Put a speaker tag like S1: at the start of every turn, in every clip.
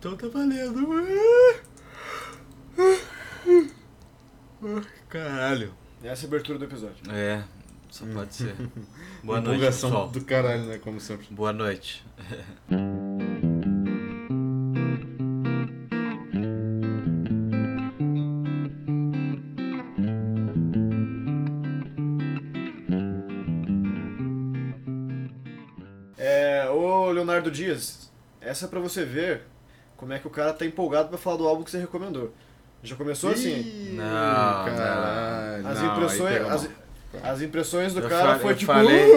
S1: Então tá valendo. Caralho.
S2: Essa é a abertura do episódio.
S1: É, só pode ser. Boa noite, pessoal.
S3: do caralho, né? Como sempre.
S1: Boa noite.
S2: É, ô Leonardo Dias, essa é pra você ver como é que o cara tá empolgado pra falar do álbum que você recomendou. Já começou assim?
S3: Ih,
S1: Não,
S3: caralho.
S2: As
S3: Não,
S2: impressões,
S3: aí
S2: as, as impressões do
S1: Eu
S2: cara
S1: fa-
S2: foi tipo.
S1: falei-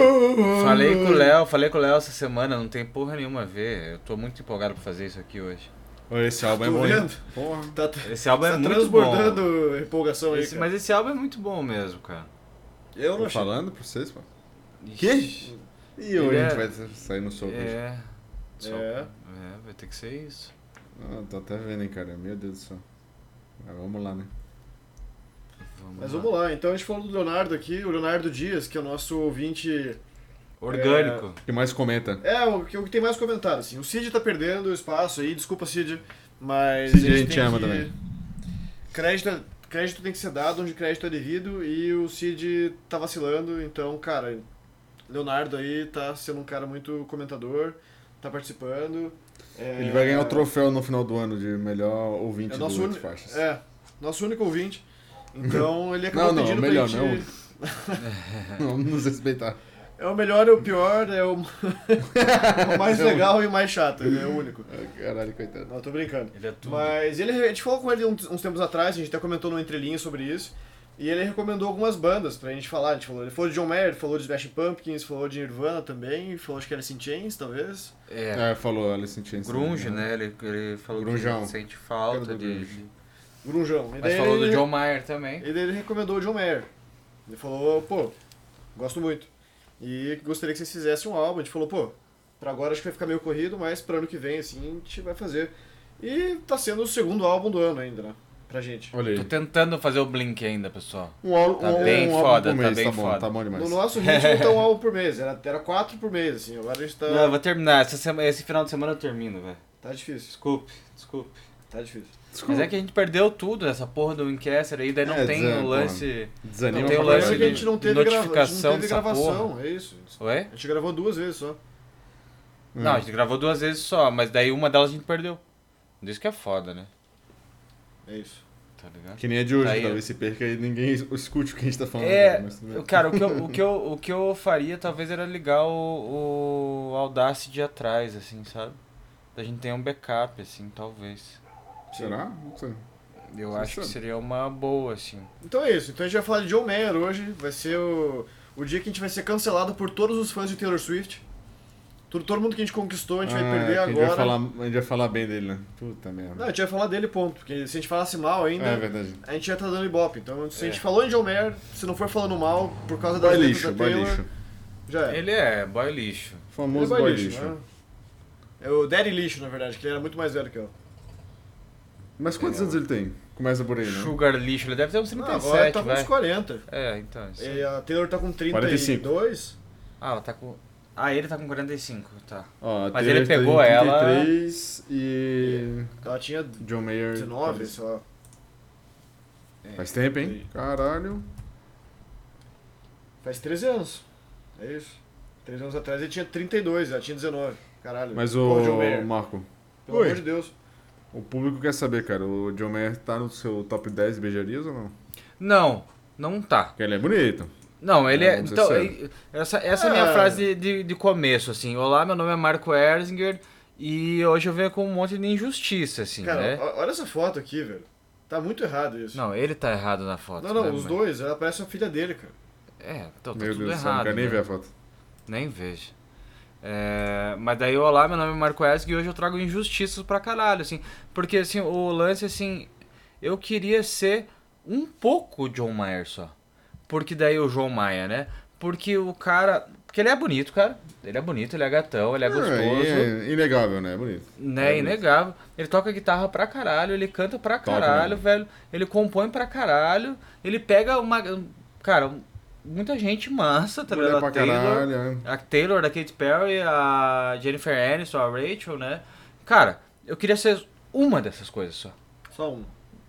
S1: Falei com o Léo, falei com o Léo essa semana, não tem porra nenhuma a ver. Eu tô muito empolgado pra fazer isso aqui hoje.
S3: Esse álbum é
S2: Tô
S3: bom,
S2: vendo?
S3: Porra.
S2: Tá,
S1: Esse álbum é
S2: tá
S1: muito
S2: transbordando
S1: bom.
S2: empolgação aí.
S1: Esse-
S2: cara.
S1: mas esse álbum é muito bom mesmo, cara.
S2: Eu não
S3: Tô
S2: achei.
S3: falando pra vocês, pô.
S1: Ixi,
S3: E hoje a
S1: é-
S3: gente vai sair no soco. hoje.
S1: É. Só-
S2: É.
S1: é, vai ter que ser isso.
S3: Ah, tô até vendo, hein, cara. Meu Deus do céu. Mas vamos lá, né?
S1: Vamos
S2: Mas
S1: lá.
S2: vamos lá, então a gente falou do Leonardo aqui, o Leonardo Dias, que é o nosso ouvinte.
S1: Orgânico.
S3: O que mais comenta?
S2: É, o que, o que tem mais comentado, assim. O Cid tá perdendo espaço aí, desculpa, Cid, mas.
S3: Cid, a gente
S2: tem
S3: ama
S2: que-
S3: também.
S2: Crédito, é- crédito tem que ser dado onde crédito é devido e o Cid tá vacilando, então, cara, Leonardo aí tá sendo um cara muito comentador, tá participando. É-
S3: Ele vai ganhar o troféu no final do ano de melhor ouvinte
S2: É
S3: do
S2: nosso,
S3: Oito
S2: uni-
S3: Faixas.
S2: é, nosso único ouvinte. Então ele acabou
S3: Não, não,
S2: pedindo
S3: melhor,
S2: pra gente...
S3: Vamos nos respeitar.
S2: É o melhor, é o pior, é o, o mais legal e o mais chato, ele é o único.
S3: Caralho, coitado.
S2: Não, tô brincando.
S1: Ele é tudo.
S2: Mas ele, a gente falou com ele uns, uns tempos atrás, a gente até comentou no Entrelinhas sobre isso. E ele recomendou algumas bandas pra gente falar. A gente falou, ele falou de John Mayer, falou de Smashing Pumpkins, falou de Nirvana também, falou de Alice in Chains, talvez.
S1: É.
S3: É, falou Alice in Chains.
S1: Grunge,
S3: também,
S1: né? Ele, ele falou
S3: Grunjão.
S1: que sente falta de.
S3: grunge.
S1: de-
S2: Grunjão. E
S1: Mas falou
S2: ele,
S1: do John Mayer também.
S2: E daí ele recomendou o John Mayer. Ele falou, pô, gosto muito. E gostaria que vocês fizessem um álbum. A gente falou, pô, pra agora acho que vai ficar meio corrido, mas pra ano que vem, assim, a gente vai fazer. E tá sendo o segundo álbum do ano ainda, né? Pra gente.
S3: Olha aí.
S1: Tô tentando fazer o Blink ainda, pessoal.
S3: Um álbum,
S1: Tá
S3: um,
S1: bem
S3: um álbum
S1: foda,
S3: por
S1: tá
S3: mês,
S1: bem
S3: tá bom,
S1: foda.
S3: tá bom demais.
S2: No nosso ritmo tá um álbum por mês. Era, era quatro por mês, assim. Agora a gente tá.
S1: Não, eu vou terminar. Essa sema- esse final de semana eu termino, velho.
S2: Tá difícil.
S1: Desculpe, desculpe.
S2: Tá difícil.
S1: Mas é que a gente perdeu tudo, essa porra do Wincaster aí, daí não
S3: É,
S1: tem
S3: desanima,
S1: o lance.
S3: Desanima
S1: Não tem o lance
S3: caralho.
S2: que a gente não teve, grava- a gente
S1: notificação
S2: não teve gravação, é isso.
S1: Oi?
S2: A gente gravou duas vezes só.
S1: Não, a gente gravou duas vezes só, mas daí uma delas a gente perdeu. Isso que é foda, né?
S2: É isso.
S1: Tá ligado?
S3: Que nem a de hoje, que
S1: aí.
S3: talvez se perca e ninguém escute o que a gente tá falando.
S1: É, eu- cara, o que eu, o, que eu, o que eu faria talvez era ligar o, o Audacity atrás, assim, sabe? Da gente ter um backup, assim, talvez.
S3: Será? Não sei.
S1: Eu
S3: Você
S1: acho que
S3: sabe.
S1: seria uma boa, assim.
S2: Então é isso. Então a gente vai falar de John Mayer hoje. Vai ser o, o dia que a gente vai ser cancelado por todos os fãs de Taylor Swift. Todo, todo mundo que a gente conquistou, a gente vai
S3: Ah,
S2: perder
S3: que A gente,
S2: agora.
S3: vai falar, a gente vai falar bem dele, né? Puta merda.
S2: Não, a gente vai falar dele, ponto. Porque se a gente falasse mal ainda,
S3: é verdade.
S2: a gente já tá dando ibope. Então, se a gente
S1: É.
S2: falou em John Mayer, se não for falando mal por causa das
S3: Boy lixo,
S2: da
S3: boy
S2: Taylor,
S3: lixo.
S2: já é.
S1: Ele é boy lixo.
S3: Famoso
S2: Ele é
S3: boy
S2: boy
S3: lixo.
S2: né? É o Daddy Lixo, na verdade, que ele era muito mais velho que eu.
S3: Mas quantos anos ele tem? Começa por aí, né?
S1: Sugar lixo, ele deve ter uns
S2: Não,
S1: 37,
S2: agora tá com
S1: vai.
S2: uns 40.
S1: É, então. isso.
S2: E a Taylor tá com 32.
S3: 45.
S1: Ah, ela tá com. Ah, ele tá com 45, tá.
S3: Ó,
S1: Mas ele pegou
S3: tem
S1: ela-
S3: 33 e...
S2: Ela tinha
S3: John Mayer...
S2: 19 só.
S3: Faz tempo, hein? Caralho.
S2: Faz 13 anos. É isso. 13 anos atrás ele tinha 32, ela tinha 19. Caralho.
S3: Mas
S2: Pô, John
S3: o
S2: Mayer,
S3: Marco,
S2: Pelo
S3: Oi.
S2: amor de Deus.
S3: o público quer saber, cara, o John Mayer tá no seu top 10 beijarias ou não?
S1: Não, não tá.
S3: Porque ele é bonito.
S1: Não, ele
S3: É,
S1: é.
S3: vamos ser
S1: Então, essa, essa é a minha
S2: É.
S1: frase de, de, começo, assim. Olá, meu nome é Marco Erzinger e hoje eu venho com um monte de injustiça, assim,
S2: Cara,
S1: né?
S2: olha essa foto aqui, velho. Tá muito errado isso.
S1: Não, ele tá errado na foto.
S2: não, não,
S1: né,
S2: os
S1: mas-
S2: dois, ela parece a filha dele, cara.
S1: É, então tá
S3: Meu
S1: tudo
S3: Deus do céu, não
S1: errado.
S3: quero nem
S1: né?
S3: ver a foto.
S1: Nem vejo. É, mas daí, olá, meu nome é Marco Esg e hoje eu trago injustiças pra caralho, assim. Porque, assim, o lance, assim, eu queria ser um pouco John Mayer só. Porque daí o João Maia, né? Porque o cara... Porque ele é bonito, cara. Ele é bonito, ele é gatão, ele é gostoso.
S3: É, inegável, né? É bonito.
S1: Né,
S3: É
S1: inegável. Ele toca guitarra pra caralho, ele canta pra caralho,
S3: mesmo.
S1: velho. Ele compõe pra caralho. Ele pega uma. Cara, muita gente massa, tá ligado?
S3: pra
S1: A Taylor,
S3: caralho, é.
S1: a Taylor, da Katy Perry, a Jennifer Aniston, a Rachel, né? Cara, eu queria ser uma dessas coisas só.
S2: Só um.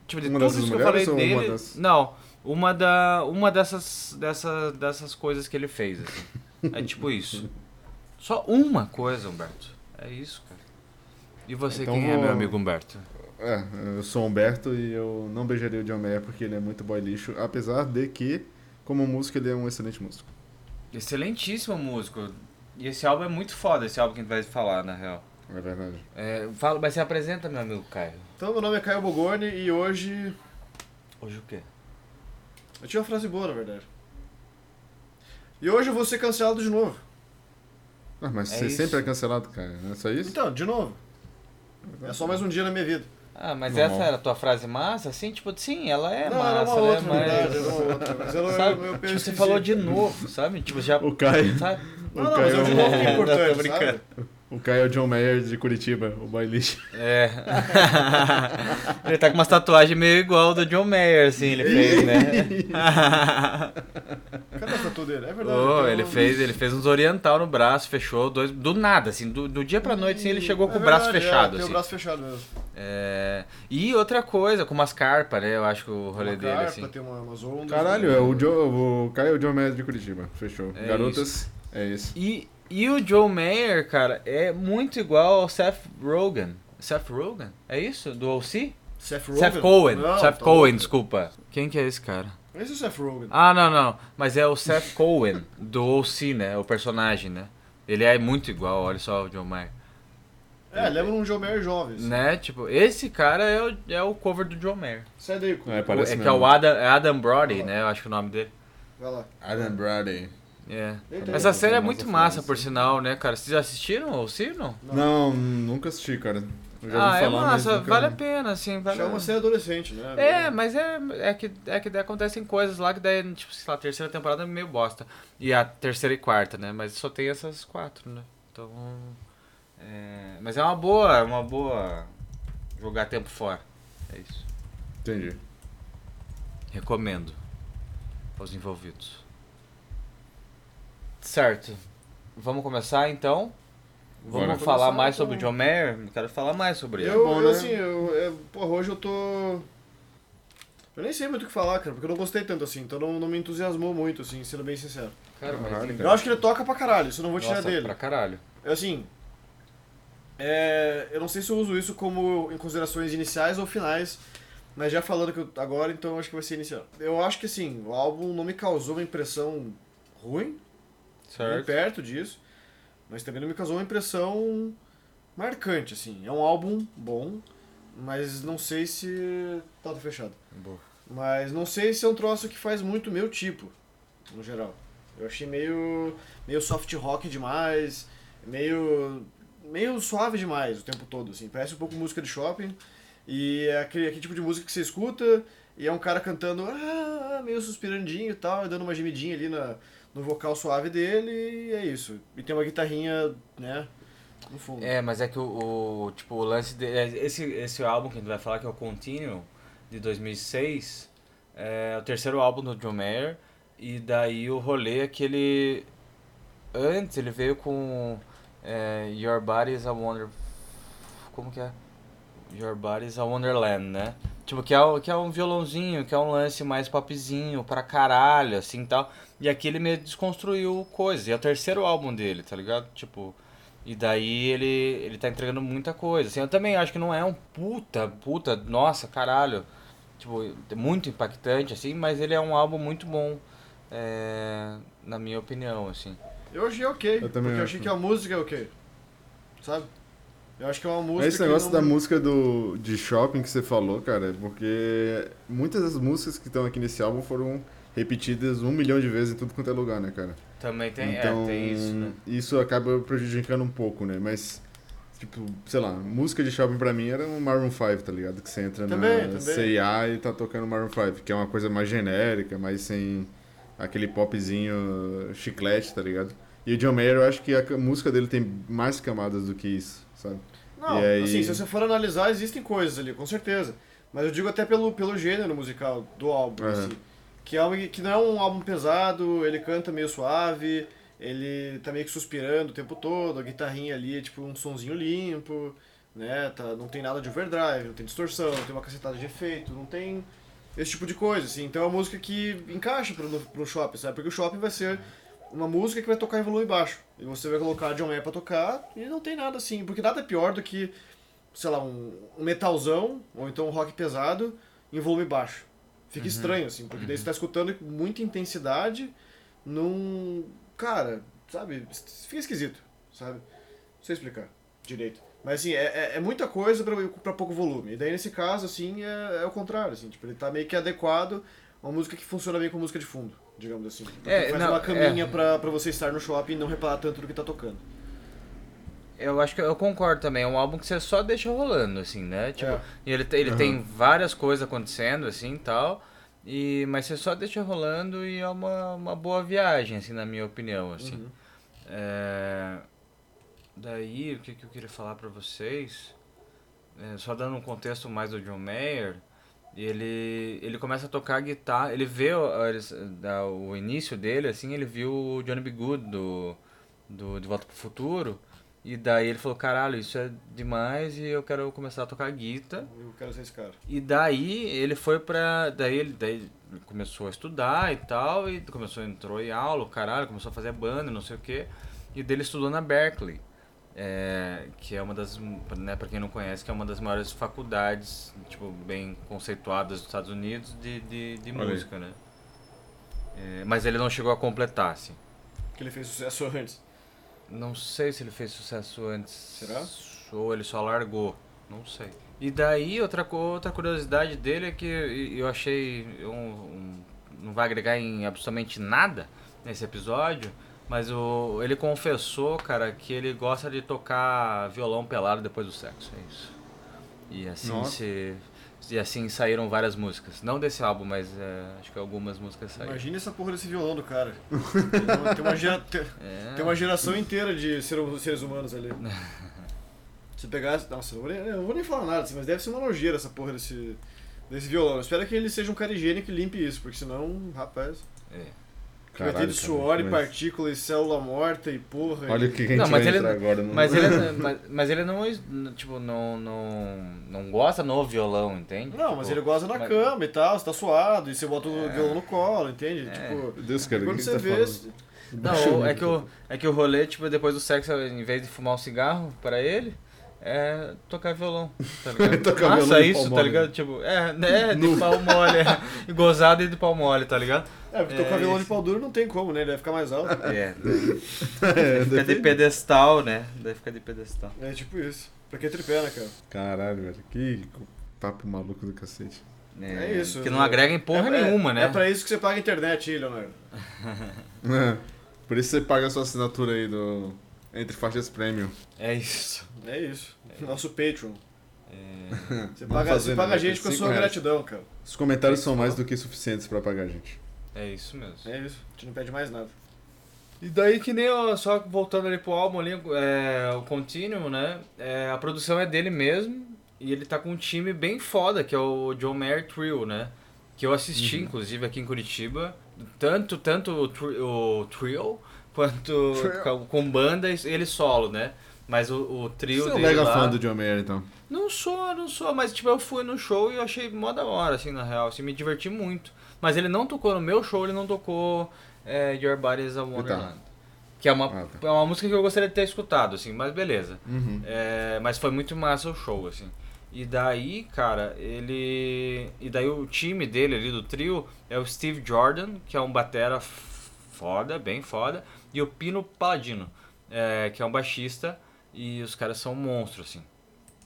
S1: Tipo, de
S3: Uma
S1: tudo isso que eu falei
S3: uma
S1: dele.
S3: das-
S1: Não, uma da. Uma dessas, dessa, dessas coisas que ele fez, assim. É tipo isso. Só uma coisa, Humberto. É isso, cara. E você,
S3: Então
S1: quem é meu amigo Humberto?
S3: É, eu sou o Humberto e eu não beijaria o John Mayer porque ele é muito boy lixo, apesar de que, como músico, ele é um excelente músico.
S1: Excelentíssimo músico. E esse álbum é muito foda, esse álbum que a gente vai falar, na real.
S3: É verdade.
S1: É, fala, mas você apresenta, meu amigo Caio.
S2: Então, meu nome é Caio Bogoni e hoje.
S1: Hoje o quê?
S2: Eu tinha uma frase boa, na verdade. E hoje eu vou ser cancelado de novo.
S3: Ah, mas
S1: É
S3: você
S1: isso.
S3: sempre é cancelado, cara. Não é só isso?
S2: Então, de novo. É só mais um dia na minha vida.
S1: Ah, mas
S3: Normal.
S1: essa era a tua frase massa? Assim, tipo, sim, ela é
S2: não, era
S1: massa,
S2: uma outra,
S1: é
S2: na
S1: mais...
S2: verdade, era uma outra. Mas eu, eu,
S1: Sabe?
S2: eu, eu
S1: Tipo, você
S2: esqueci.
S1: falou de novo, sabe? Tipo, já...
S3: O Caio,
S1: Sabe?
S2: Não, não, mas eu de novo que é
S1: Não,
S2: importante,
S1: tô brincando.
S2: sabe?
S3: O Caio é o John Mayer de Curitiba, o boy lixo.
S1: É. ele tá com umas tatuagens meio igual do John Mayer, assim, ele fez, né?
S2: Cadê a tatu dele? É verdade.
S1: Oh, ele fez, ele fez uns oriental no braço, fechou dois, do nada, assim, do, do dia pra noite, assim, ele chegou com
S2: É
S1: o braço
S2: verdade,
S1: fechado,
S2: É, tem
S1: assim.
S2: o braço fechado mesmo.
S1: É, E outra coisa, com umas carpas, né? Eu acho que o rolê
S2: Uma
S1: dele,
S2: carpa,
S1: assim.
S2: Tem uma, umas ondas.
S3: Caralho, é o, Joe, o Caio é o John Mayer de Curitiba. Fechou.
S1: É
S3: Garotas, é isso.
S1: E, e o Joe Mayer, cara, é muito igual ao Seth Rogen. Seth Rogen? É isso? Do OC?
S2: Seth Rogen?
S1: Seth Cohen.
S2: Não,
S1: Seth
S2: tá
S1: Cohen,
S2: louco.
S1: desculpa. Quem que é esse cara?
S2: Esse é o Seth Rogen.
S1: Ah, não, não. Mas é o Seth Cohen, do OC, né? O personagem, né? Ele é muito igual, olha só o Joe Mayer.
S2: É, lembra um John Mayer jovem. assim.
S1: Né? Tipo, esse cara é o, é o cover do Joe Mayer.
S2: Sai daí.
S3: É,
S1: O-
S3: parece
S1: é que é o Adam, é Adam Brody, né? Eu acho que é o nome dele.
S2: Vai lá.
S3: Adam Brady.
S1: É. Essa série é muito massa, por sinal, né, cara? Vocês já assistiram ou sim, não?
S3: Não, nunca assisti, cara. Eu já
S1: Ah, é
S3: falar, mas
S1: massa, vale a pena, assim. Vale...
S2: Chama ser adolescente, né?
S1: É, mas é, é, que, é que daí acontecem coisas lá que daí, tipo, sei lá, a terceira temporada é meio bosta. E a terceira e quarta, né? Mas só tem essas quatro, né? Então. é, mas é uma boa, é uma boa jogar tempo fora. É isso.
S3: Entendi.
S1: Recomendo aos envolvidos. Certo. Vamos começar então? Vamos
S3: Bora.
S1: falar
S2: Começar
S1: mais sobre o John Mayer? Quero falar mais sobre ele.
S2: Eu,
S3: bom,
S2: eu
S3: né?
S2: assim, eu, eu- porra, hoje eu tô. Eu nem sei muito o que falar, cara, porque eu não gostei tanto assim, então não, não me entusiasmou muito, assim, sendo bem sincero.
S1: Cara, mas
S3: Caralho,
S1: tem-
S2: Eu acho que ele toca pra caralho, isso eu não vou tirar
S1: Nossa,
S2: dele.
S1: pra caralho.
S2: É Assim, é, eu não sei se eu uso isso como em considerações iniciais ou finais, mas já falando que eu, agora, então eu acho que vai ser inicial. Eu acho que assim, o álbum não me causou uma impressão ruim,
S1: Certo.
S2: perto disso, mas também não me causou uma impressão marcante, assim. É um álbum bom, mas não sei se... Tá, tá fechado.
S1: Boa.
S2: Mas não sei se é um troço que faz muito meu tipo, no geral. Eu achei meio, meio soft rock demais, meio, meio suave demais o tempo todo, assim. Parece um pouco música de shopping. E é aquele, aquele tipo de música que você escuta e é um cara cantando ah, meio suspirandinho e tal, e dando uma gemidinha ali na, no vocal suave dele e é isso. E tem uma guitarrinha, né, no fundo.
S1: É, mas é que o, o- tipo, o lance de, é, esse esse álbum que a gente vai falar que é o Continuum de 2006, é o terceiro álbum do John Mayer e daí o rolê é que ele antes ele veio com é, Your Body is a Wonder como que é? Your Body is a Wonderland, né? Tipo, que é, que é um violãozinho, que é um lance mais popzinho pra caralho, assim, tal. E aqui ele meio desconstruiu coisas. E é o terceiro álbum dele, tá ligado? Tipo, e daí ele, ele tá entregando muita coisa. Assim, eu também acho que não é um puta, puta, nossa, caralho. Tipo, muito impactante, assim, mas ele é um álbum muito bom, é, na minha opinião, assim.
S2: Eu achei ok,
S3: Eu também
S2: porque eu achei que a música é ok, sabe? Eu acho que é uma música
S3: É esse negócio
S2: não-
S3: da música do, de shopping que você falou, cara, é porque muitas das músicas que estão aqui nesse álbum foram repetidas um milhão de vezes em tudo quanto é lugar, né, cara?
S1: Também tem,
S3: então,
S1: é, tem isso, né?
S3: isso acaba prejudicando um pouco, né? Mas, tipo, sei lá, música de shopping pra mim era um Maroon 5, tá ligado? Que você entra
S2: Também,
S3: na. C&A e tá tocando Maroon 5, que é uma coisa mais genérica, mais sem aquele popzinho chiclete, tá ligado? E o John Mayer, eu acho que a música dele tem mais camadas do que isso, sabe?
S2: Não,
S3: aí-
S2: assim, se você for analisar, existem coisas ali, com certeza. Mas eu digo até pelo, pelo gênero musical do álbum
S3: Aham.
S2: si. Que, é algo que não é um álbum pesado, ele canta meio suave, ele tá meio que suspirando o tempo todo, a guitarrinha ali é tipo um sonzinho limpo. né? Tá, não tem nada de overdrive, não tem distorção, não tem uma cacetada de efeito, não tem esse tipo de coisa, assim. Então é uma música que encaixa pro, pro shopping, sabe? Porque o shopping vai ser uma música que vai tocar em volume baixo. E você vai colocar John Mayer pra tocar e não tem nada assim. Porque nada é pior do que, sei lá, um, um metalzão ou então um rock pesado em volume baixo. Fica estranho, assim, porque daí você tá escutando com muita intensidade num. Cara, sabe? Fica esquisito, sabe? Não sei explicar direito. Mas assim, é, é, é muita coisa pra, pra pouco volume. E daí nesse caso, assim, é, é o contrário, assim, tipo, ele tá meio que adequado a uma música que funciona bem com música de fundo, digamos assim. Porque
S1: É,
S2: faz
S1: não,
S2: uma caminha
S1: é.
S2: pra, pra você estar no shopping e não reparar tanto no que tá tocando.
S1: Eu acho que eu concordo também. É um álbum que você só deixa rolando, assim, né? Tipo,
S2: É.
S1: e ele, ele
S3: Aham.
S1: tem várias coisas acontecendo, assim, e tal. E, mas você só deixa rolando e é uma, uma boa viagem, assim, na minha opinião, assim.
S2: Uhum.
S1: É, Daí, o que, que eu queria falar pra vocês? É, só dando um contexto mais do John Mayer, ele, ele começa a tocar guitarra, ele vê o, o início dele, assim, ele viu o Johnny B. Good do, do De Volta pro Futuro, e daí ele falou, caralho, isso é demais e eu quero começar a tocar guitarra.
S2: Eu quero ser esse cara.
S1: E daí ele foi pra. Daí ele daí começou a estudar e tal, e começou, entrou em aula, caralho, começou a fazer banda, não sei o quê. E dele estudou na Berkeley, é, que é uma das, né, pra quem não conhece, que é uma das maiores faculdades, tipo, bem conceituadas dos Estados Unidos de, de, de música, né? É, mas ele não chegou a completar, assim.
S2: Que ele fez sucesso antes.
S1: Não sei se ele fez sucesso antes.
S2: Será?
S1: Ou ele só largou. Não sei. E daí, outra, outra curiosidade dele é que eu achei. Um, um- não vai agregar em absolutamente nada nesse episódio. Mas o, ele confessou, cara, que ele gosta de tocar violão pelado depois do sexo. É isso. E assim
S3: Nossa.
S1: se. E assim saíram várias músicas. Não desse álbum, mas é, acho que algumas músicas saíram.
S2: Imagina essa porra desse violão do cara. Tem uma, tem uma gera- tem-
S1: É.
S2: tem uma geração inteira de ser- seres humanos ali. Se pegasse. Nossa, eu não vou nem, eu não vou nem falar nada, assim, mas deve ser uma nojeira essa porra desse, desse violão. Espero que ele seja um cara higiênico e limpe isso, porque senão, rapaz.
S1: É.
S2: Que vai ter
S3: Caralho,
S2: de
S3: cara,
S2: suor e
S3: mas-
S2: partícula e célula morta e porra.
S3: Olha
S2: e...
S3: o que a gente
S1: Não,
S3: vai
S1: mas ele-
S3: agora. No...
S1: Mas ele, mas, mas ele não, tipo, não, não, não gosta no violão, entende?
S2: Não, mas
S1: Tipo,
S2: ele goza na
S1: mas-
S2: cama e tal, você tá suado, e você bota o
S1: É.
S2: violão no colo, entende?
S1: É.
S2: Tipo,
S3: Deus, cara, o
S2: quando
S3: que
S2: você
S3: tá
S2: vê.
S3: falando?
S1: Não, é que, o, é que o rolê, tipo, depois do sexo, em vez de fumar um cigarro pra ele, é tocar violão, tá ligado?
S3: Tocar
S1: Nossa,
S3: violão de
S1: isso,
S3: pau
S1: tá
S3: mole.
S1: ligado? Tipo, é, né, de pau mole, é, e gozado e de pau mole, tá ligado?
S2: É, porque tocar
S1: É,
S2: violão de pau duro não tem como, né? Ele vai ficar mais alto.
S1: É,
S3: É,
S1: fica de pedestal, né? Daí fica de pedestal.
S2: É tipo isso. Pra que tripé, né, cara?
S3: Caralho, velho. Que papo maluco do cacete.
S2: É isso,
S1: Que não
S2: né?
S1: agrega em porra
S2: é,
S1: nenhuma,
S2: é,
S1: né?
S2: É pra isso que você paga a internet aí, Leonardo.
S3: É, Por isso você paga a sua assinatura aí do Entre Faixas Premium.
S1: É isso.
S2: É isso. Nosso Patreon.
S1: É...
S2: Você paga,
S3: fazer,
S2: você paga
S3: né?
S2: a gente com a sua
S3: reais.
S2: gratidão, cara.
S3: Os comentários são mais do que suficientes pra pagar a gente.
S1: É isso mesmo.
S2: É isso. A gente não pede mais nada.
S1: E daí que nem, ó, só voltando ali pro álbum ali, é, o Continuum, né? É, a produção é dele mesmo e ele tá com um time bem foda, que é o John Mayer Trio, né? Que eu assisti, inclusive, aqui em Curitiba. Tanto, tanto o, tri- o trio, quanto
S3: Trio.
S1: com, com banda e ele solo, né? Mas o, o trio
S3: Você é um mega
S1: lá...
S3: fã do John Mayer, então.
S1: Não sou, não sou, mas tipo, eu fui no show e eu achei mó da hora, assim, na real, assim, me diverti muito. Mas ele não tocou no meu show, ele não tocou é, Your Body is a Wonderland. Que é uma,
S3: Ah, tá.
S1: é uma música que eu gostaria de ter escutado, assim, mas beleza.
S3: Uhum.
S1: É, mas foi muito massa o show, assim. E daí, cara, ele. E daí o time dele ali do trio é o Steve Jordan, que é um batera foda, bem foda, e o Pino Paladino, é, que é um baixista, e os caras são monstros, assim.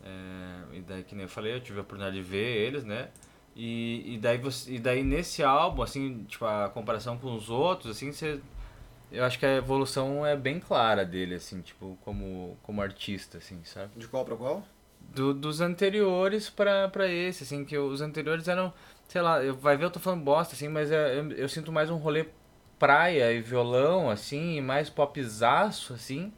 S1: É, e daí, que nem eu falei, eu tive a oportunidade de ver eles, né? E, e, daí você, e daí nesse álbum, assim, tipo, a comparação com os outros, assim, você. Eu acho que a evolução é bem clara dele, assim, tipo, como, como artista, assim, sabe?
S2: De qual pra qual?
S1: Do, dos anteriores pra, pra esse, assim, que os anteriores eram, sei lá, eu, vai ver eu tô falando bosta, assim, mas é, eu, eu sinto mais um rolê praia e violão, assim, e mais popzaço, assim,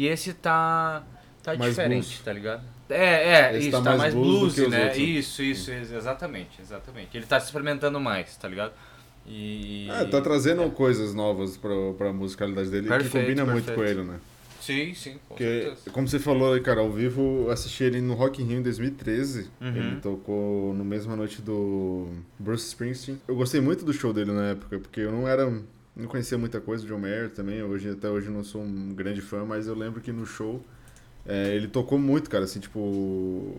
S1: e esse tá, tá
S3: Mais
S1: diferente,
S3: blues.
S1: tá ligado? É, é,
S3: Esse
S1: isso,
S3: tá
S1: tá,
S3: mais
S1: mais
S3: blues
S1: blues,
S3: que
S1: né?
S3: outros.
S1: Isso, isso, ex- exatamente, exatamente. Ele tá se experimentando mais, tá ligado? E...
S3: É, tá trazendo coisas novas pra, pra musicalidade dele que
S1: Perfeito,
S3: combina muito
S1: perfeito.
S3: com ele, né?
S1: Sim, sim, com
S3: Porque,
S1: certeza.
S3: como você falou, aí, cara, ao vivo eu assisti ele no Rock in Rio em 2013.
S1: Uhum.
S3: Ele tocou no mesma noite do Bruce Springsteen. Eu gostei muito do show dele na época, porque eu não era... Não conhecia muita coisa do John Mayer também. Hoje, até hoje não sou um grande fã, mas eu lembro que no show é, ele tocou muito, cara, assim, tipo...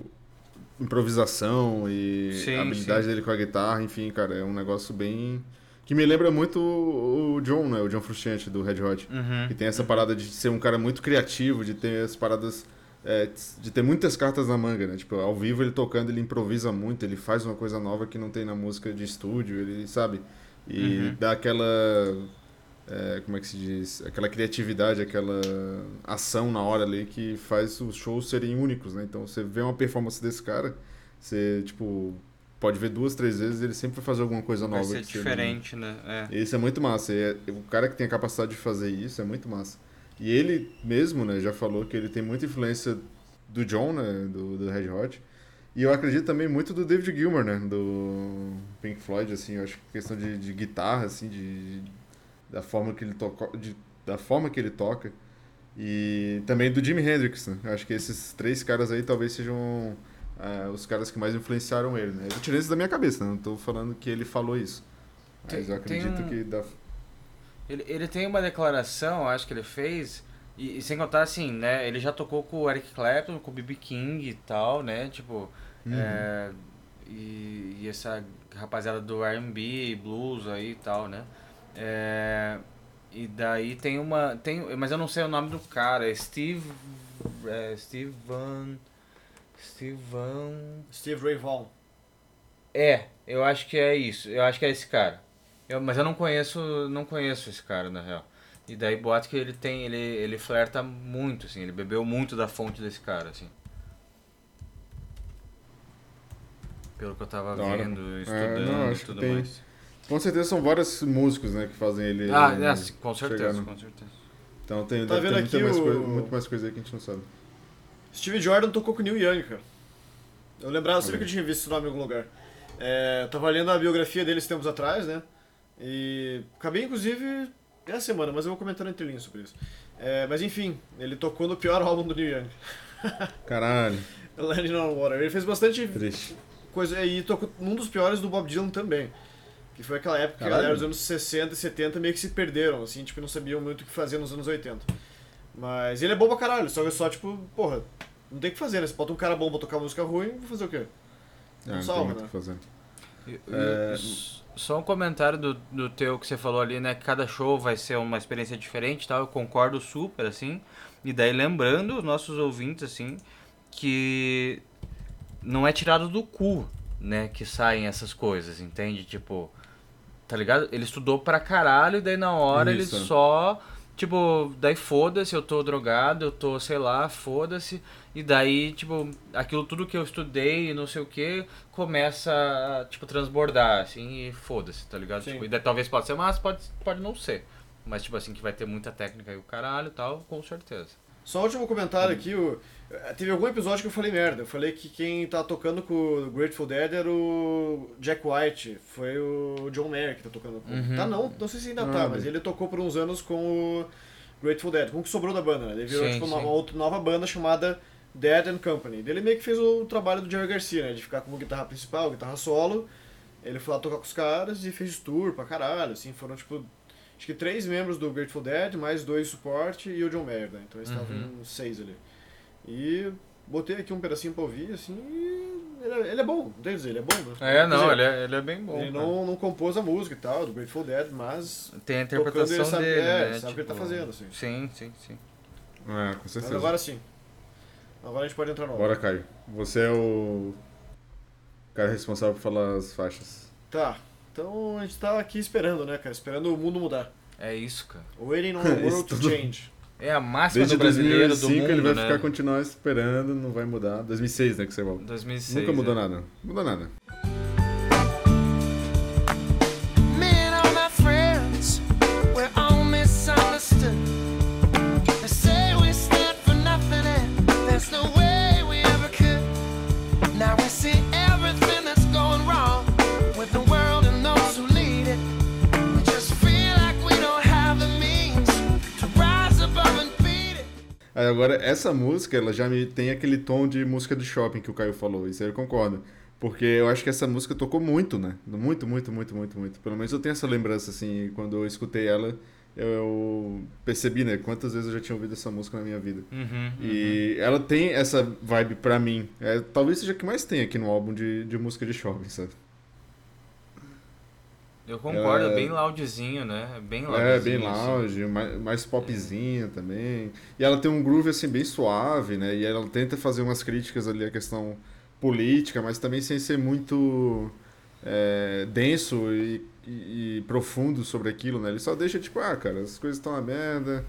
S3: Improvisação e
S1: Sim,
S3: a habilidade
S1: sim.
S3: dele com a guitarra, enfim, cara, é um negócio bem... Que me lembra muito o o John, né? O John Frusciante, do Red Hot.
S1: Uhum.
S3: Que tem essa parada de ser um cara muito criativo, de ter as paradas. é, de ter muitas cartas na manga, né? Tipo, ao vivo ele tocando, ele improvisa muito, ele faz uma coisa nova que não tem na música de estúdio, ele sabe? E
S1: Uhum.
S3: dá aquela. é, como é que se diz? Aquela criatividade, aquela ação na hora ali que faz os shows serem únicos, né? Então você vê uma performance desse cara, você, tipo, pode ver duas, três vezes ele sempre vai fazer alguma coisa
S1: Vai
S3: nova.
S1: ser
S3: você não-
S1: diferente, né? É.
S3: isso é muito massa. É- o cara que tem a capacidade de fazer isso é muito massa. E ele mesmo, né, já falou que ele tem muita influência do John, né, do, do Red Hot. E eu acredito também muito do David Gilmour, né, do Pink Floyd, assim, eu acho que questão de, de guitarra, assim, de, da forma que ele toca, de, da forma que ele toca. E também do Jimi Hendrix, né? Eu acho que esses três caras aí talvez sejam ah, os caras que mais influenciaram ele, né? Eu tirei isso da minha cabeça, né? não tô falando que ele falou isso. Mas
S1: Tem-
S3: eu acredito
S1: um-
S3: que dá,
S1: Ele, ele tem uma declaração, acho que ele fez, e, e sem contar assim, né? Ele já tocou com o Eric Clapton, com o B.B. King e tal, né? Tipo,
S3: Uhum.
S1: é, e, e essa rapaziada do R&B, blues aí e tal, né? É, e daí tem uma, tem, mas eu não sei o nome do cara, é Steve, é, Steve Van, Steve Van...
S2: Steve Ray Vaughan.
S1: É, eu acho que é isso. Eu acho que é esse cara. Eu, mas eu não conheço, não conheço esse cara na real. E daí boato que ele tem, ele, ele flerta muito, assim, ele bebeu muito da fonte desse cara, assim. Pelo que eu tava vendo,
S3: É,
S1: estudando
S3: não,
S1: e
S3: acho que
S1: tudo
S3: tem-
S1: mais.
S3: Com certeza são vários músicos, né, que fazem ele.
S1: Ah,
S3: né,
S1: é, com certeza,
S3: no-
S1: com certeza.
S3: Então tem,
S2: Tá
S3: deve ter
S2: vendo
S3: muita
S2: aqui
S3: mais
S2: o-
S3: coisa, muito mais coisa aí que a gente não sabe.
S2: Steve Jordan tocou com o Neil Young, cara. Eu lembrava, sempre que eu tinha visto esse nome em algum lugar. É, eu tava lendo a biografia dele esses tempos atrás, né? E acabei, inclusive, essa semana, mas eu vou comentar entre linhas sobre isso. É, mas enfim, ele tocou no pior álbum do Neil Young,
S3: Caralho,
S2: Landing on Water. Ele fez bastante
S3: triste.
S2: Coisa e tocou num dos piores do Bob Dylan também. Que foi aquela época que a
S3: Caralho.
S2: galera dos anos 60 e 70 meio que se perderam, assim, tipo, não sabiam muito o que fazer nos anos 80. Mas ele é bom pra caralho, só que é só, tipo, porra, não tem o que fazer, né? Você bota um cara bom pra tocar música ruim, vou fazer o quê? Não
S3: não
S2: salva,
S3: tem muito o
S2: né?
S3: que fazer.
S1: E-
S3: É,
S1: Só um comentário do, do teu que você falou ali, né? Que cada show vai ser uma experiência diferente tal. Eu concordo super, assim. E daí lembrando os nossos ouvintes, assim, que não é tirado do cu, né? Que saem essas coisas, entende? Tipo, tá ligado? Ele estudou pra caralho e daí na hora
S3: Isso.
S1: ele só. Tipo, daí foda-se, eu tô drogado, eu tô, sei lá, foda-se. E daí, tipo, aquilo tudo que eu estudei e não sei o que, começa a, tipo, transbordar, assim, e foda-se, tá ligado?
S2: Sim.
S1: Tipo, e daí talvez pode ser massa, pode, pode não ser. Mas, tipo assim, que vai ter muita técnica e o caralho e tal, com certeza.
S2: Só o último comentário aqui, o... eh, teve algum episódio que eu falei merda. Eu falei que quem tá tocando com o Grateful Dead era o Jack White, foi o John Mayer que tá tocando com.
S1: Uhum.
S2: Tá não, não sei se ainda tá,
S3: Nada.
S2: mas ele tocou por uns anos com o Grateful Dead, com o que sobrou da banda, né? Ele virou
S1: Sim,
S2: tipo,
S1: sim.
S2: uma, outra nova banda chamada Dead and Company. Ele meio que fez o trabalho do Jerry Garcia, né? De ficar como guitarra principal, guitarra solo. Ele foi lá tocar com os caras e fez tour pra caralho, assim, foram tipo. Acho que três membros do Grateful Dead, mais dois suporte e o John Mayer, né? Então eles estavam
S1: Uhum.
S2: em seis ali. E botei aqui um pedacinho pra ouvir, assim, e ele é, ele é bom, não tem dizer, ele é bom, né?
S1: É, não,
S2: dizer,
S1: ele é, ele é bem bom.
S2: ele não, não compôs a música e tal, do Grateful Dead, mas
S1: Tem a interpretação
S2: ele sabe,
S1: dele,
S2: é,
S1: né?
S2: sabe o que ele tá
S1: tipo,
S2: fazendo, assim.
S1: Sim, sim, sim.
S3: É, com
S2: Mas
S3: certeza.
S2: agora sim. Agora a gente pode entrar no
S3: Bora, Caio. Você é o cara responsável por falar as faixas.
S2: Tá, então a gente tá aqui esperando, né, cara? Esperando o mundo mudar.
S1: É isso, cara.
S2: Waiting on the world to change.
S1: É a máxima
S3: Desde
S1: do brasileiro, do
S3: 2005
S1: mundo,
S3: ele vai
S1: né?
S3: ficar continuar esperando, não vai mudar. 2006, né, que você volta.
S1: 2006.
S3: Nunca mudou
S1: é.
S3: nada. Mudou nada. Agora, essa música, ela já me tem aquele tom de música de shopping que o Caio falou, isso aí eu concordo. Porque eu acho que essa música tocou muito, né? Muito, muito, muito, muito, muito. Pelo menos eu tenho essa lembrança, assim, quando eu escutei ela, eu percebi, né? Quantas vezes eu já tinha ouvido essa música na minha vida.
S1: Uhum,
S3: E ela tem essa vibe pra mim. É, talvez seja a que mais tem aqui no álbum de, de música de shopping, sabe?
S1: Eu concordo,
S3: Ela-
S1: é bem loudzinho, né? É bem loudzinho.
S3: É, bem
S1: assim.
S3: lounge, mais, mais popzinha também. E ela tem um groove assim bem suave, né? E ela tenta fazer umas críticas ali à questão política, mas também sem ser muito é, denso e, e- e profundo sobre aquilo, né? Ele só deixa tipo, ah, cara, as coisas estão uma merda,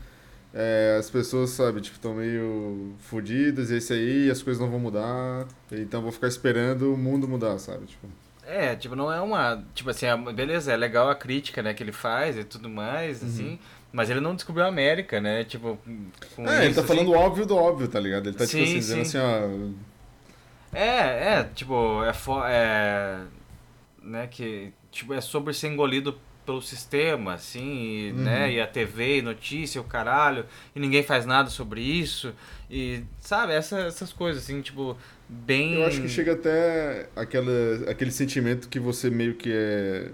S3: é, as pessoas, sabe, tipo, estão meio fodidas, e é isso aí, as coisas não vão mudar, então vou ficar esperando o mundo mudar, sabe? Tipo,
S1: É, tipo, não é uma. Tipo assim, é- beleza, é legal a crítica, né, que ele faz e tudo mais,
S3: Uhum.
S1: assim. Mas ele não descobriu a América, né? Tipo,
S3: é, ele
S1: isso,
S3: tá
S1: assim,
S3: falando óbvio do óbvio, tá ligado? Ele tá, tipo
S1: Sim,
S3: assim, dizendo
S1: sim.
S3: assim, ó.
S1: É, é, tipo, é, fo é né, que tipo é sobre ser engolido pelo sistema, assim, e,
S3: Uhum.
S1: né, e a TV, e notícia, o caralho, e ninguém faz nada sobre isso, e sabe, essa, essas coisas assim, tipo, bem
S3: Eu acho que chega até aquela, aquele sentimento que você meio que é.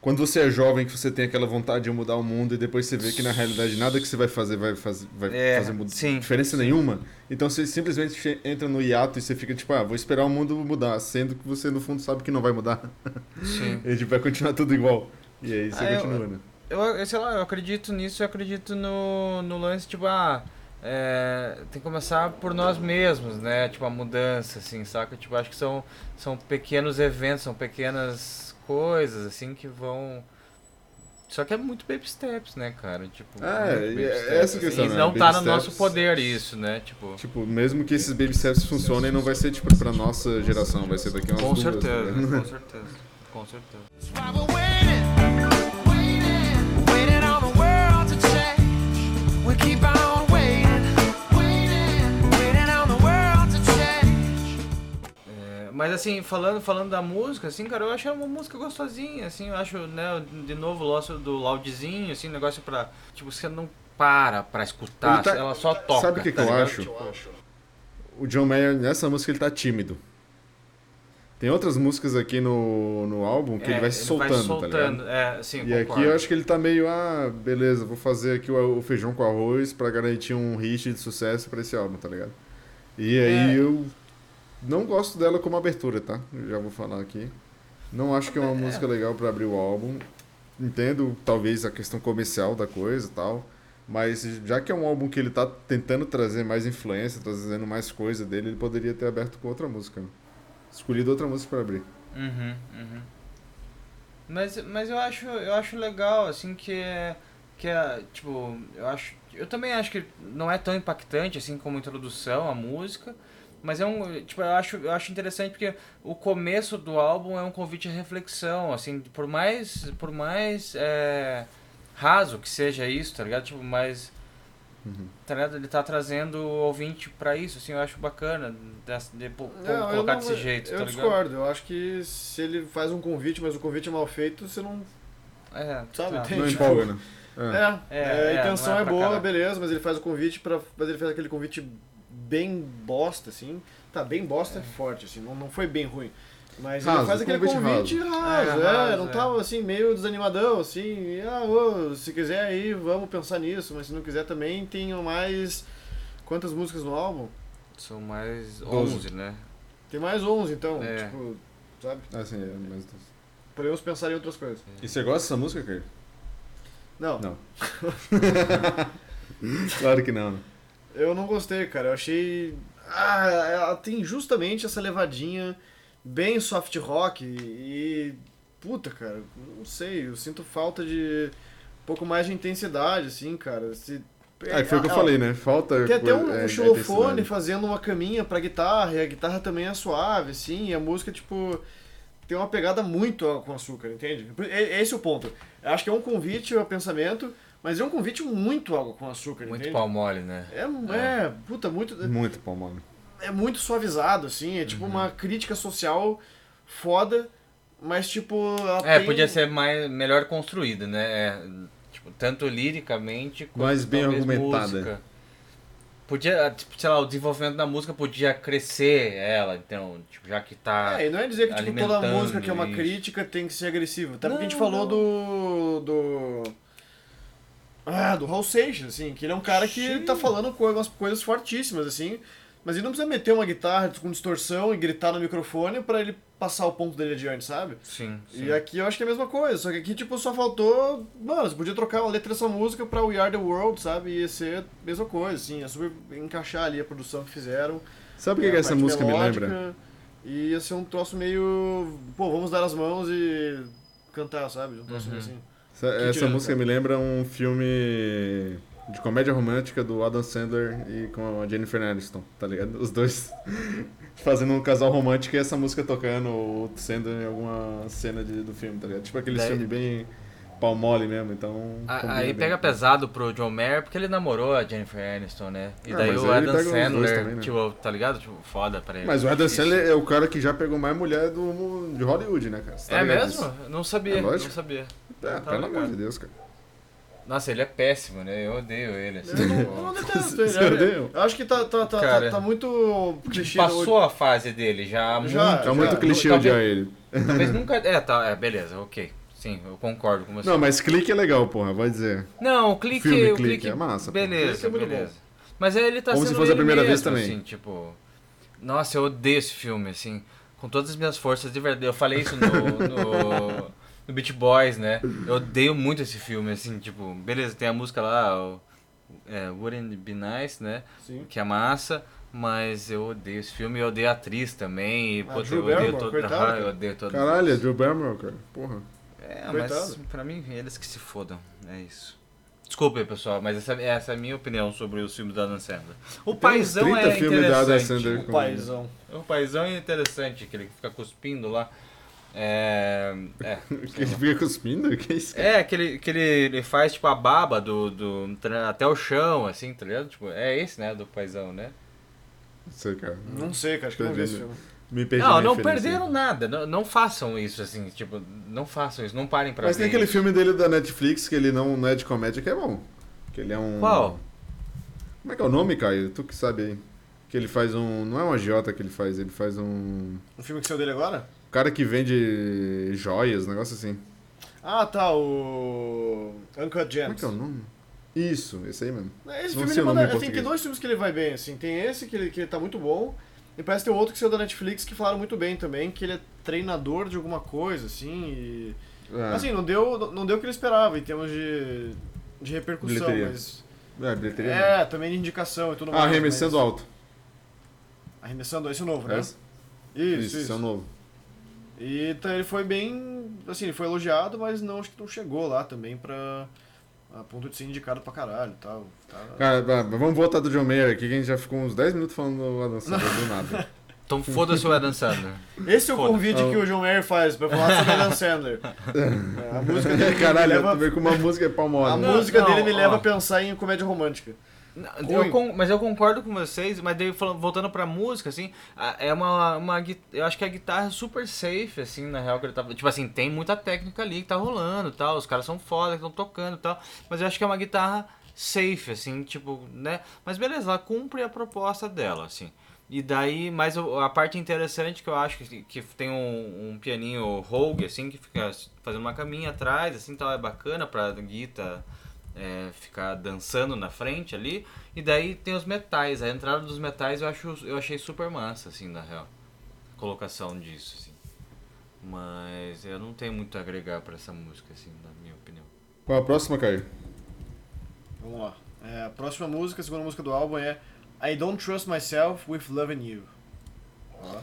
S3: Quando você é jovem, que você tem aquela vontade de mudar o mundo e depois você vê que na realidade nada que você vai fazer vai, faz, vai
S1: É,
S3: fazer
S1: sim,
S3: diferença nenhuma. Então você simplesmente entra no hiato e você fica tipo, ah, vou esperar o mundo mudar, sendo que você no fundo sabe que não vai mudar.
S1: Sim.
S3: e tipo, vai continuar tudo igual. E aí você
S1: Ah, eu-
S3: continua, né?
S1: Eu, eu sei lá, eu acredito nisso, eu acredito no, no lance, tipo, ah, é, tem que começar por nós mesmos, né? Tipo, a mudança, assim, saca? Tipo, acho que são, são pequenos eventos, são pequenas coisas, assim, que vão... Só que é muito baby steps, né, cara? Tipo,
S3: É, é
S1: steps,
S3: essa questão,
S1: E
S3: né?
S1: não
S3: Baby
S1: tá no nosso
S3: steps-
S1: poder isso, né? Tipo,
S3: Tipo, mesmo que esses baby steps funcionem, não vai ser tipo pra nossa geração, vai ser daqui a umas
S1: com
S3: duas, tá
S1: certeza,
S3: ligado?
S1: com certeza, com certeza. Mas assim, falando, falando da música, assim, cara, eu acho uma música gostosinha, assim, eu acho, né, de novo o lance do loudzinho, assim, negócio pra, tipo, você não para pra escutar,
S3: tá-
S1: ela só toca.
S3: Sabe o que, que
S1: tá
S3: eu
S1: ligado?
S3: acho? O John Mayer, nessa música, ele tá tímido. Tem outras músicas aqui no, no álbum que
S1: É,
S3: ele vai se soltando, tá ligado?
S1: soltando, é, sim,
S3: E aqui
S1: concordo.
S3: eu acho que ele tá meio, ah, beleza, vou fazer aqui o, o feijão com arroz pra garantir um hit de sucesso pra esse álbum, tá ligado? E aí
S1: É.
S3: eu não gosto dela como abertura, tá? Já vou falar aqui. Não acho que é uma música legal pra abrir o álbum. Entendo, talvez, a questão comercial da coisa e tal. Mas já que é um álbum que ele tá tentando trazer mais influência, trazendo mais coisa dele, ele poderia ter aberto com outra música. Escolhido outra música pra abrir.
S1: Uhum, uhum. Mas, mas eu acho, eu acho legal, assim, que é, que é, tipo, eu acho, eu também acho que não é tão impactante, assim, como introdução à música, mas é um, tipo, eu acho, eu acho interessante porque o começo do álbum é um convite à reflexão, assim, por mais, por mais, é, raso que seja isso, tá ligado? Tipo, mais,
S3: Uhum.
S1: tá ligado? Ele tá trazendo o ouvinte pra isso, assim, eu acho bacana, de, de, pô-
S2: Não,
S1: colocar
S2: não-
S1: desse jeito,
S2: Eu
S1: tá
S2: discordo. Eu acho que se ele faz um convite, mas o convite é mal feito, você não.
S1: É,
S2: Sabe,
S1: tá.
S2: tem-
S3: Não empolga, né? É.
S2: É,
S1: É,
S2: a intenção
S1: é
S2: é, boa,
S1: caralho.
S2: beleza, mas ele faz o convite para Mas ele fez aquele convite bem bosta, assim. Tá, bem bosta é, forte, assim, não, não foi bem ruim. Mas
S3: Raso,
S2: ele faz aquele
S3: convite
S2: convite raso,
S1: É,
S2: é,
S1: raso,
S2: não
S1: é.
S2: tava assim, meio desanimadão, assim, ah, ô, se quiser aí, vamos pensar nisso, mas se não quiser também, tem mais. Quantas músicas no álbum?
S1: São mais
S3: Doze.
S1: 11, né?
S2: Tem mais 11, então,
S1: É.
S2: tipo, sabe?
S3: Ah, sim, é, mas...
S2: Podemos pensar em outras coisas.
S3: E você gosta dessa música, Caio?
S2: Não,
S3: Não. claro que não, né?
S2: Eu não gostei, cara. Eu achei. Ah, ela tem justamente essa levadinha bem soft rock e. Puta, cara, não sei. Eu sinto falta de um pouco mais de intensidade, assim, cara. Se...
S3: Que foi o que eu
S2: Ah,
S3: falei, né? Falta.
S2: Tem até um,
S3: é, é
S2: xilofone fazendo uma caminha pra guitarra, e a guitarra também é suave, assim, e a música, tipo, tem uma pegada muito com açúcar, entende? É- Esse é o ponto. Eu acho que é um convite ao pensamento, mas é um convite muito água com açúcar,
S1: Muito
S2: entende?
S1: pau mole, né?
S2: É, é, puta, muito
S3: Muito pau, mano.
S2: é muito suavizado, assim, é
S1: Uhum.
S2: tipo uma crítica social foda, mas tipo. ela
S1: É,
S2: tem-
S1: podia ser mais, melhor construída, né? É, tipo, tanto liricamente quanto
S3: Mais bem argumentada.
S1: música. Podia, tipo, sei lá, o desenvolvimento da música podia crescer ela, então, tipo, já que tá.
S2: É, e não é dizer que tipo, toda música que é uma
S1: isso.
S2: crítica tem que ser agressiva. Até porque a gente
S1: Não,
S2: falou do. do. Ah, do Hal Seixas, assim, que ele é um cara que
S1: Sim.
S2: tá falando umas coisas fortíssimas, assim, mas ele não precisa meter uma guitarra com distorção e gritar no microfone pra ele passar o ponto dele adiante, sabe?
S1: Sim, sim.
S2: E aqui eu acho que é a mesma coisa, só que aqui, tipo, só faltou. Mano, você podia trocar uma letra dessa música pra We Are the World, sabe? E ia ser a mesma coisa, assim, ia super encaixar ali a produção que fizeram.
S3: Sabe o que,
S2: É,
S3: que essa música me lembra?
S2: E ia ser um troço meio. Pô, vamos dar as mãos e cantar, sabe? Um troço
S1: Uhum.
S2: meio assim.
S3: Essa, essa música me lembra um filme de comédia romântica do Adam Sandler e com a Jennifer Aniston, tá ligado? Os dois fazendo um casal romântico e essa música tocando ou sendo em alguma cena de- do filme, tá ligado? Tipo aquele
S1: Daí-
S3: filme bem pau mole mesmo, então...
S1: A- Aí
S3: bem.
S1: pega pesado pro John Mayer porque ele namorou a Jennifer Aniston, né? E
S3: Ah,
S1: daí o Adam Sandler,
S3: também, né?
S1: tipo, tá ligado? Tipo, foda pra ele.
S3: Mas o Adam
S1: Difícil.
S3: Sandler é o cara que já pegou mais mulher do, de Hollywood, né, cara? Tá
S1: É mesmo?
S3: disso?
S1: Não sabia,
S3: É
S1: não sabia.
S3: É,
S1: tava
S3: pelo amor de Deus, cara.
S1: Nossa, ele é péssimo, né? Eu odeio ele. Assim,
S2: Eu não,
S1: tipo,
S2: eu não detesto
S3: Você
S2: ele.
S3: odeia?
S2: Eu acho que tá, tá, tá,
S1: Cara,
S2: tá, tá muito clichê.
S1: Passou a fase dele já há
S2: Já,
S1: muito.
S3: É muito
S2: já.
S3: clichê
S1: Talvez-
S3: odiar ele.
S1: Talvez nunca. É, tá, é, beleza, ok. Sim, eu concordo com você.
S3: Não, mas clique é legal, porra, vai dizer.
S1: Não, o clique.
S3: Filme
S1: o
S3: clique,
S1: clique
S3: é massa.
S1: Beleza,
S2: Clique é muito
S1: beleza. Mas aí ele tá
S3: Como se
S1: sendo
S3: fosse a primeira vez
S1: mesmo,
S3: também.
S1: Assim, tipo. Nossa, eu odeio esse filme, assim. Com todas as minhas forças, de verdade. Eu falei isso no. no... no Beach Boys, né? Eu odeio muito esse filme, assim, tipo, beleza, tem a música lá, o, é, Wouldn't It Be Nice, né?
S2: Sim.
S1: Que é massa, mas eu odeio esse filme e eu odeio a atriz também. E,
S2: Ah,
S1: pô,
S2: Drew
S1: eu odeio todo.
S2: coitado,
S1: eu
S2: cara.
S1: odeio todo.
S3: Caralho, é Drew Barrymore, cara. Porra.
S1: É, mas
S2: Coitado.
S1: pra mim, eles que se fodam. É isso. Desculpa aí, pessoal, mas essa, essa é a minha opinião sobre os filmes da Adam Sandler. O paizão
S3: 30
S1: é
S3: da Adam
S1: interessante.
S3: Sandler.
S2: O paizão.
S1: O paizão é interessante, aquele que fica cuspindo lá. É. É.
S3: Que ele fica cuspindo? Que isso?
S1: É, aquele que ele, ele faz tipo a baba do, do. até o chão, assim, tá ligado? Tipo, é esse, né? Do paizão, né?
S3: Não sei, cara.
S2: Não sei, cara, acho que eu não vi esse filme.
S3: Me perdi
S1: Não, não
S3: referência.
S1: perderam nada. Não, não façam isso, assim, tipo, não façam isso, não parem pra
S3: Mas
S1: ver
S3: tem aquele
S1: isso.
S3: filme dele da Netflix que ele não, não é de comédia, que é bom. Que ele é um.
S1: Qual?
S3: Como é que é o nome, Caio? Tu que sabe aí. Que ele faz um. Não é um agiota que ele faz, ele faz um.
S2: O filme que saiu dele agora?
S3: Cara que vende joias, negócio assim.
S2: Ah, tá, o. Uncut Gems.
S3: Como é que é o nome? Isso, esse aí mesmo.
S2: Esse
S3: Não
S2: filme ele manda,
S3: em
S2: tem, tem dois filmes que ele vai bem, assim. Tem esse que ele, que ele tá muito bom. E parece que tem outro que saiu da Netflix que falaram muito bem também, que ele é treinador de alguma coisa, assim, e...
S3: É,
S2: Assim, não deu, não deu o que ele esperava em termos de, de repercussão,
S3: Bilheteria.
S2: mas...
S3: é bilheteria.
S2: É, também de indicação e tudo
S3: Ah,
S2: mais.
S3: arremessando
S2: mas-
S3: alto.
S2: Arremessando, esse é o novo, né?
S3: Esse?
S2: Isso,
S3: Isso,
S2: isso.
S3: esse é o novo.
S2: E então, ele foi bem, assim, ele foi elogiado, mas não, acho que não chegou lá também pra... A ponto de ser indicado pra caralho e tal. Tá...
S3: Cara, vai- vamos voltar do John Mayer aqui, que a gente já ficou uns 10 minutos falando do Adam Sandler do nada.
S1: Então foda-se o Adam Sandler.
S2: Esse é o convite que o John Mayer faz pra falar sobre Adam Sandler. É, a música dele me
S3: Caralho,
S2: leva,
S3: vê com uma música é
S2: a?
S1: Não,
S2: música
S1: não,
S2: dele me
S1: ó.
S2: leva a pensar em comédia romântica.
S1: Eu con- mas eu concordo com vocês, mas daí falando- voltando pra música, assim, é uma, uma. Eu acho que a guitarra é super safe, assim, na real, que ele tava. Tipo assim, tem muita técnica ali que tá rolando e tal. Os caras são foda, que estão tocando e tal. Mas eu acho que é uma guitarra safe, assim, tipo, né? Mas beleza, ela cumpre a proposta dela, assim. E daí, mas a parte interessante que eu acho que, que tem um, um pianinho Rogue, assim, que fica fazendo uma caminha atrás, assim, tal, é bacana pra guitarra é, ficar dançando na frente ali. E daí tem os metais. A entrada dos metais eu, acho, eu achei super massa, assim, na real. A colocação disso, assim. Mas eu não tenho muito a agregar pra essa música, assim, na minha opinião.
S3: Qual a próxima, Caio?
S2: Vamos lá. É, a próxima música, a segunda música do álbum é I Don't Trust Myself with Loving You. Ó.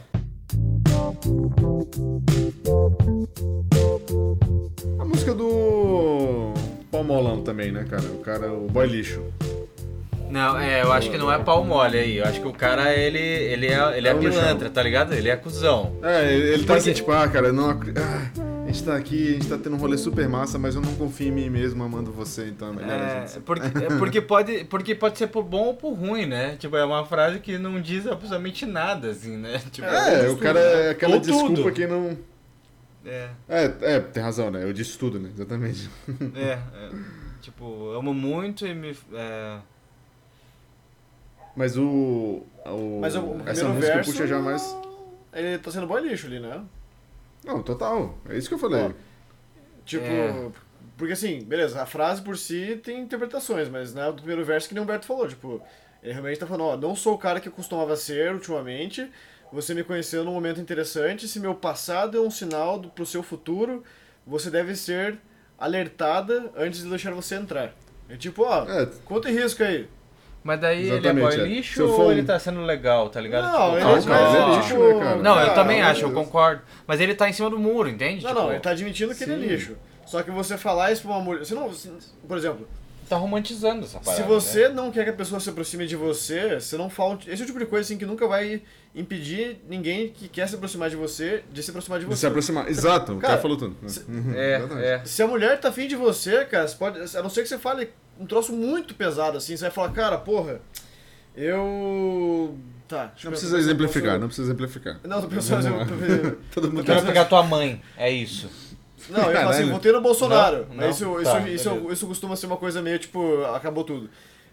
S3: A música do Paul Molão também, né, cara? O cara, o boy lixo.
S1: Não, é, eu acho que não é pau mole aí. Eu acho que o cara, ele, ele é, ele é
S3: É
S1: pilantra,
S3: lixão.
S1: tá ligado? Ele é cuzão.
S3: É, ele, ele tá
S1: Porque-
S3: assim, tipo, ah, cara, não, ah, a gente tá aqui, a gente tá tendo um rolê super massa, mas eu não confio em mim mesmo amando você, então é melhor a
S1: É,
S3: gente...
S1: porque, é porque, pode, porque pode ser por bom ou por ruim, né? Tipo, é uma frase que não diz absolutamente nada, assim, né? Tipo,
S3: É, o cara é aquela
S1: Ou tudo.
S3: desculpa que não...
S1: É,
S3: É, é, tem razão, né? Eu disse tudo, né? Exatamente.
S1: é, é. Tipo, amo muito e me. É...
S3: Mas o. o
S2: Mas o, o
S3: essa
S2: primeiro
S3: música
S2: verso...
S3: puxa já mais.
S2: Ele tá sendo bom lixo ali, né?
S3: Não, total. É isso que eu falei.
S2: Ó, Tipo,
S1: É.
S2: porque assim, beleza, a frase por si tem interpretações, mas né, do primeiro verso que nem o Humberto falou, tipo, ele realmente tá falando, ó, não sou o cara que eu costumava ser ultimamente, você me conheceu num momento interessante, se meu passado é um sinal do, pro seu futuro, você deve ser alertada antes de deixar você entrar. É tipo, ó,
S3: É.
S2: quanto em risco aí?
S1: Mas daí ele é
S3: Exatamente,
S1: boy
S3: é.
S1: lixo ou
S3: for
S1: ele tá sendo legal, tá ligado?
S2: Não,
S1: Tipo,
S2: ele,
S3: cara, é lixo,
S2: tipo,
S3: né, cara?
S1: Não, eu
S2: ah,
S1: também acho, eu concordo. Mas ele tá em cima do muro, entende?
S2: Não,
S1: Tipo,
S2: não,
S1: é-
S2: ele tá admitindo que ele é
S3: Sim.
S2: lixo. Só que você falar isso pra uma mulher. Você não. Por exemplo,
S1: tá romantizando essa parada.
S2: Se você
S1: né?
S2: não quer que a pessoa se aproxime de você, você não fala. Esse é o tipo de coisa assim que nunca vai impedir ninguém que quer se aproximar de você de se aproximar de
S3: De
S2: você.
S3: se aproximar. Exato, o
S2: Cara,
S3: cara falou tudo.
S2: se-
S3: Uhum,
S1: É, é.
S2: Se a mulher tá afim de você, cara, você pode. A não ser que você fale um troço muito pesado assim, você vai falar, cara, porra, eu. Tá. deixa eu
S3: Não precisa exemplificar,
S2: posso-
S3: não precisa exemplificar.
S2: Não, tô pensando.
S3: Todo
S1: Eu
S3: mundo
S1: quero pegar tua mãe, é isso.
S2: Não, eu ia falar assim, votei no Bolsonaro.
S1: Não,
S2: mas
S1: não,
S2: isso,
S1: tá,
S2: isso, isso, isso costuma ser uma coisa meio tipo, acabou tudo.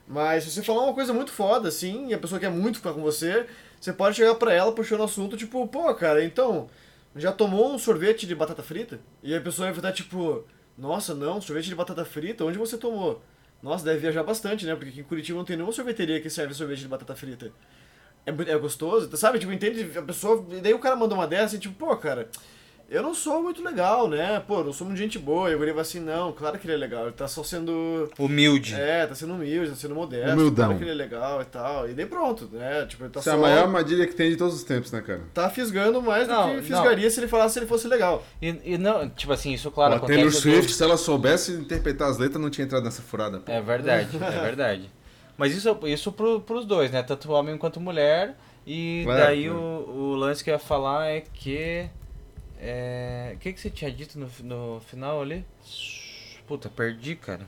S2: Mas se você falar uma coisa muito foda, assim, e a pessoa quer muito ficar com você, você pode chegar pra ela puxando o assunto, tipo, pô, cara, então, já tomou um sorvete de batata frita? E a pessoa vai estar tipo, nossa, não, sorvete de batata frita? Onde você tomou? Nossa, deve viajar bastante, né? Porque aqui em Curitiba não tem nenhuma sorveteria que serve sorvete de batata frita. É, muito- é gostoso, sabe? Tipo, entende? A pessoa. E daí o cara manda uma dessa e tipo, pô, cara, eu não sou muito legal, né? Pô, não sou muito gente boa. E eu vai assim, não, claro que ele é legal. Ele tá só sendo.
S1: Humilde.
S2: É, tá sendo humilde, tá sendo modesto.
S3: Humildão.
S2: Claro que ele é legal e tal. E daí pronto, né? Tipo, ele tá
S3: é
S2: só.
S3: a maior armadilha que tem de todos os tempos, né, cara?
S2: Tá fisgando mais
S1: Não,
S2: do
S1: não.
S2: que fisgaria se ele falasse se ele fosse legal.
S1: E, e não, tipo assim, isso claro
S3: a
S1: acontece.
S3: Taylor
S1: do-
S3: Swift, se ela soubesse interpretar as letras, não tinha entrado nessa furada. pô.
S1: É verdade, é verdade. Mas isso, isso pro, pros dois, né? Tanto homem quanto mulher. E
S3: Claro,
S1: daí
S3: claro.
S1: O, o lance que eu ia falar é que. É, o que, que você tinha dito no, no final ali? Puta, perdi, cara.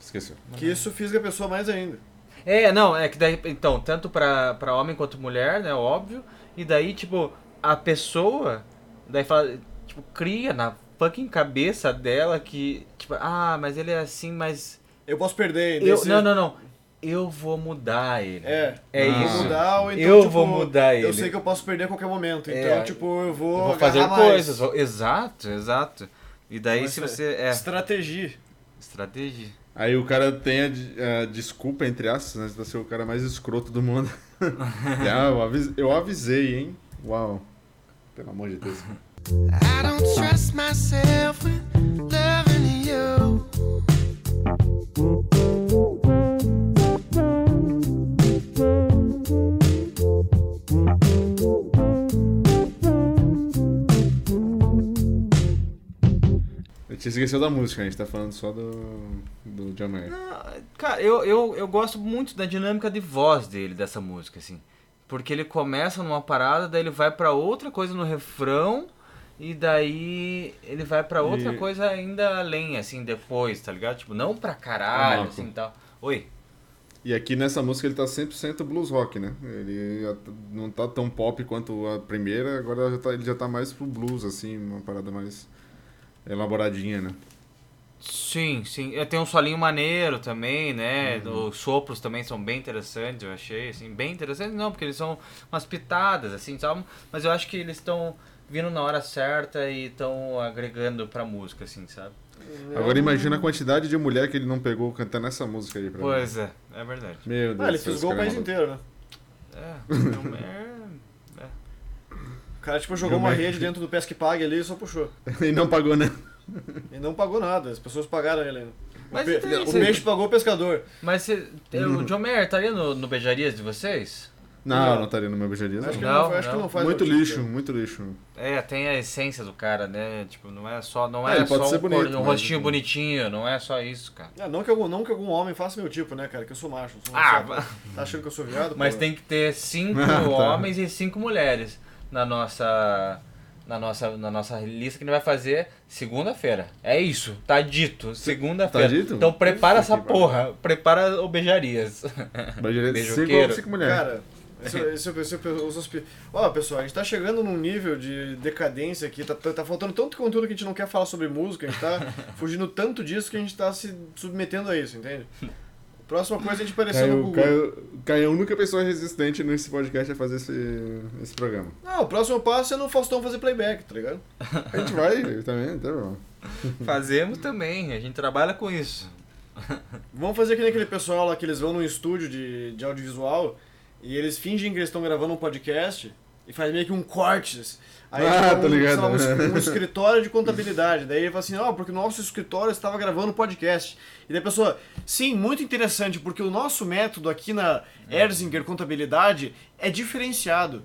S3: Esqueceu.
S2: Que isso fisga a pessoa mais ainda.
S1: É, não, é que daí, então, tanto pra, pra homem quanto mulher, né, óbvio. E daí, tipo, a pessoa, daí fala, tipo, cria na fucking cabeça dela que, tipo, ah, mas ele é assim, mas.
S2: Eu posso perder.
S1: Eu,
S2: nesse-
S1: não, não, não. Eu vou mudar ele.
S2: É,
S1: É
S2: eu
S3: Ah.
S2: vou
S1: isso.
S2: mudar, ou então,
S1: Eu
S2: tipo,
S1: vou mudar ele.
S2: Eu sei que eu posso perder a qualquer momento. Então,
S1: É,
S2: tipo, eu vou,
S1: Eu vou fazer
S2: mais.
S1: coisas. Exato, exato. E daí,
S2: Mas
S1: se
S2: é
S1: você. É.
S2: Estratégia.
S1: Estratégia.
S3: Aí o cara tem a, a desculpa, entre aspas, né, de ser o cara mais escroto do mundo. ah, eu, avis- eu avisei, hein? Uau. Pelo amor de Deus.
S4: I don't trust myself with loving you.
S3: Eu tinha esquecido da música, a gente tá falando só do, do John Mayer.
S1: Ah, Cara, eu, eu, eu gosto muito da dinâmica de voz dele, dessa música, assim. Porque ele começa numa parada, daí ele vai pra outra coisa no refrão, e daí ele vai pra outra
S3: E-
S1: coisa ainda além, assim, depois, tá ligado? Tipo, não pra caralho,
S3: Marco.
S1: assim, tal. Oi?
S3: E aqui nessa música ele tá 100% blues rock, né? Ele não tá tão pop quanto a primeira, agora já tá- ele já tá mais pro blues, assim, uma parada mais elaboradinha, né?
S1: Sim, sim. É, Tem um solinho maneiro também, né? Os sopros também são bem interessantes, eu achei, assim, bem interessantes não, porque eles são umas pitadas, assim, sabe? Mas eu acho que eles estão vindo na hora certa e estão agregando pra música, assim, sabe?
S3: Agora imagina a quantidade de mulher que ele não pegou cantando essa música aí pra mim.
S1: Pois é, é verdade.
S3: Meu Deus
S2: Ah, ele
S3: do céu,
S2: fisgou o
S3: é
S2: país inteiro, né?
S1: É, é...
S2: O cara, tipo, jogou uma rede dentro do Pesque Pague ali e só puxou.
S3: E não pagou, né?
S2: E não pagou nada, as pessoas pagaram ele ainda. O,
S1: Mas
S2: pe-
S1: então,
S2: o
S1: você-
S2: peixe pagou o pescador.
S1: Mas você, o John Mayer estaria no, no Beijarias de vocês?
S3: Não,
S2: Não.
S3: não estaria no meu beijarias,
S2: Acho que
S3: não.
S1: Não,
S2: não, acho que
S1: não.
S2: faz
S3: Muito lixo, muito lixo.
S1: É, tem a essência do cara, né? Tipo, não é só, não
S3: É,
S1: é, só
S3: ser
S1: um,
S3: bonito,
S1: cor- um
S3: mas-
S1: rostinho bonitinho, não é só isso, cara.
S2: Ah, não, que algum, não que algum homem faça meu tipo, né, cara? Que eu sou macho. eu Sou um
S1: Ah,
S2: Tá achando que eu sou viado?
S1: Mas
S2: pô?
S1: tem que ter cinco
S3: Ah, tá.
S1: homens e cinco mulheres na nossa na nossa na nossa lista que a gente vai fazer segunda-feira. É isso, tá dito, segunda-feira.
S3: Tá dito?
S1: Então prepara essa porra, prepara o beijarias.
S3: Beijarias
S1: Beijoqueiro.
S3: cinco, cinco mulheres.
S2: Cara, esse, esse, esse, os hospi- Ó, pessoal, a gente tá chegando num nível de decadência aqui, tá, tá, tá faltando tanto conteúdo que a gente não quer falar sobre música, a gente tá fugindo tanto disso que a gente tá se submetendo a isso, entende? Próxima coisa é a gente aparecer no
S3: Caio,
S2: Google.
S3: Caio, Caio é a única pessoa resistente nesse podcast a fazer esse, esse programa.
S2: Não, o próximo passo é no Faustão fazer playback, tá ligado?
S3: A gente vai também, tá bom.
S1: Fazemos também, a gente trabalha com isso.
S2: Vamos fazer que nem aquele pessoal lá que eles vão num estúdio de, de audiovisual e eles fingem que eles estão gravando um podcast e faz meio que um cortes. Aí
S3: Ah, tô
S2: um,
S3: ligado.
S2: lá, um, um escritório de contabilidade. Daí ele fala assim, ó, porque o nosso escritório estava gravando um podcast. E daí a pessoa, sim, muito interessante, porque o nosso método aqui na Erzinger Contabilidade é diferenciado.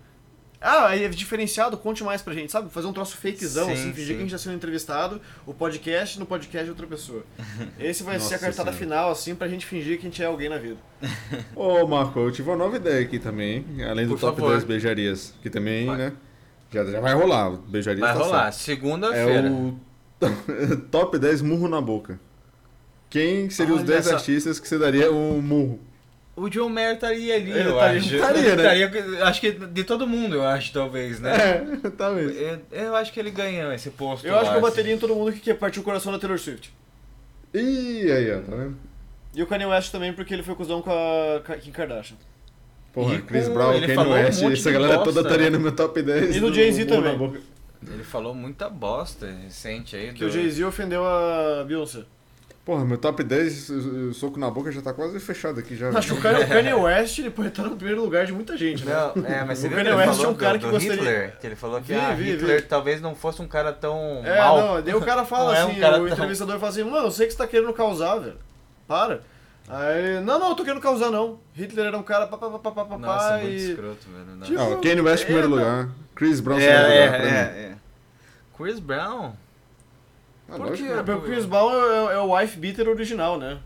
S2: Ah, é diferenciado, conte mais pra gente, sabe? Fazer um troço fakezão,
S1: Sim,
S2: assim, fingir
S1: sim.
S2: que a gente tá sendo entrevistado, o podcast no podcast de outra pessoa. Esse vai ser a cartada
S3: Senhora.
S2: final, assim, pra gente fingir que a gente é alguém na vida.
S3: Ô, Marco, eu tive uma nova ideia aqui também, além do
S1: Por
S3: top
S1: favor.
S3: 10 beijarias, que também,
S1: Vai.
S3: né, já, já vai rolar, beijarias
S1: Vai
S3: tá
S1: rolar, segunda-feira.
S3: É o top 10 murro na boca. Quem seriam os
S1: Olha
S3: 10
S1: só.
S3: artistas que você daria um murro?
S1: O John Mayer estaria ali,
S2: Ele
S1: eu
S2: estaria-
S1: acho.
S3: estaria, né?
S1: Estaria- acho que de todo mundo, eu acho, talvez, né?
S3: É, talvez.
S1: Eu, eu acho que ele ganhou esse posto.
S2: Eu acho
S1: lá,
S2: que eu
S1: assim.
S2: bateria em todo mundo que quer partir o coração da Taylor Swift.
S3: Ih, aí, ó, tá vendo?
S2: E o Kanye West também, porque ele foi cuzão com a Kim Kardashian.
S3: Porra,
S1: E
S3: Chris Brown,
S1: ele
S3: Kanye
S1: falou um
S3: West,
S1: monte
S3: essa galera
S1: bosta,
S3: toda estaria
S1: né?
S3: no meu top 10.
S2: E do Jay-Z também.
S1: Ele falou muita bosta recente aí.
S2: Que
S1: do-
S2: o Jay-Z ofendeu a Beyoncé.
S3: Porra, meu top 10, o- soco na boca já tá quase fechado aqui já.
S2: Acho que o Kanye, o Kanye West ele pode estar no primeiro lugar de muita gente, né?
S1: Não, é, mas você
S2: O Kanye West é um cara
S1: do,
S2: que
S1: do
S2: gostaria-
S1: Hitler? Que ele falou que
S2: Vi,
S1: ah,
S2: vi,
S1: Hitler
S2: vi.
S1: talvez não fosse um cara tão
S2: É,
S1: mal.
S2: não, daí o cara fala
S1: Não é
S2: assim,
S1: um cara
S2: o
S1: tão-
S2: entrevistador fala assim, mano, eu sei que você tá querendo causar, velho. Para. Aí não, não, eu tô querendo causar não. Hitler era um cara pá, pá, pá, pá, pá, pá,
S1: Nossa,
S2: pá,
S1: muito
S2: e...
S1: escroto, velho. Não.
S2: Tipo,
S3: Não, Kanye West em primeiro
S2: é,
S3: lugar. Chris Brown em
S1: é,
S3: segundo
S1: é,
S3: lugar.
S1: é, é. Chris Brown?
S3: Ah,
S1: Por quê?
S2: É, porque o Chris Brown é, é o wife beater original, né?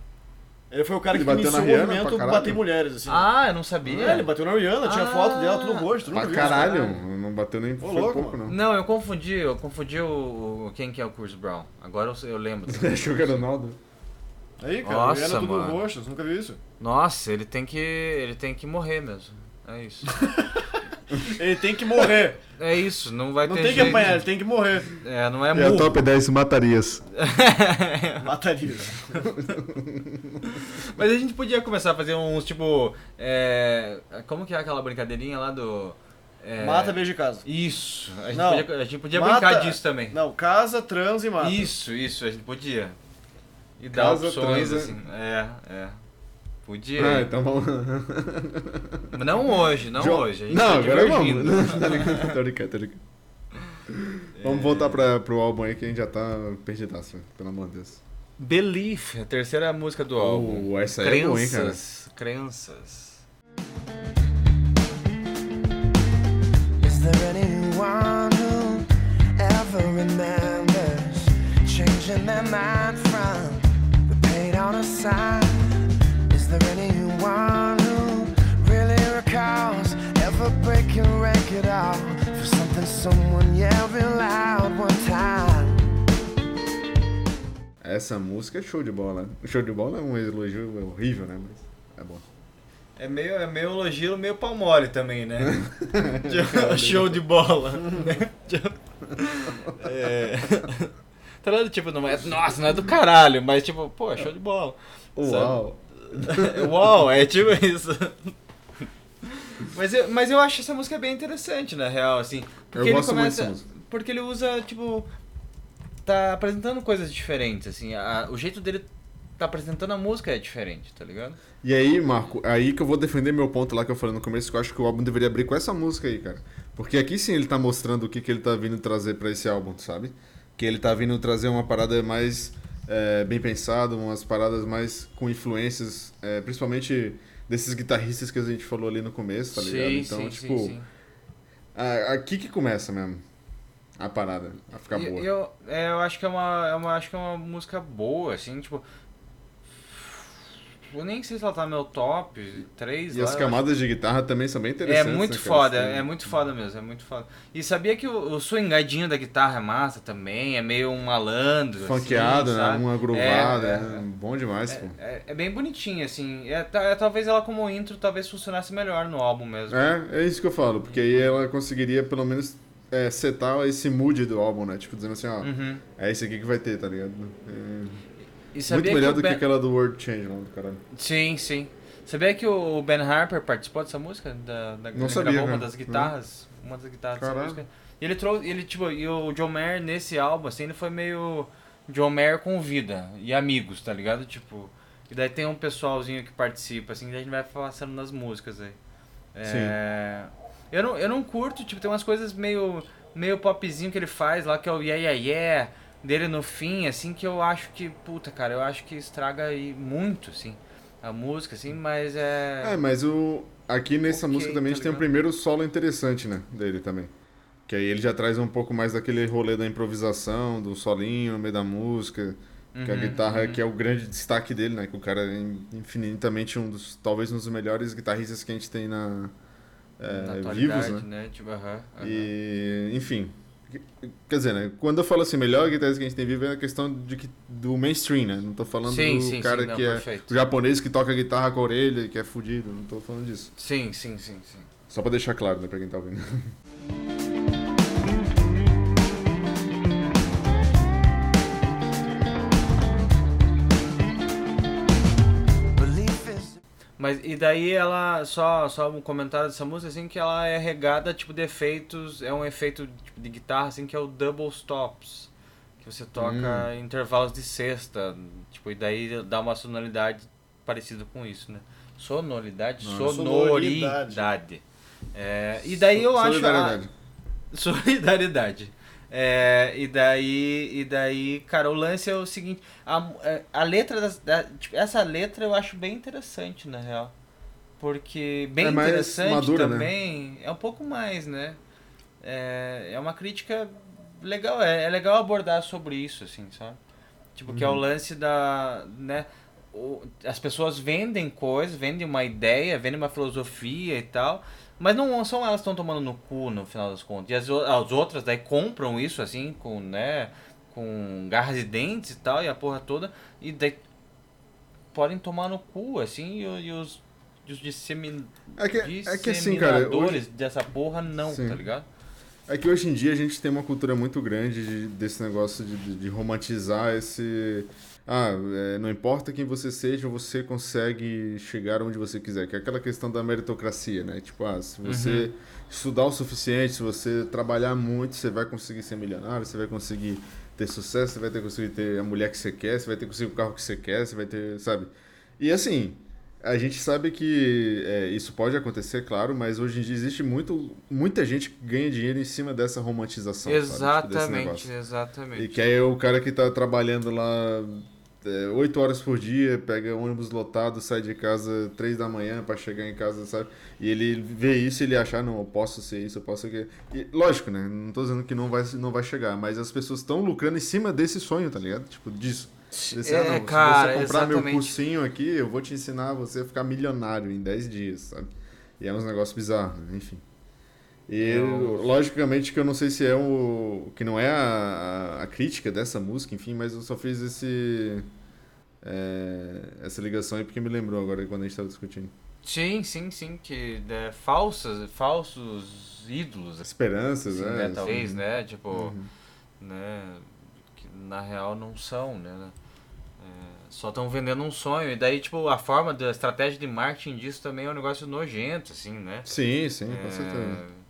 S2: Ele foi o cara
S3: Ele
S2: que
S3: bateu
S2: iniciou
S3: na
S2: o movimento
S3: caralho.
S2: bater em mulheres, assim.
S1: Ah, eu não sabia.
S2: É, ele bateu na Rihanna, tinha
S1: Ah.
S2: foto dela, tudo no rosto,
S3: Pra
S2: viu isso, cara?
S3: caralho, não bateu nem foi
S2: louco,
S3: pouco, não.
S1: Não, eu confundi, eu confundi o, o- quem que é o Chris Brown. Agora eu, eu lembro.
S3: Achou que era o Ronaldo?
S2: Aí, cara,
S1: Nossa,
S2: Rihanna tudo
S1: mano.
S2: no rosto, você nunca viu isso?
S1: Nossa, ele tem que ele tem que morrer mesmo. É isso.
S2: Ele tem que morrer.
S1: É isso, não vai
S2: Não
S1: ter
S2: tem que
S1: jeito.
S2: apanhar, ele tem que morrer.
S1: É, não é
S3: a
S1: murro.
S3: top 10 matarias.
S2: Mataria.
S1: Mas a gente podia começar a fazer uns tipo. É, como que é aquela brincadeirinha lá do. é,
S2: Mata, beija e casa.
S1: Isso. A gente
S2: Não.
S1: podia, a gente podia
S2: Mata-
S1: brincar disso também.
S2: Não, casa, transa e mata.
S1: Isso, isso, a gente podia. E dar
S3: Casa,
S1: opções
S3: transa.
S1: assim. É, é. Podia.
S3: Ah, então vamos.
S1: Não hoje, não
S3: Jo-
S1: hoje. A gente
S3: Não,
S1: tá
S3: agora vamos. Tá ligado, tô brincando, tô brincando. Vamos voltar pra, pro álbum aí que a gente já tá perdidaço, pelo amor de Deus.
S1: Belief, a terceira música do álbum.
S3: Oh, essa aí é boa, hein, cara?
S1: Crenças. Crenças.
S4: Is there anyone who ever remembers changing their mind from on a sign? Is there anyone who really recalls ever breaking record for something someone yelled loud one time?
S3: Essa música é show de bola. Show de bola é um elogio horrível, né? Mas é bom.
S1: É meio, é meio elogio, meio pau mole também, né? Show de bola. né? É... Tá ligado? Tipo, não é. Nossa, não é do caralho, mas tipo, pô, show de bola.
S3: Uau!
S1: Uau, é tipo isso. Mas eu, mas eu acho essa música bem interessante, na real, assim. Porque
S3: Eu
S1: ele
S3: gosto muito
S1: começa.
S3: dessa música.
S1: Porque ele usa, tipo. Tá apresentando coisas diferentes, assim. a- o jeito dele tá apresentando a música é diferente, tá ligado?
S3: E aí, Marco, aí que eu vou defender meu ponto lá que eu falei no começo, que eu acho que o álbum deveria abrir com essa música aí, cara. Porque aqui sim ele tá mostrando o que, que ele tá vindo trazer pra esse álbum, sabe? Que ele tá vindo trazer uma parada mais é, bem pensada, umas paradas mais com influências, é, principalmente desses guitarristas que a gente falou ali no começo, tá ligado? então, tipo, a- aqui que começa mesmo a parada, a ficar
S1: E-
S3: boa.
S1: Eu, é, eu acho que é uma, é uma, acho que é uma música boa, assim, tipo. Eu nem sei se ela tá no meu top 3
S3: E as camadas de guitarra também são bem
S1: É
S3: interessantes.
S1: muito
S3: né,
S1: foda, é muito foda mesmo, é muito foda. E sabia que o, o swingadinho da guitarra é massa também, é meio um malandro.
S3: Funkeado,
S1: assim,
S3: né?
S1: sabe?
S3: Uma groovada,
S1: É,
S3: né? Bom demais,
S1: É,
S3: pô.
S1: é, é bem bonitinho, assim. É, ta- é, talvez ela como intro talvez funcionasse melhor no álbum mesmo.
S3: É, é isso que eu falo, porque aí ela conseguiria pelo menos é, setar esse mood do álbum, né? Tipo, dizendo assim, ó,
S1: Uhum.
S3: é esse aqui que vai ter, tá ligado? É, Muito melhor
S1: que
S3: do que
S1: Ben-
S3: aquela do World Change lá do caralho.
S1: Sim, sim. Sabia que o Ben Harper participou dessa música? Da, da,
S3: Não sabia,
S1: gravou uma das guitarras. Uma das guitarras dessa
S3: Caralho.
S1: música. E ele trouxe. Ele, tipo, e o John Mayer nesse álbum, assim, ele foi meio. John Mayer com vida e amigos, tá ligado? Tipo. E daí tem um pessoalzinho que participa, assim, daí a gente vai passando nas músicas aí. É, Eu não, eu não curto, tipo, tem umas coisas meio, meio popzinho que ele faz lá, que é o yeah, yeah, yeah dele no fim, assim, que eu acho que, puta, cara, eu acho que estraga aí muito, assim, a música, assim, mas é...
S3: É, mas o aqui nessa
S1: Ok,
S3: música também a
S1: tá
S3: gente tem um
S1: ligado?
S3: primeiro solo interessante, né, dele também. Que aí ele já traz um pouco mais daquele rolê da improvisação, do solinho no meio da música, que a
S1: Uhum,
S3: guitarra
S1: uhum.
S3: que é o grande destaque dele, né, que o cara é infinitamente um dos, talvez um dos melhores guitarristas que a gente tem na, é,
S1: Na
S3: vivos, né.
S1: né? Tipo, aham.
S3: E, enfim. Quer dizer, né? Quando eu falo assim, melhor guitarrista que a gente tem vivo é a questão de que, do mainstream, né? Não tô falando
S1: Sim,
S3: do
S1: sim,
S3: cara
S1: sim, não,
S3: que é o japonês que toca guitarra com a orelha, que é fudido. Não tô falando disso.
S1: Sim, sim, sim, sim.
S3: Só pra deixar claro, né, pra quem tá ouvindo.
S1: Mas, e daí ela, só, só um comentário dessa música, assim, que ela é regada, tipo, de efeitos, é um efeito tipo, de guitarra, assim, que é o double stops. Que você toca em intervalos de sexta, tipo, e daí dá uma sonoridade parecida com isso, né? Sonoridade?
S3: Não,
S1: Sonoridade.
S2: sonoridade.
S1: É, e daí eu acho... a-
S3: Solidariedade.
S1: É, e daí, e daí, cara, o lance é o seguinte, a, é, a letra das, da, tipo, essa letra eu acho bem interessante na real. Porque bem
S3: É
S1: interessante
S3: madura, né?
S1: também, é um pouco mais, né? É, é uma crítica legal, é, é legal abordar sobre isso, assim, sabe? Tipo, que é o lance da, né? o- as pessoas vendem coisas, vendem uma ideia, vendem uma filosofia e tal, mas não são elas que estão tomando no cu no final das contas. E as, as outras daí compram isso assim, com, né, com garras e dentes e tal, e a porra toda, e daí podem tomar no cu, assim, e, e os, os dissemin,
S3: É que, é que assim, cara,
S1: disseminadores
S3: hoje,
S1: dessa porra não,
S3: Sim.
S1: tá ligado?
S3: é que hoje em dia a gente tem uma cultura muito grande de- desse negócio de, de- de romantizar esse. Ah, é, não importa quem você seja, você consegue chegar onde você quiser. Que é aquela questão da meritocracia, né? Tipo, ah, se você estudar o suficiente, se você trabalhar muito, você vai conseguir ser milionário, você vai conseguir ter sucesso, você vai ter conseguir ter a mulher que você quer, você vai ter conseguir o carro que você quer, você vai ter, sabe? E assim, a gente sabe que é, isso pode acontecer, claro, mas hoje em dia existe muito, muita gente que ganha dinheiro em cima dessa romantização. sabe? Tipo,
S1: Exatamente, exatamente.
S3: E que aí o cara que tá trabalhando lá é, oito horas por dia, pega ônibus lotado, sai de casa três da manhã pra chegar em casa, sabe? E ele vê isso e ele acha, ah, não, eu posso ser isso, eu posso ser aquilo. E, lógico, né? Não tô dizendo que não vai, não vai chegar, mas as pessoas estão lucrando em cima desse sonho, tá ligado? Tipo, disso. Desse,
S1: É,
S3: ah, não,
S1: cara,
S3: se você comprar meu
S1: exatamente.
S3: cursinho aqui, eu vou te ensinar você a ficar milionário em 10 dias, sabe? E é uns negócios bizarros, né? enfim. E
S1: Eu-
S3: logicamente que eu não sei se é o. que não é a, a, crítica dessa música, enfim, mas eu só fiz esse. é, essa ligação aí porque me lembrou agora quando a gente tava discutindo.
S1: Sim, sim, sim, que é, falsas, falsos ídolos, assim,
S3: Esperanças,
S1: né,
S3: né?
S1: talvez, né, tipo,
S3: Uhum.
S1: né, que na real não são, né, é, só estão vendendo um sonho, e daí, tipo, a forma da estratégia de marketing disso também é um negócio nojento, assim, né,
S3: Sim, sim, com
S1: É,
S3: certeza.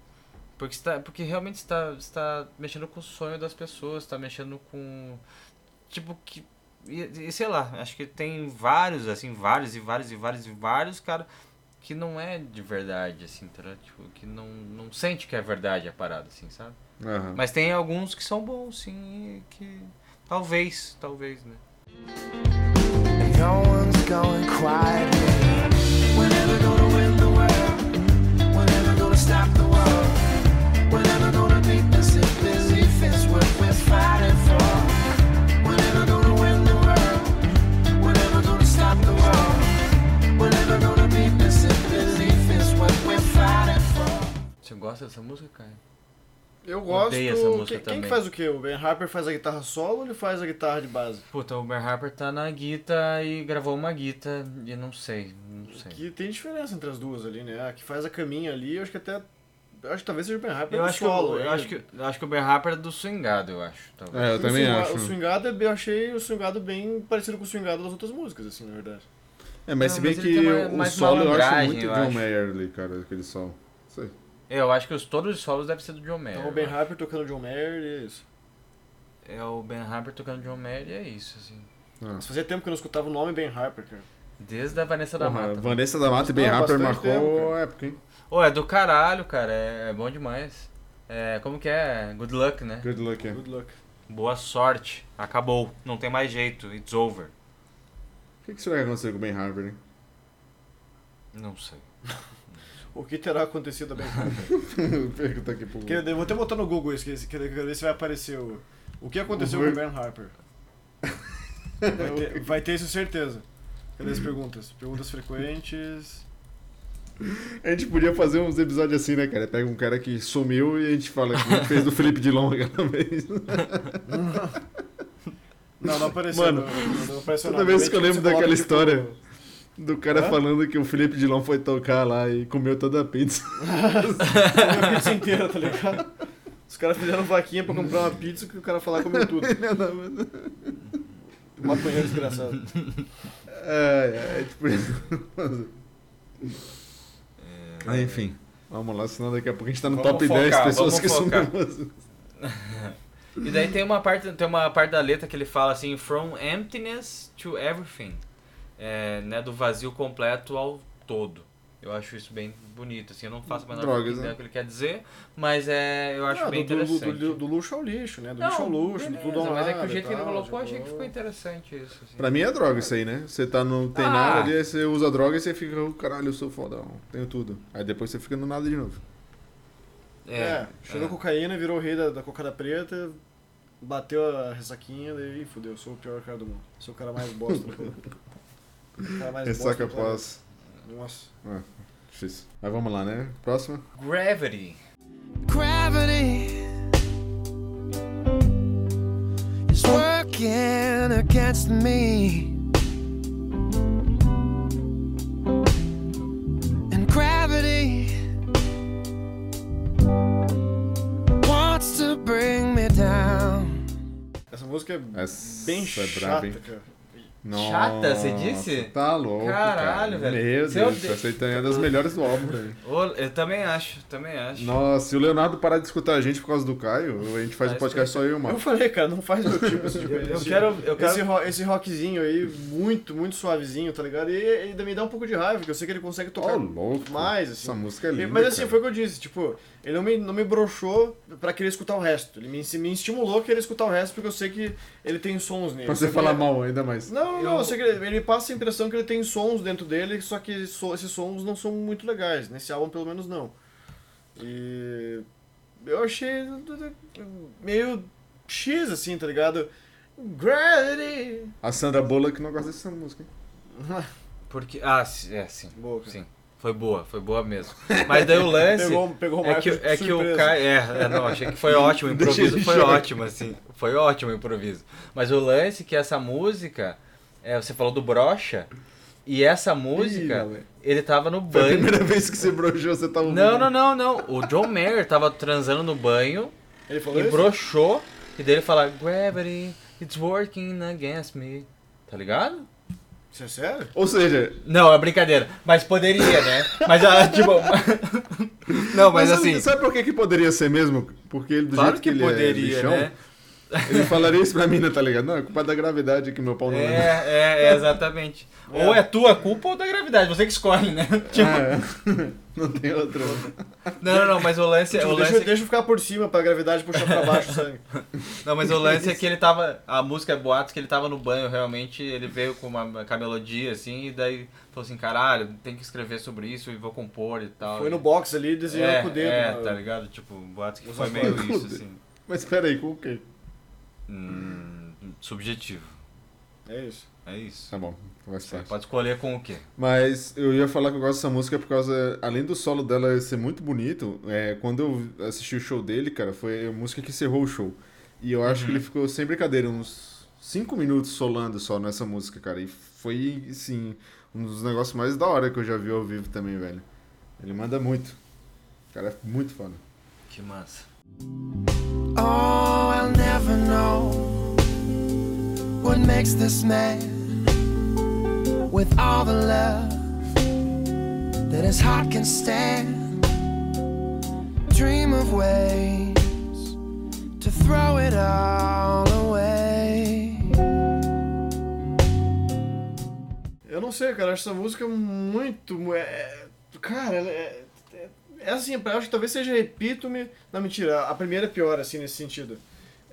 S1: Porque, está, porque realmente está, está mexendo com o sonho das pessoas, está mexendo com. Tipo, que. E, e sei lá, acho que tem vários, assim, vários e vários e vários e vários, cara, que não é de verdade, assim, tá? Tipo, que não, não sente que é verdade a parada, assim, sabe?
S3: Aham.
S1: Mas tem alguns que são bons, sim, que. Talvez, talvez, né?
S4: and no one's going quiet. We're never gonna win the world. We're never gonna stop the
S1: Você gosta dessa música, cara?
S2: Eu gosto.
S1: Odeio essa música
S2: quem, quem
S1: também.
S2: que faz o quê? O Ben Harper faz a guitarra solo ou ele faz a guitarra de base?
S1: Puta, o Ben Harper tá na guita e gravou uma guita e não sei, não sei.
S2: Que tem diferença entre as duas ali, né? A que faz a caminha ali, eu acho que até Eu acho que talvez seja o Ben Harper
S1: Eu
S2: do
S1: acho, que,
S2: solo.
S1: eu,
S2: ainda.
S1: acho que, eu acho que o Ben Harper é do swingado, eu acho. talvez.
S3: É, eu
S2: O
S3: também acho.
S2: O swingado, eu achei o swingado bem parecido com o swingado das outras músicas, assim, na verdade.
S3: É, mas
S1: Não,
S3: se bem
S1: mas
S3: que
S1: mais-
S3: o
S1: mais
S3: solo eu acho muito
S1: eu
S3: John. Mayer ali, cara, aquele solo. Sei.
S1: Eu acho que os, todos os solos devem ser do John Mayer.
S2: Então o Ben Harper tocando John Mayer e é isso.
S1: É o Ben Harper tocando John Mayer e é isso, assim.
S3: Ah.
S2: Mas fazia tempo que eu não escutava o nome Ben Harper, cara.
S1: Desde a Vanessa da
S3: Porra,
S1: Mata.
S3: Vanessa da Mata e Ben Harper marcou
S2: tempo,
S3: época, hein?
S1: Ô, é do caralho, cara. É, é bom demais. É, como que é? Good luck, né?
S3: Good luck, é.
S2: Good luck.
S1: Boa sorte. Acabou. Não tem mais jeito. It's over.
S3: O que, que será que aconteceu com o Ben Harper, hein?
S1: Não sei.
S2: O que terá acontecido a Ben Harper?
S3: Pergunta aqui pro...
S2: Que- eu vou até botar no Google isso, que que- que- quero ver se vai aparecer o... O que aconteceu
S3: O
S2: com o Ben Harper? Vai ter, vai ter isso certeza. Cadê as perguntas? Perguntas frequentes...
S3: A gente podia fazer uns episódios assim, né, cara? Pega um cara que sumiu e a gente fala que fez do Felipe Dilon aquela vez.
S2: Não, não apareceu.
S3: Mano,
S2: não, não apareceu
S3: toda vez que eu lembro daquela
S2: tipo,
S3: história. Do cara
S2: Hã?
S3: falando que o Felipe Dilon foi tocar lá e comeu toda a pizza.
S2: Comeu a pizza inteira, tá ligado? Os caras fizeram vaquinha pra comprar uma pizza que o cara falar comeu tudo. Maconheiro desgraçado.
S3: É, é tipo isso. Ah, enfim. Vamos lá, senão daqui a pouco a gente tá no
S1: Vamos
S3: top
S1: focar,
S3: 10 pessoas que
S1: focar.
S3: sumiram.
S1: E daí tem uma parte, tem uma parte da letra que ele fala assim, from emptiness to everything. É, né, do vazio completo ao todo. Eu acho isso bem bonito, assim, eu não faço a menor
S3: Drogas,
S1: ideia
S3: né?
S1: do que ele quer dizer, mas é, eu acho
S2: Ah,
S1: bem
S2: do, do,
S1: interessante.
S2: do, do luxo ao lixo, né? Do
S1: Não,
S2: lixo ao luxo, do
S1: beleza,
S2: tudo ao
S1: mas é que
S2: nada
S1: o jeito que ele colocou, eu
S2: tipo,
S1: achei que ficou interessante isso. Assim.
S3: Pra mim é droga isso aí, né? Você tá no. Tem
S1: Ah.
S3: nada ali, aí você usa droga e você fica, oh, caralho, eu sou fodão, tenho tudo. Aí depois você fica no nada de novo.
S2: É, chegou
S1: é.
S2: cocaína, virou o rei da, da cocada preta, bateu a ressaquinha, daí fudeu, sou o pior cara do mundo. Sou o cara mais bosta do mundo. O cara mais bosta
S3: Ressaca
S2: do planeta.
S3: pós.
S2: Nossa.
S3: Ah, difícil. Mas vamos lá, né? Próxima.
S1: Gravity.
S4: Gravity is working against me. And gravity wants to bring me down.
S2: Essa música é
S3: Essa
S2: bem
S3: é
S2: chata,
S3: braba, hein?
S2: Cara.
S1: Chata, você disse?
S3: Tá louco.
S1: Caralho,
S3: cara.
S1: velho.
S3: Meu
S1: Se
S3: Deus,
S1: eu
S3: essa aí é uma das melhores do álbum, velho.
S1: Eu também acho, também acho.
S3: Nossa, se o Leonardo parar de escutar a gente por causa do Caio, a gente faz
S1: Tá
S3: um podcast só eu e o
S2: Eu falei, cara, não faz meu tipo esse tipo.
S1: Eu
S2: esse-
S1: quero, eu quero
S2: Esse, ro- esse rockzinho aí, muito, muito suavezinho, tá ligado? E ainda me dá um pouco de raiva, porque eu sei que ele consegue tocar
S3: louco.
S2: mais, assim.
S3: Essa música é linda.
S2: Mas assim,
S3: cara.
S2: foi o que eu disse, tipo, ele não me, não me broxou pra querer escutar o resto. Ele me, me estimulou a querer escutar o resto, porque eu sei que ele tem sons nele.
S3: Pra você falar
S2: ele-
S3: mal ainda mais.
S2: Não, não, não,
S1: Eu-
S2: eu sei que ele, ele passa a impressão que ele tem sons dentro dele, só que so- esses sons não são muito legais. Nesse álbum, pelo menos, não. E. Eu achei meio X, assim, tá ligado? Gravity!
S3: A Sandra Bullock não gosta dessa música. hein?
S1: Porque. Ah, é, sim.
S2: Boa, cara.
S1: Sim. Foi boa, foi boa mesmo. Mas daí o lance.
S2: Pegou, pegou o
S1: É que, é que o. Caio. É, é, não, achei que foi ótimo. O improviso foi ótimo, assim. Foi ótimo o improviso. Mas o lance é que essa música. É, você falou do brocha. E essa música,
S3: Ih,
S1: ele tava no
S3: Foi a
S1: banho.
S3: primeira vez que você broxou, você tava
S1: Não, não, não, não. O John Mayer tava transando no banho
S2: Ele falou
S1: e
S2: isso?
S1: broxou. E daí ele fala: Gravity, it's working against me. Tá ligado?
S2: Isso é sério?
S3: Ou seja,
S1: Não, é brincadeira. Mas poderia, né? Mas, ah, tipo. não, mas,
S3: sabe-
S1: assim.
S3: Sabe por que, que poderia ser mesmo? Porque ele, do
S1: Claro
S3: jeito
S1: que,
S3: que, ele é
S1: poderia,
S3: bichão,
S1: né?
S3: Ele falaria isso pra mina, tá ligado? Não, é culpa da gravidade que meu pau não.
S1: É, é, é, exatamente. Ou é tua culpa ou da gravidade, você que escolhe, né? Tipo,
S3: É. não tem outra.
S1: não, não, não, mas o lance,
S2: Tipo,
S1: o
S2: deixa,
S1: lance,
S2: deixa eu ficar por cima pra gravidade puxar pra baixo o sangue.
S1: não, mas o lance é que ele tava, a música é boatos que ele tava no banho, realmente, ele veio com uma com a melodia assim e daí falou assim, caralho, tem que escrever sobre isso e vou compor e tal.
S2: Foi no box ali desenhando
S1: é,
S2: com o dedo.
S1: É,
S2: né?
S1: tá ligado? Tipo, boatos que
S2: Os
S1: foi meio isso assim.
S3: Mas peraí, com o quê?
S1: Hum, subjetivo.
S2: É isso.
S1: É isso.
S3: Tá bom,
S1: Você
S3: parte.
S1: pode escolher com o quê?
S3: Mas eu ia falar que eu gosto dessa música por causa, além do solo dela ser muito bonito, é, quando eu assisti o show dele, cara, foi a música que encerrou o show. E eu acho que ele ficou sem brincadeira, uns 5 minutos solando só nessa música, cara. E foi, assim, um dos negócios mais da hora que eu já vi ao vivo também, velho. Ele manda muito. O cara é muito foda.
S1: Que massa.
S4: Oh, I'll never know what makes this man with all the love that his heart can stand. Dream of ways to throw it all away.
S2: Eu não sei, cara, acho essa música muito. É, cara, ela é, é, é assim, eu acho que talvez seja epítome. Não, mentira, a primeira é pior, assim, nesse sentido.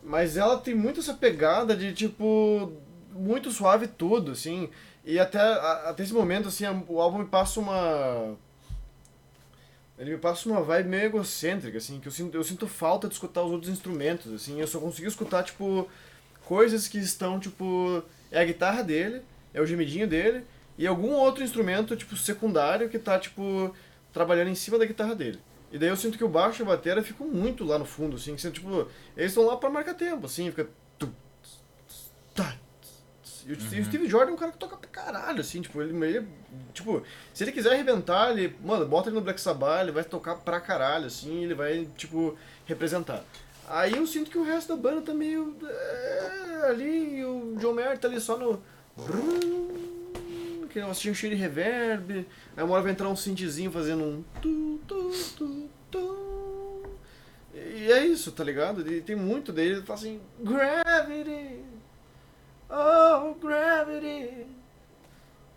S2: Mas ela tem muito essa pegada de, tipo, muito suave tudo, assim. E até, até esse momento, assim, o álbum me passa uma. Ele me passa uma vibe meio egocêntrica, assim, que eu sinto, eu sinto falta de escutar os outros instrumentos, assim. Eu só consigo escutar, tipo, coisas que estão, tipo. É a guitarra dele, é o gemidinho dele, e algum outro instrumento, tipo, secundário que tá, tipo, trabalhando em cima da guitarra dele. E daí eu sinto que o baixo e a bateria ficam muito lá no fundo, assim, que, tipo, eles estão lá pra marcar tempo, assim, fica. tá, E o, o Steve Jordan é um cara que toca pra caralho, assim, tipo, ele, ele- Tipo, se ele quiser arrebentar, ele. Mano, bota ele no Black Sabbath, ele vai tocar pra caralho, assim, ele vai, tipo, representar. Aí eu sinto que o resto da banda tá meio. é, ali, o John Mayer tá ali só no. Que negócio tinha um cheiro de reverb. Aí uma hora vai entrar um synthzinho fazendo um. Tu, tu, tu, tu. E é isso, tá ligado? E tem muito dele, ele tá assim. Gravity! Oh, gravity!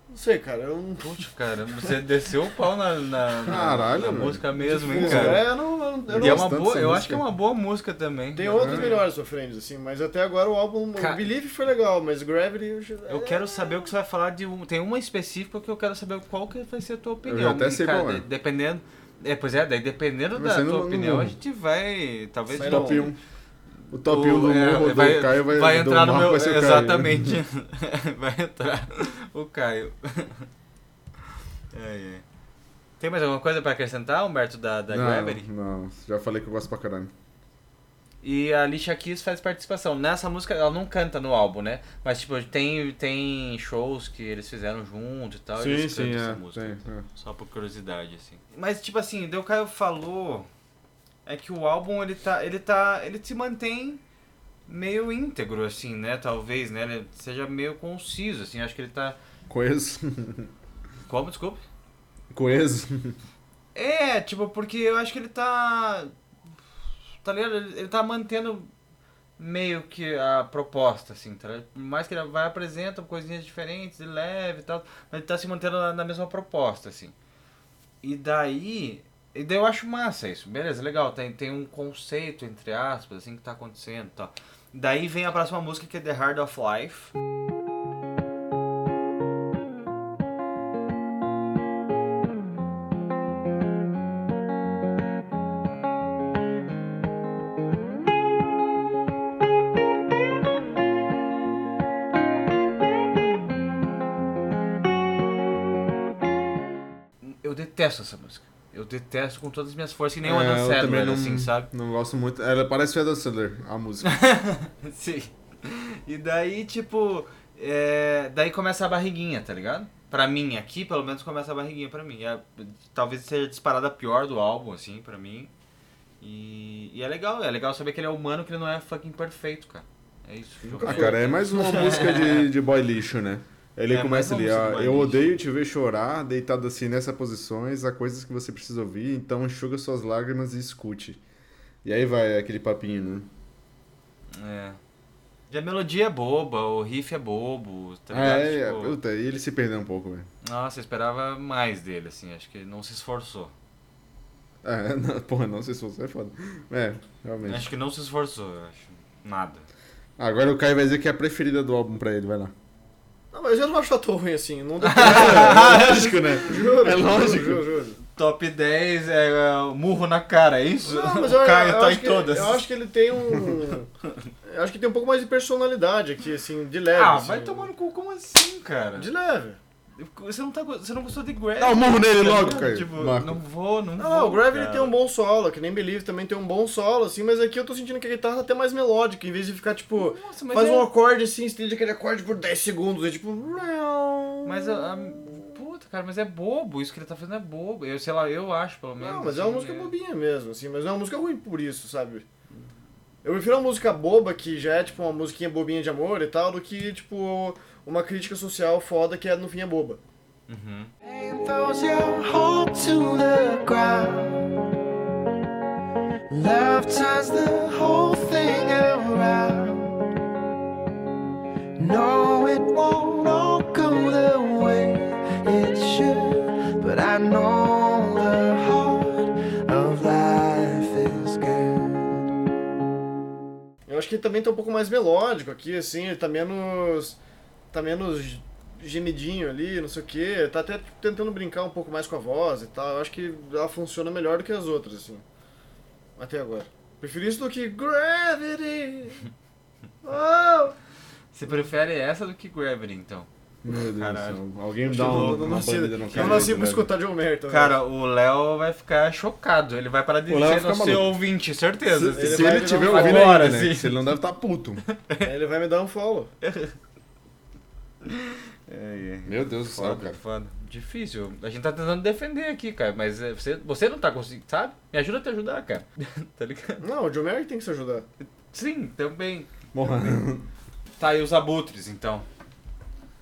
S2: Não sei, cara, eu não.
S1: Putz, cara, você desceu o pau na, na,
S3: Caralho,
S1: na música mesmo, hein,
S2: Tipo,
S1: cara?
S2: é, eu não, eu não, eu
S1: E é uma boa, eu
S3: música.
S1: acho que é uma boa música também.
S2: Tem outras melhores sofrendo, assim, mas até agora o álbum.
S1: Ca-
S2: O Believe foi legal, mas Gravity. Eu, já-
S1: Eu quero saber o que você vai falar de um. Tem uma específica que eu quero saber qual que vai ser a tua opinião.
S3: até sei
S1: cara,
S3: qual é.
S1: de- Dependendo. É, pois é, daí dependendo
S3: Mas
S1: da tua
S3: não-
S1: opinião,
S3: não-
S1: a gente vai. Talvez.
S3: Top
S2: não.
S3: 1. O top 1
S1: o-
S3: do
S1: é,
S3: morro do
S1: vai,
S3: Caio vai,
S1: vai entrar no meu.
S3: vai ser o Caio.
S1: Exatamente. vai entrar o Caio. É, é. Tem mais alguma coisa pra acrescentar, Humberto, da, da
S3: não,
S1: Gravity?
S3: Não, já falei que eu gosto pra caralho.
S1: E a Alicia Keys faz participação. Nessa música, ela não canta no álbum, né? Mas, tipo, tem, tem shows que eles fizeram junto e tal. e eles cantam essa música.
S3: tem, é.
S1: Só por curiosidade, assim. Mas, tipo assim, o Caio falou... É que o álbum, ele tá... Ele tá... Ele se mantém meio íntegro, assim, né? Talvez, né? Ele seja meio conciso, assim. Acho que ele tá...
S3: Coeso.
S1: Como? Desculpe?
S3: Coeso.
S1: É, tipo, porque eu acho que ele tá. Tá ligado? Ele, ele tá mantendo meio que a proposta, assim, tá ligado? Mais que ele vai apresenta coisinhas diferentes, e leve e tal, mas ele tá se mantendo na, na mesma proposta, assim. E daí. E daí eu acho massa isso, beleza, legal, tem, tem um conceito, entre aspas, assim, que tá acontecendo e tal. Daí vem a próxima música que é The Heart of Life. Eu detesto essa música. Eu detesto com todas as minhas forças, que nem o
S3: É,
S1: Adam
S3: eu também
S1: Sandler,
S3: não,
S1: assim, sabe?
S3: Não gosto muito. Ela parece o Adam Sandler, a música.
S1: Sim. E daí, tipo, é, daí começa a barriguinha, tá ligado? Pra mim, aqui, pelo menos, começa a barriguinha pra mim. É, talvez seja disparada pior do álbum, assim, pra mim. E, e é legal, é legal saber que ele é humano, que ele não é fucking perfeito, cara. É isso.
S3: Ah, cara, é mais uma música de, de boy lixo, né? Ele
S1: É,
S3: começa ali, ó, eu odeio te ver chorar, deitado assim nessas posições, há coisas que você precisa ouvir, então enxuga suas lágrimas e escute. E aí vai aquele papinho, né?
S1: É. E a melodia é boba, o riff é bobo, tá ligado?
S3: É, é,
S1: Tipo,
S3: puta, e ele se perdeu um pouco, velho.
S1: Nossa, eu esperava mais dele, assim, acho que ele não se esforçou.
S3: É, não, porra, não se você é foda. É, realmente.
S1: Acho que não se esforçou, eu acho. Nada.
S3: Agora o Caio vai dizer que é a preferida do álbum pra ele, vai lá.
S2: Não, mas eu não acho tão ruim assim. Não dá
S3: É lógico, né?
S2: Juro,
S3: É lógico.
S2: Juro, juro, juro.
S1: Top 10 é, é o murro na cara, é isso?
S2: Não, mas
S1: o
S2: eu,
S1: Caio
S2: eu
S1: tá
S2: acho
S1: em
S2: que,
S1: todas.
S2: eu acho que ele tem um. eu acho que tem um pouco mais de personalidade aqui, assim, de leve.
S1: Ah,
S2: assim.
S1: vai tomar no cu, como assim, cara?
S2: De leve.
S1: Você não, tá, você não gostou de Gravity?
S3: Dá um murro nele logo? Caio.
S1: Tipo,
S3: Marco.
S1: não vou, não,
S2: Não,
S1: vou.
S2: o Gravity
S1: cara.
S2: tem um bom solo, que nem Believe também tem um bom solo, assim, mas aqui eu tô sentindo que a guitarra tá até mais melódica, em vez de ficar, tipo,
S1: Nossa, mas
S2: faz
S1: é-
S2: um acorde assim, estende aquele acorde por 10 segundos, é tipo.
S1: Mas a, a- puta, cara, mas é bobo, isso que ele tá fazendo é bobo. Eu sei lá, eu acho, pelo menos.
S2: Não, mas é uma
S1: assim,
S2: música bobinha mesmo, assim, mas não é uma música ruim por isso, sabe? Eu prefiro uma música boba, que já é tipo uma musiquinha bobinha de amor e tal, do que, tipo, uma crítica social foda que é, no fim é boba.
S1: Uhum.
S4: Pain throws your hope to the ground. Love turns the whole thing around. No, it won't all go the way it should, but I know the heart of life is good.
S2: Eu acho que ele também tá um pouco mais melódico aqui, assim, ele tá menos. Tá menos gemidinho ali, não sei o que. Tá até tipo, tentando brincar um pouco mais com a voz e tal. Eu acho que ela funciona melhor do que as outras, assim. Até agora. Prefiro isso do que Gravity! Oh!
S1: Você prefere essa do que Gravity, então?
S3: Meu Deus
S1: Caralho.
S3: do céu. Alguém me
S2: Eu
S3: dá
S2: não,
S3: uma,
S2: não,
S3: uma bandeira no
S2: eu
S3: cara.
S2: não nasci pra
S3: velho.
S2: escutar John Mayer também.
S1: Cara, o Léo vai ficar chocado. Ele vai parar de
S3: O Léo vai
S1: ser
S3: ficar
S1: nosso
S3: maluco.
S1: ouvinte, certeza.
S3: Se,
S2: Ele
S3: se ele tiver
S2: um
S3: ouvindo
S1: agora,
S3: né?
S1: sim.
S3: Se ele não deve estar puto.
S2: ele vai me dar um follow.
S1: É, é.
S3: Meu Deus do céu, cara.
S1: foda. Difícil. A gente tá tentando defender aqui, cara. Mas é, você, você não tá conseguindo, sabe? Me ajuda a te ajudar, cara. tá ligado?
S2: Não, o John Mayer tem que se ajudar.
S1: Sim, também.
S3: Morra.
S1: Tá, e os abutres, então?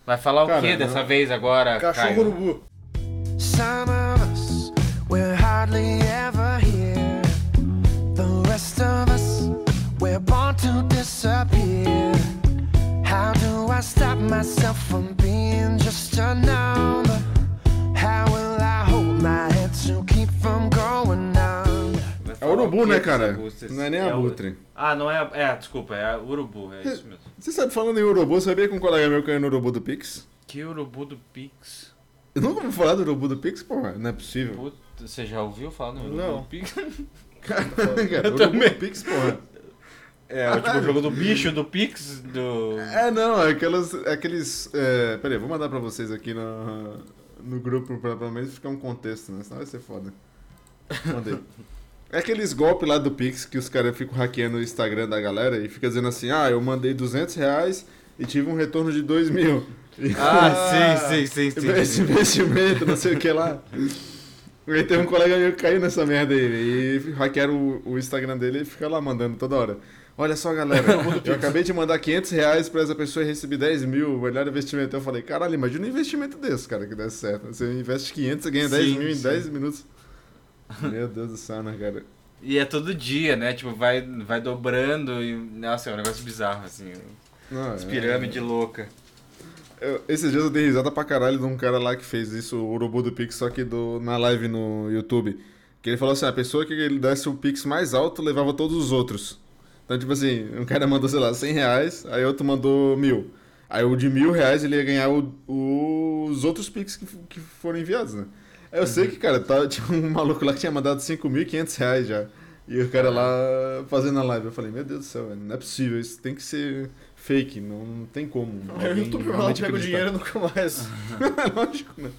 S1: Vai falar
S3: Cara,
S1: o que dessa vez agora,
S2: Cachorro
S1: Caio?
S2: urubu.
S4: Some of us, we're hardly ever here. The rest of us, we're born to disappear. How do I stop myself from being just a number? How will I hold my head to keep from going?
S1: Vai
S3: É urubu, né,
S1: dos
S3: cara? Não é nem
S1: o-
S3: abutre.
S1: Ah, não é. É, desculpa, é urubu, é isso mesmo.
S3: Você sabe, falando em urubu, sabia que um colega meu caiu no urubu do Pix?
S1: Que urubu do Pix?
S3: Eu nunca vou falar do urubu do Pix, porra. Não é possível.
S1: Puta, você já ouviu falar no urubu
S2: Não.
S1: do Pix?
S3: Cara, urubu do Pix, porra.
S1: É, o tipo jogo do bicho, do Pix, do.
S3: É, não, é aquelas, aqueles... É, peraí, vou mandar pra vocês aqui no, no grupo pra pelo menos ficar um contexto, né? Senão vai ser foda. Mandei. É aqueles golpes lá do Pix que os caras ficam hackeando o Instagram da galera e fica dizendo assim, ah, eu mandei 200 reais e tive um retorno de 2 mil. E-
S1: Ah, sim, sim, sim, sim.
S3: Esse investimento, não sei o que lá. Aí tem um colega meu que caiu nessa merda aí. E hackearam o, o Instagram dele e fica lá mandando toda hora. Olha só, galera, eu acabei de mandar 500 reais pra essa pessoa e recebi 10 mil, melhor investimento. Eu falei, caralho, imagina um investimento desse, cara, que desse certo. Você investe 500, você ganha 10
S1: Sim,
S3: mil em
S1: sim.
S3: 10 minutos. Meu Deus do céu, né, cara?
S1: E é todo dia, né? Tipo, vai, vai dobrando e. Nossa, é um negócio bizarro, assim.
S3: Não,
S1: As
S3: é-
S1: louca.
S3: Eu- esses dias eu dei risada pra caralho de um cara lá que fez isso, o Urubu do Pix, só que do, na live no YouTube. Que ele falou assim, a pessoa que ele desse o Pix mais alto levava todos os outros. Então, tipo assim, um cara mandou, sei lá, 100 reais, aí outro mandou mil. Aí o de mil reais ele ia ganhar o- o- os outros Pix que, que foram enviados, né? Eu sei que, cara, tá, tinha um maluco lá que tinha mandado 5.500 reais já. E o cara lá fazendo a live. Eu falei, meu Deus do céu, velho, não é possível, isso tem que ser fake, não, não tem como.
S2: Aí o YouTube lá, pega o dinheiro e nunca mais.
S3: Lógico, né?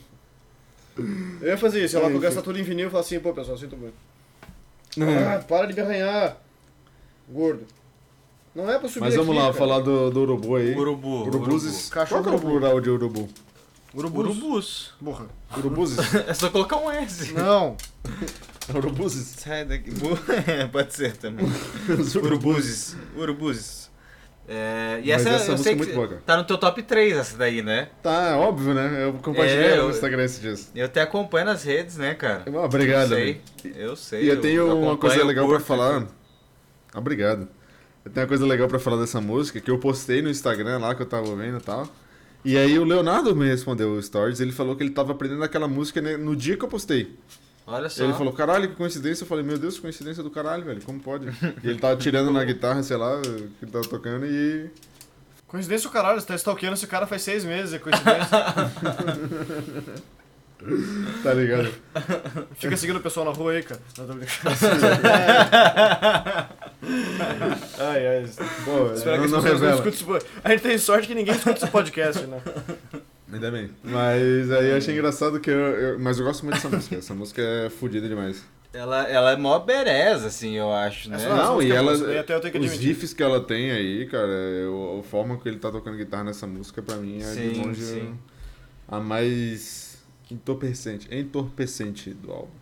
S2: Eu ia fazer isso, eu ia lá
S3: É
S2: gastar tudo em vinil e falar assim, pô pessoal, sinto muito.
S3: É.
S2: Ah, para de me arranhar, gordo. Não é pra subir
S3: Mas vamos
S2: aqui,
S3: lá,
S2: cara.
S3: falar do, do urubu aí.
S1: Urubu.
S3: Urubuzes.
S2: Cachorro
S3: Qual que é o
S2: urubu.
S3: plural de urubu?
S1: Urubu. Urubus.
S2: Porra.
S3: Urubuzes?
S1: É só colocar um S.
S2: Não.
S3: Urubuzes?
S1: Sai daqui. É, pode ser também.
S3: Os
S1: Urubuzes. Urubuzes. É, e
S3: Mas
S1: essa,
S3: essa
S1: eu
S3: música
S1: sei
S3: é
S1: que
S3: muito boa,
S1: tá no teu top 3 essa daí, né?
S3: Tá, é óbvio, né? Eu compartilhei
S1: É,
S3: no
S1: eu-
S3: Instagram esses dias.
S1: Eu até acompanho nas redes, né, cara?
S3: Obrigado,
S1: eu sei,
S3: amigo.
S1: eu sei.
S3: E eu tenho uma coisa
S1: eu
S3: legal pra
S1: curto,
S3: falar. Obrigado. Eu tenho uma coisa legal pra falar dessa música que eu postei no Instagram lá que eu tava ouvindo e tal. E aí o Leonardo me respondeu o stories, ele falou que ele tava aprendendo aquela música no dia que eu postei.
S1: Olha só.
S3: Ele falou, caralho, que coincidência. Eu falei, meu Deus, que coincidência do caralho, velho. Como pode? E ele tava tirando na guitarra, sei lá, que ele tava tocando e.
S2: Coincidência o caralho, você tá stalkeando esse cara faz seis meses, é coincidência.
S3: Tá ligado?
S2: Fica seguindo o pessoal na rua aí, cara. Não, tô brincando. ai, ai.
S3: Pô,
S2: Espero
S3: não,
S2: que
S3: não
S2: pessoas não
S3: revela.
S2: escutem esse podcast. A gente tem sorte que ninguém escuta esse podcast, né?
S3: Ainda bem. Mas aí eu achei engraçado que eu, eu- Mas eu gosto muito dessa música. Essa música é fodida demais.
S1: Ela, ela é mó bereza, assim, eu acho, né?
S2: Essa
S3: não,
S2: música
S3: e
S2: é
S3: ela.
S2: boa, até eu tenho que
S3: os riffs que ela tem aí, cara, eu- a forma que ele tá tocando guitarra nessa música, pra mim, é de
S1: Sim,
S3: longe
S1: sim.
S3: a mais entorpecente, entorpecente do álbum.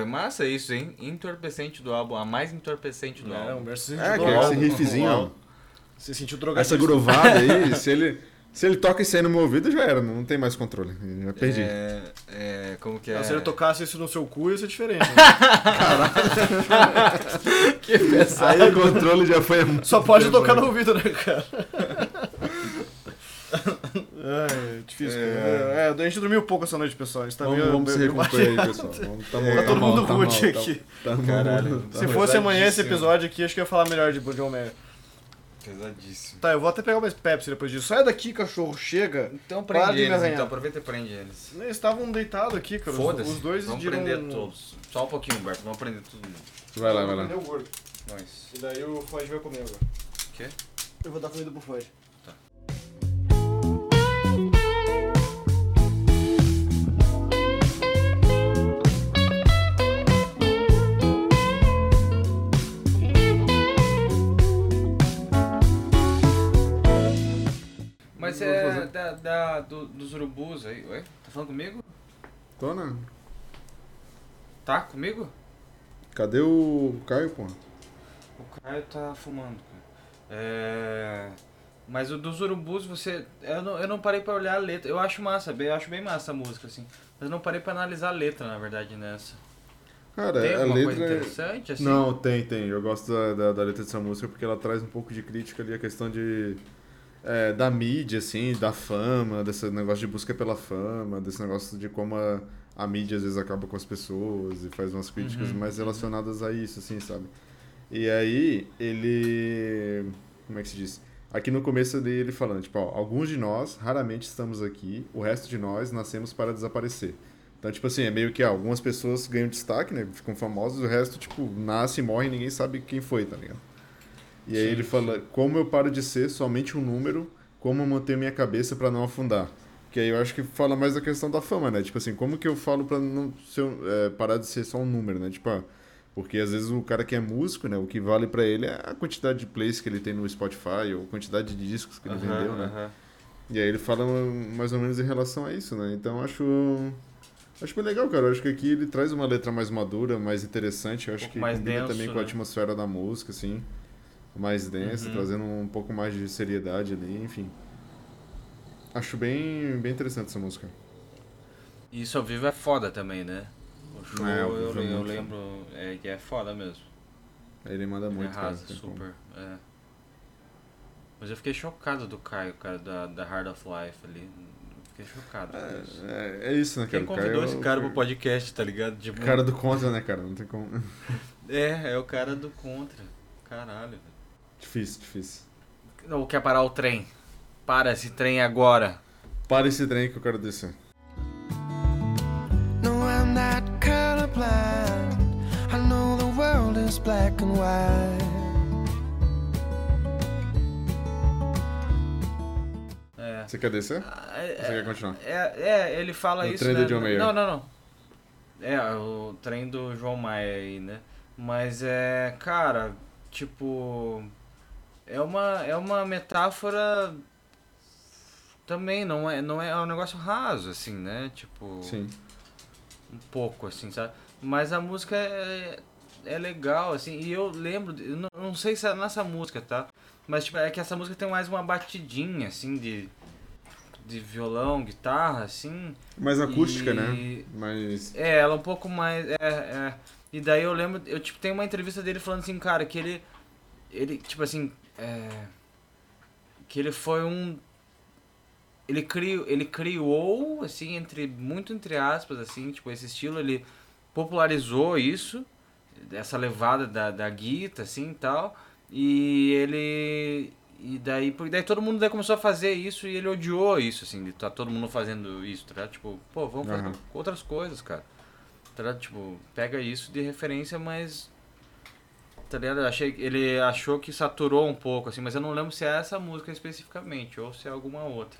S1: Foi massa isso, hein? Entorpecente do álbum, a mais entorpecente do
S2: É,
S1: álbum.
S2: o Humberto se
S3: É, que é esse
S2: drogado.
S3: riffzinho, ó.
S2: Você sentiu drogado.
S3: Essa grovada aí, se ele, se ele toca isso aí no meu ouvido, já era, não tem mais controle. Já perdi.
S1: É, é, como que é?
S2: Não, se ele tocasse isso no seu cu, ia ser diferente. né?
S1: Que pesado.
S3: Aí o controle já foi.
S2: Só pode tocar no ouvido, né, cara? É, difícil.
S3: É.
S2: É. a gente dormiu pouco essa noite, pessoal. A gente tá
S3: Vamos,
S2: meio,
S3: vamos se
S2: meio-
S3: recompor aí, pessoal. Vamos, tá,
S1: É,
S3: tá
S2: todo
S3: mal,
S2: mundo
S3: tá
S2: rude
S3: tá-
S2: aqui.
S3: Tá, mal,
S1: Caralho.
S3: tá
S2: Se fosse amanhã esse episódio aqui, acho que eu ia falar melhor de John Mayer.
S1: Pesadíssimo.
S2: Tá, eu vou até pegar mais Pepsi depois disso. Sai daqui, cachorro, chega.
S1: Então
S2: Para
S1: prende
S2: de me
S1: eles, então aproveita e prende eles.
S2: Eles estavam deitados aqui, cara. Os-
S1: Foda-se.
S2: Os dois
S1: Vamos
S2: viram-
S1: prender todos. Só um pouquinho, Humberto. Vamos prender tudo.
S3: Vai lá, vai lá.
S2: o gordo.
S1: Nós.
S2: E daí o Floyd vai comer agora.
S1: O quê?
S2: Eu vou dar comida pro Floyd.
S1: Mas é da, da- do- dos urubus aí. Oi? Tá falando comigo?
S3: Tô, né?
S1: Tá comigo?
S3: Cadê o Caio, pô?
S1: O Caio tá fumando, cara. É... Mas o dos urubus, você. Eu não, eu não parei pra olhar a letra. Eu acho massa, eu acho bem massa a música, assim. Mas eu não parei pra analisar a letra, na verdade, nessa.
S3: Cara,
S1: Tem
S3: a letra.
S1: coisa
S3: é-
S1: interessante, assim?
S3: Não, tem, tem. Eu gosto da, da, da letra dessa música porque ela traz um pouco de crítica ali, a questão de. É, da mídia, assim, da fama, desse negócio de busca pela fama, desse negócio de como a, a mídia às vezes acaba com as pessoas e faz umas críticas
S1: Uhum,
S3: mais relacionadas a isso, assim, sabe? E aí, ele. Como é que se diz? Aqui no começo dele ele falando, tipo, ó, alguns de nós raramente estamos aqui, o resto de nós nascemos para desaparecer. Então, tipo assim, é meio que ó, algumas pessoas ganham destaque, né? Ficam famosas, o resto, tipo, nasce e morre ninguém sabe quem foi, tá ligado? E aí ele fala, como eu paro de ser somente um número, como eu mantenho minha cabeça para não afundar. Que aí eu acho que fala mais da questão da fama, né? Tipo assim, como que eu falo pra não ser, um- é, parar de ser só um número, né? Tipo, ah, porque às vezes o cara que é músico, né? O que vale pra ele é a quantidade de plays que ele tem no Spotify ou a quantidade de discos que ele vendeu, né? E aí ele fala mais ou menos em relação a isso, né? Então eu acho. Acho bem legal, cara. Eu acho que aqui ele traz uma letra mais madura, mais interessante. Eu acho
S1: pouco
S3: que
S1: mais
S3: combina
S1: denso,
S3: também com a
S1: né?
S3: atmosfera da música, assim. Mais densa,
S1: Uhum.
S3: trazendo um pouco mais de seriedade ali, enfim. Acho bem, bem interessante essa música.
S1: E isso ao vivo é foda também, né? O show
S3: É,
S1: eu,
S3: é
S1: eu
S3: muito
S1: lembro é, que é foda mesmo.
S3: Aí ele manda muito,
S1: Ele
S3: cara.
S1: arrasa
S3: não tem como.
S1: super. É. Mas eu fiquei chocado do Caio, cara, da, da Hard of Life ali. Fiquei chocado com isso.
S3: É, é isso, né, cara?
S1: Quem
S3: O
S1: convidou
S3: Caio é
S1: esse
S3: o-
S1: cara pro podcast, tá ligado? Tipo,
S3: Cara do contra, né, cara? Não tem como.
S1: É, é o cara do contra. Caralho, velho.
S3: Difícil, difícil.
S1: Não quer parar o trem. Para esse trem agora.
S3: Para esse trem que eu quero descer.
S4: No, I'm not colorblind. I know the world is black and white.
S1: É.
S3: Você quer descer?
S1: Ah,
S3: Ou Você
S1: é,
S3: quer continuar?
S1: é, é, ele fala
S3: No
S1: isso.
S3: trem
S1: né?
S3: do John Mayer.
S1: Não, não, não. É, o trem do João Maia aí, né? Mas é, cara, tipo. É uma, é uma metáfora também, não é, não é, é um negócio raso, assim, né? Tipo.
S3: Sim.
S1: um pouco, assim, sabe? Mas a música é, é legal, assim, e eu lembro, eu não, não sei se é nessa música, tá? Mas tipo, é que essa música tem mais uma batidinha, assim, de, de violão, guitarra, assim.
S3: Mais acústica,
S1: E-
S3: né? Mais.
S1: É, ela é um pouco mais. É, é. E daí eu lembro, eu tipo, tem uma entrevista dele falando assim, cara, que ele. Ele, tipo assim. É, que ele foi um. Ele criou, ele criou, assim, entre. Muito entre aspas, assim, tipo, esse estilo, ele popularizou isso, essa levada da, da guita, assim e tal. E ele. E daí, porque daí todo mundo daí começou a fazer isso e ele odiou isso, assim, de tá todo mundo fazendo isso, tá? Tipo, pô, vamos fazer
S3: Aham.
S1: outras coisas, cara. Tá? Tipo, pega isso de referência, mas. Tá ligado? Eu achei, ele achou que saturou um pouco, assim, mas eu não lembro se é essa música especificamente, ou se é alguma outra.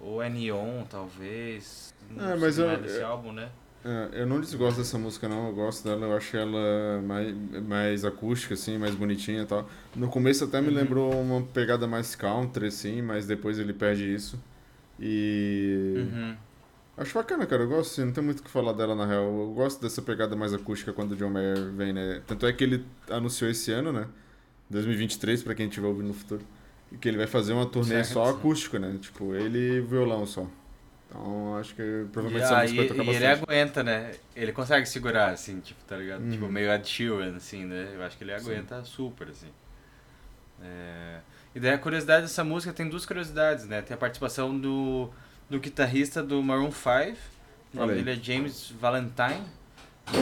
S1: Ou é Neon, talvez. Não
S3: É, mas
S1: não
S3: eu-
S1: desse álbum, né?
S3: É, eu não desgosto dessa música, não. Eu gosto dela. Eu acho ela mais, mais acústica, assim, mais bonitinha e tal. No começo até me lembrou uma pegada mais country, assim, mas depois ele perde isso. E.
S1: Uhum.
S3: Acho bacana, cara. Eu gosto, assim, não tem muito o que falar dela na real. Eu gosto dessa pegada mais acústica quando o John Mayer vem, né? Tanto é que ele anunciou esse ano, né? 2023, pra quem estiver ouvindo no futuro. E que ele vai fazer uma turnê
S1: Certo.
S3: só acústico, né? Tipo, ele e violão só. Então acho que
S1: E,
S3: provavelmente essa música vai tocar
S1: e ele
S3: bastante.
S1: aguenta, né? Ele consegue segurar, assim, tipo, tá ligado?
S3: Uhum.
S1: Tipo, meio Ed Sheeran, assim, né? Eu acho que ele aguenta super, assim. É... E daí a curiosidade dessa música tem duas curiosidades, né? Tem a participação do, do guitarrista do Maroon 5, o nome dele é James Valentine.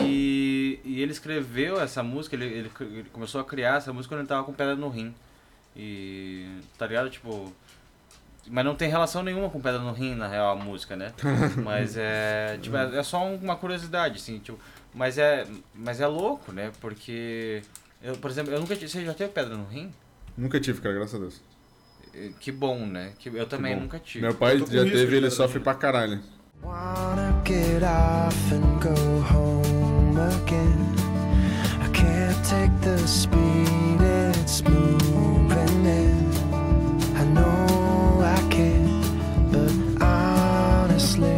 S1: E, e ele escreveu essa música, ele, ele, ele começou a criar essa música quando ele tava com pedra no rim. E, tá ligado? Tipo, mas não tem relação nenhuma com pedra no rim, na real, a música, né? Mas é. Tipo, é é só uma curiosidade, assim, tipo. Mas é. Mas é louco, né? Porque. Eu, por exemplo, eu nunca tive. Você já teve pedra no rim?
S3: Nunca tive, cara, graças a Deus.
S1: Que bom, né? Que eu também
S3: bom.
S1: nunca tive.
S3: Meu pai já teve
S2: de
S3: ele sofre pra caralho.
S4: Wanna get off and go home again. I can't take the speed it's moving in. I know I can, but honestly,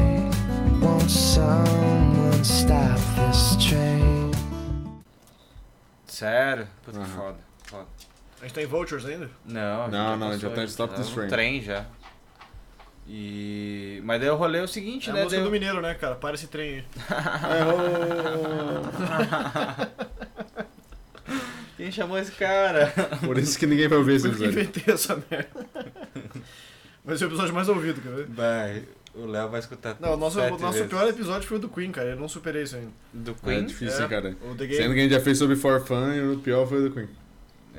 S4: won't someone stop this train?
S1: Sério? Puta que
S3: Aham.
S1: foda.
S2: A gente tá em Vultures ainda?
S1: Não, a
S3: Não,
S1: gente
S3: não, já
S1: passou,
S3: tá em Stop
S1: tá
S3: This
S1: no
S3: Train.
S1: trem já. E. Mas daí eu rolei o seguinte,
S2: É a
S1: né?
S2: música
S1: daí
S2: do Mineiro, né, cara? Para esse trem aí.
S1: Quem chamou esse cara?
S3: Por isso que ninguém vai ouvir esse
S2: Foi eu que
S3: episódio.
S2: inventei essa merda. Vai ser o episódio mais ouvido, quer ver?
S1: Vai, o Léo vai escutar.
S2: Não, o nosso,
S1: sete
S2: o nosso
S1: vezes.
S2: pior episódio foi o do Queen, cara. Eu não superei isso ainda.
S1: Do
S3: É
S1: Queen?
S3: difícil,
S2: É.
S3: hein, cara.
S2: O The
S3: Sendo que a gente já fez sobre For Fun e o pior foi o do Queen.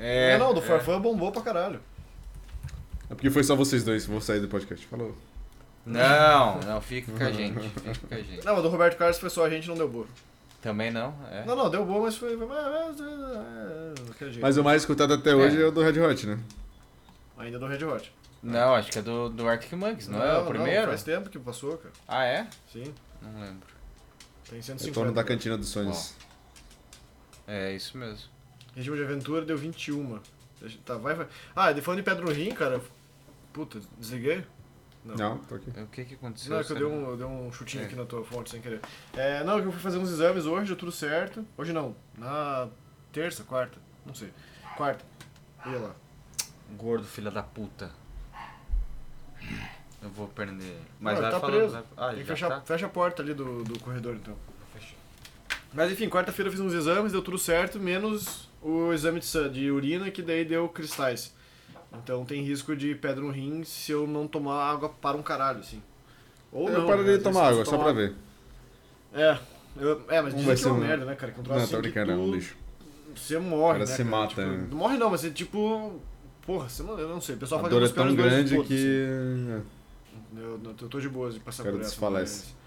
S1: É,
S2: É, não, do
S1: é.
S2: Farfã bombou pra caralho.
S3: É porque foi só vocês dois, vou sair do podcast. Falou.
S1: Não, não, fica com a gente. Fica com a gente.
S2: Não, o do Roberto Carlos foi só a gente, não deu boa.
S1: Também não? É.
S2: Não, não, deu boa, mas foi. mas, é, é,
S3: o mais escutado até hoje é, o do Red Hot, né?
S2: Ainda do Red Hot.
S1: Não, acho que é do, do Arctic Monkeys, não, é o primeiro?
S2: faz tempo que passou, cara.
S1: Ah, é?
S2: Sim,
S1: Não lembro.
S2: tem
S3: É
S2: 150.
S3: dono da cantina dos sonhos.
S1: É isso mesmo.
S2: Regime de aventura deu 21. Deixa- Tá, vai, vai. Ah, de falando de Pedro no Rim, cara. Puta, desliguei? Não.
S3: Não, tô aqui.
S1: O que que aconteceu?
S2: Não, é que eu dei um, eu dei um chutinho
S1: É.
S2: aqui na tua fonte sem querer. É, não, que eu fui fazer uns exames hoje, deu tudo certo. Hoje não, na terça, quarta, não sei. Quarta. Ia lá.
S1: Gordo, filha da puta. Eu vou prender ele. Mas
S2: Não,
S1: vai
S2: ele tá
S1: falando.
S2: preso.
S1: vai- Ah,
S2: Tem que fechar,
S1: tá?
S2: fecha a porta ali do, do corredor então. Mas enfim, quarta-feira eu fiz uns exames, deu tudo certo, menos o exame de, de urina, que daí deu cristais. Então tem risco de pedra no rim se eu não tomar água para um caralho, assim. Ou
S3: Eu
S2: não,
S3: pararia
S2: né?
S3: de tomar água, só pra ver.
S2: É, eu- é, mas dizem que
S3: ser
S2: é uma
S3: um-
S2: merda, né, cara? Que é um troço
S3: Não,
S2: assim
S3: tô brincando, é um lixo.
S2: Você morre,
S3: cara
S2: né,
S3: se mata,
S2: Tipo,
S3: né?
S2: Não morre não, mas você tipo... Porra, você não, eu não sei. O pessoal
S3: A
S2: fala
S3: dor é
S2: é
S3: tão grande que.
S2: assim. Eu, eu tô de boas de passar
S3: O cara
S2: por essa.
S3: desfalece.
S2: mas-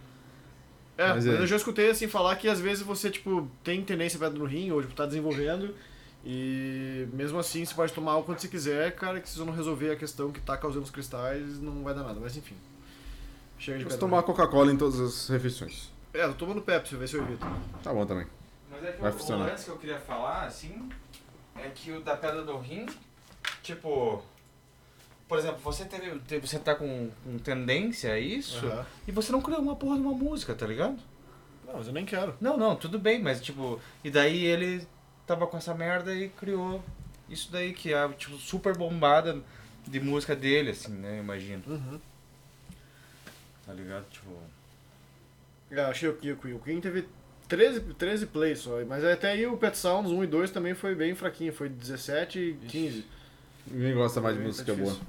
S2: É,
S3: Mas
S2: mas,
S3: é.
S2: eu já escutei assim falar que às vezes você, tipo, tem tendência pra pedra no rim, ou tipo, tá desenvolvendo, e mesmo assim você pode tomar o quanto você quiser, cara, que se você não resolver a questão que tá causando os cristais, não vai dar nada. Mas enfim. Chega de pedra
S3: tomar Coca-Cola em todas as refeições.
S2: É, eu tô tomando Pepsi, ver se eu evito.
S3: Tá bom também.
S1: Mas é que
S3: Vai
S1: o,
S3: funcionar.
S1: o lance que eu queria falar, assim, é que o da pedra do rim, tipo. Por exemplo, você teve. teve- você tá com, com tendência a isso
S2: Aham.
S1: e você não criou uma porra de uma música, tá ligado?
S2: Não, mas eu nem quero.
S1: Não, não, tudo bem, mas tipo. E daí ele tava com essa merda e criou isso daí, que é tipo super bombada de música dele, assim, né? Imagino.
S2: Uhum.
S1: Tá ligado? Tipo.
S2: É, achei o Queen. O Queen teve 13, 13 plays só, mas até aí o Pet Sounds 1 e 2 também foi bem fraquinho, foi 17 e 15.
S3: Ninguém gosta mais de
S2: Tá
S3: música boa.
S2: difícil.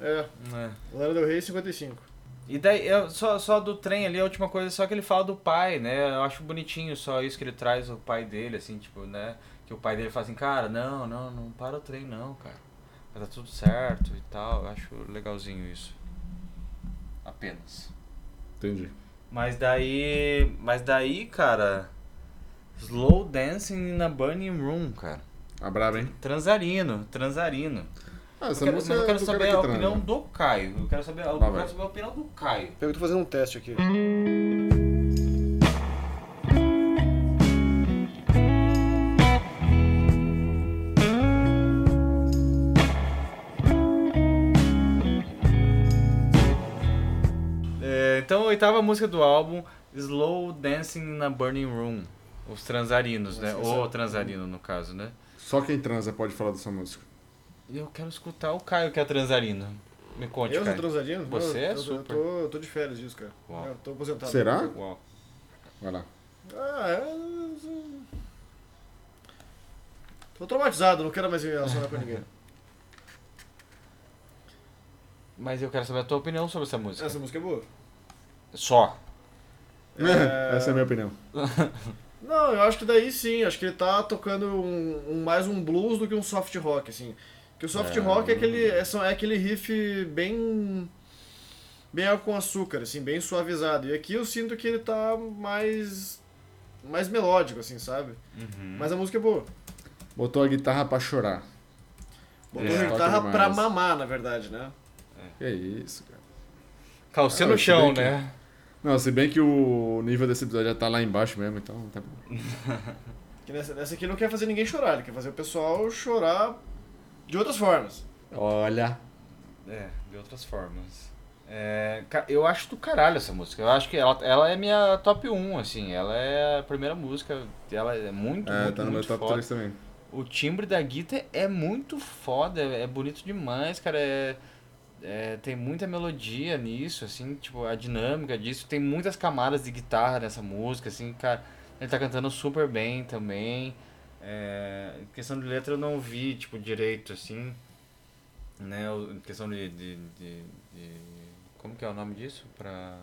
S2: É,
S1: É.
S2: Lana Del Rey 55.
S1: E daí, eu, só, só do trem ali, a última coisa, só que ele fala do pai, né? Eu acho bonitinho só isso que ele traz o pai dele, assim, tipo, né? Que o pai dele fala assim, cara, não, não, não para o trem não, cara. Vai dar tudo certo e tal. Eu acho legalzinho isso. Apenas.
S3: Entendi.
S1: Mas daí. Mas daí, cara. Slow dancing na burning room, cara.
S3: A brabo, hein?
S1: Transarino, transarino.
S3: Ah, essa eu
S1: quero,
S3: tá
S1: né? eu quero saber a opinião do Caio. Eu quero saber, eu quero saber a opinião do Caio.
S2: Eu tô fazendo um teste aqui.
S1: É, então, a oitava música do álbum, Slow Dancing in a Burning Room. Os transarinos, né? Ou
S2: é
S1: transarino, no caso, né?
S3: Só quem transa pode falar dessa música.
S1: Eu quero escutar o Caio, que é transarino. Me conte,
S2: Eu sou
S1: Caio.
S2: transadinho?
S1: Você
S2: eu,
S1: é
S2: eu,
S1: super.
S2: Eu tô, eu tô de férias disso, cara.
S1: Uau.
S2: Eu tô aposentado.
S3: Será?
S1: Uau.
S3: Vai lá.
S2: Ah, é... Tô traumatizado, não quero mais me relacionar com ninguém.
S1: Mas eu quero saber a tua opinião sobre essa música.
S2: Essa música é boa.
S1: Só.
S2: É-
S3: Essa é a minha opinião.
S2: Não, eu acho que daí sim, acho que ele tá tocando um, um- mais um blues do que um soft rock, assim. Que o soft
S1: É.
S2: rock é aquele, é, é aquele riff bem. bem água com açúcar, assim, bem suavizado. E aqui eu sinto que ele tá mais. mais melódico, assim, sabe?
S1: Uhum.
S2: Mas a música é boa.
S3: Botou a guitarra pra chorar.
S2: Botou
S1: É.
S2: a guitarra
S3: demais.
S2: mamar, na verdade, né?
S3: Que é isso, cara.
S1: Calcinha no chão, né?
S3: Não, se bem que o nível desse episódio já tá lá embaixo mesmo, então tá bom.
S2: Nessa, nessa aqui não quer fazer ninguém chorar, ele quer fazer o pessoal chorar de outras formas.
S3: Olha.
S1: É, de outras formas. É, eu acho do caralho essa música. Eu acho que ela, ela é minha top 1, assim. Ela é a primeira música. Ela é muito,
S3: É,
S1: muito,
S3: tá no meu
S1: muito
S3: top
S1: foda.
S3: 3 também.
S1: O timbre da guitarra é muito foda, é, é bonito demais, cara. É, é, tem muita melodia nisso, assim, tipo, a dinâmica disso. Tem muitas camadas de guitarra nessa música, assim, cara. Ele tá cantando super bem também. É, questão de letra eu não vi, tipo, direito, assim. Né, questão de, de, de- de- Como que é o nome disso? Pra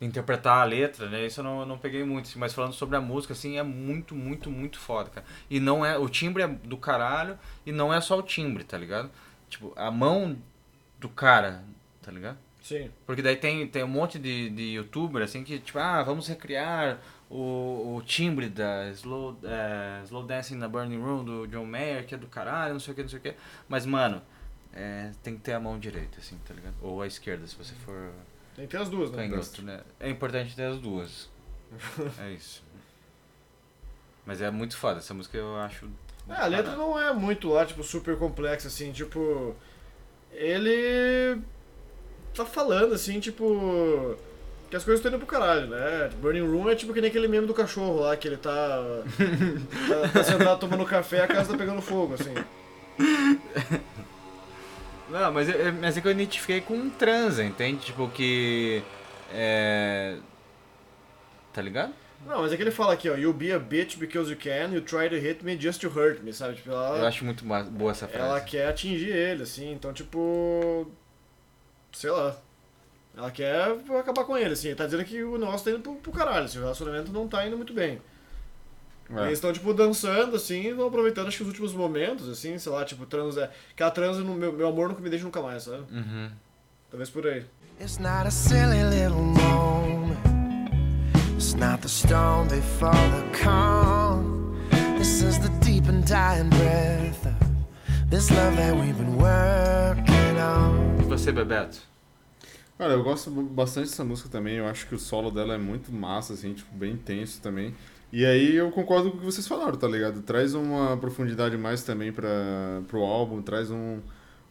S1: interpretar a letra, né? Isso eu não, não peguei muito, assim, mas falando sobre a música, assim, é muito, muito, muito foda, cara. E não é. O timbre é do caralho e não é só o timbre, tá ligado? Tipo, a mão do cara, tá ligado?
S2: Sim.
S1: Porque daí tem, tem um monte de, de youtuber assim que, tipo, ah, vamos recriar o, o timbre da Slow, eh, Slow Dancing na Burning Room do John Mayer, que é do caralho, não sei o que, não sei o que. Mas, mano, é, tem que ter a mão direita, assim, tá ligado? Ou a esquerda, se você for
S2: Tem que ter as duas, né?
S1: canhoto, né? É importante ter as duas. é isso. Mas é muito foda, essa música eu acho.
S2: É, a letra não é muito lá, tipo, super complexa, assim, tipo. Ele. tá falando, assim, tipo. que as coisas estão indo pro caralho, né? Burning Room é tipo que nem aquele meme do cachorro lá, que ele tá. tá, tá sentado tomando café e a casa tá pegando fogo, assim.
S1: Não, mas, eu, mas é que eu identifiquei com um transa, entende? Tipo que. É. Tá ligado?
S2: Não, mas é que ele fala aqui, ó, you be a bitch because you can, you try to hit me just to hurt me, sabe? Tipo, ela,
S1: Eu acho muito boa essa frase.
S2: ela quer atingir ele, assim, então, tipo. Sei lá. Ela quer acabar com ele, assim. Ele tá dizendo que o negócio tá indo pro, pro caralho, assim, o relacionamento não tá indo muito bem.
S3: É.
S2: Eles estão, tipo, dançando, assim, e vão aproveitando, acho que os últimos momentos, assim, sei lá, tipo, trans é. Aquela transa no meu, meu amor nunca me deixa nunca mais, sabe?
S1: Uhum.
S2: Talvez por aí.
S4: It's not a silly little moment. It's not the storm before the calm. This is the deep and dying breath of this love that we've been working on.
S1: E você, Bebeto?
S3: Cara, eu gosto bastante dessa música também. Eu acho que o solo dela é muito massa, assim, tipo, bem intenso também. E aí eu concordo com o que vocês falaram, tá ligado? Traz uma profundidade mais também para pro álbum, traz um,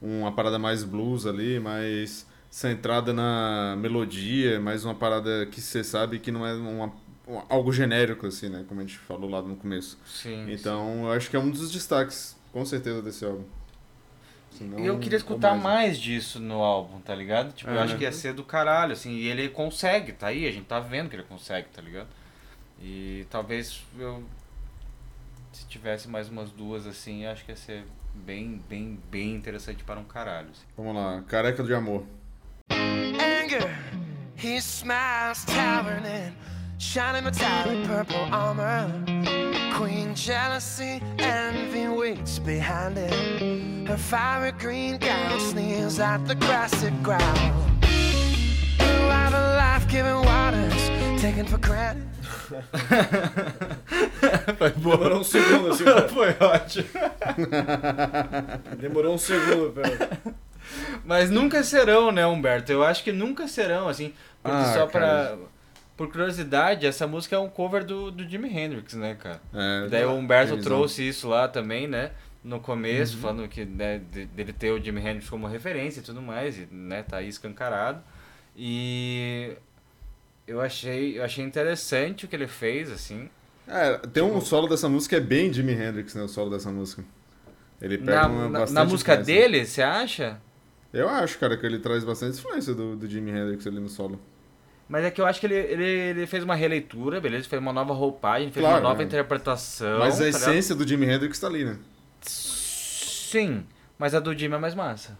S3: uma parada mais blues ali, mais centrada na melodia, mais uma parada que você sabe que não é uma, um- algo genérico, assim, né? Como a gente falou lá no começo.
S1: Sim.
S3: Então, eu acho que é um dos destaques, com certeza, desse álbum. Senão,
S1: eu queria escutar
S3: mais,
S1: mais disso no álbum, tá ligado? Tipo, eu
S3: É.
S1: acho que ia ser do caralho, assim, e ele consegue, tá aí, a gente tá vendo que ele consegue, tá ligado? E talvez eu se tivesse mais umas duas assim, eu acho que ia ser bem, bem, bem interessante para um caralho. assim.
S3: Vamos lá, Careca de Amor.
S4: Anger, he smiles, towering in shining metallic purple armor. Queen jealousy, envy waits behind it. Her fiery green gown sneers at the grassy ground. Blue out of life-giving waters, taken for granted.
S1: Foi
S2: Demorou um segundo, assim, pra...
S1: Foi ótimo.
S2: Demorou um segundo pra.
S1: Mas nunca serão, né, Humberto? Eu acho que nunca serão, assim. Porque
S3: Ah,
S1: só
S3: cara.
S1: pra. Por curiosidade, essa música é um cover do, do Jimi Hendrix, né, cara?
S3: É,
S1: daí o Humberto
S3: tem visão.
S1: trouxe isso lá também, né? No começo,
S3: Uhum.
S1: falando que né, de- dele ter o Jimi Hendrix como referência e tudo mais, e né, tá aí escancarado. E eu achei, eu achei interessante o que ele fez, assim.
S3: É, tem um solo dessa música, é bem Jimi Hendrix, né? O solo dessa música. Ele pega
S1: Na,
S3: uma
S1: na,
S3: bastante
S1: na música
S3: influência.
S1: dele, você acha?
S3: Eu acho, cara, que ele traz bastante influência do, do Jimi Hendrix ali no solo.
S1: Mas é que eu acho que ele, ele, ele fez uma releitura, beleza? Fez uma nova roupagem, fez
S3: Claro,
S1: uma nova
S3: é.
S1: interpretação.
S3: Mas a
S1: tá ligado?
S3: essência do Jimi Hendrix tá ali, né?
S1: Sim, mas a do Jimmy é mais massa.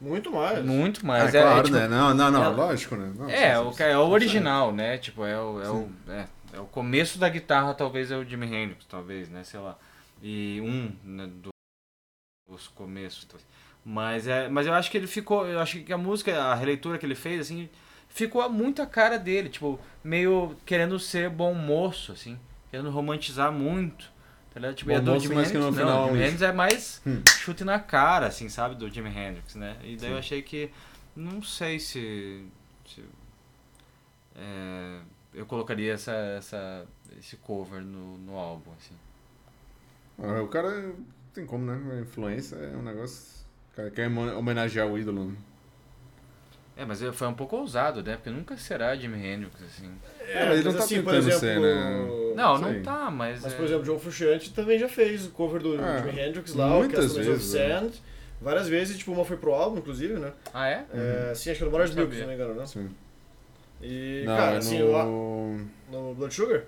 S2: Muito mais.
S1: Muito mais.
S3: ah,
S1: é,
S3: claro,
S1: é, tipo,
S3: né? Não, não, não,
S1: ela-
S3: lógico, né? Não,
S1: É,
S3: sim,
S1: o,
S3: sim,
S1: ca- é o
S3: sim.
S1: original, né? Tipo, é o, é, o, é, é o começo da guitarra, talvez é o Jimi Hendrix, talvez, né? Sei lá. E um né, do- dos começos. talvez. Mas, é, mas eu acho que ele ficou. Eu acho que a música, a releitura que ele fez, assim, ficou muito a cara dele, tipo, meio querendo ser bom moço, assim, querendo romantizar muito. Tá ligado? Tipo,
S3: Bom
S1: a do
S3: moço,
S1: Jimi
S3: mas que
S1: Hendrix,
S3: no
S1: não,
S3: final-
S1: o Jimi Hendrix é mais
S3: Hum.
S1: chute na cara, assim, sabe, do Jimi Hendrix, né? E daí eu
S3: Sim.
S1: achei que. Não sei se. se é, eu colocaria essa, essa, esse cover no, no álbum, assim.
S3: Ah, o cara tem como, né? A influência é um negócio. O cara quer homenagear o ídolo. né?
S1: É, mas foi um pouco ousado, né? Porque nunca será Jimi Hendrix, assim.
S3: É, mas ele não tá
S2: assim,
S3: tentando
S2: exemplo,
S3: ser, né?
S1: Não, não tá, mas.
S2: Mas,
S1: é-
S2: por exemplo, John Frusciante também já fez o cover do
S3: Ah,
S2: Jimi Hendrix lá, o
S3: muitas
S2: Castles of
S3: vezes, é.
S2: Sand, várias vezes, tipo, uma foi pro álbum, inclusive, né?
S1: Ah, é?
S2: É, sim, acho que é no Modern
S1: Não
S2: Milk, se não me engano, né?
S3: Sim.
S2: E,
S3: Não,
S2: cara,
S3: é
S2: assim, lá
S3: no...
S2: no Blood Sugar,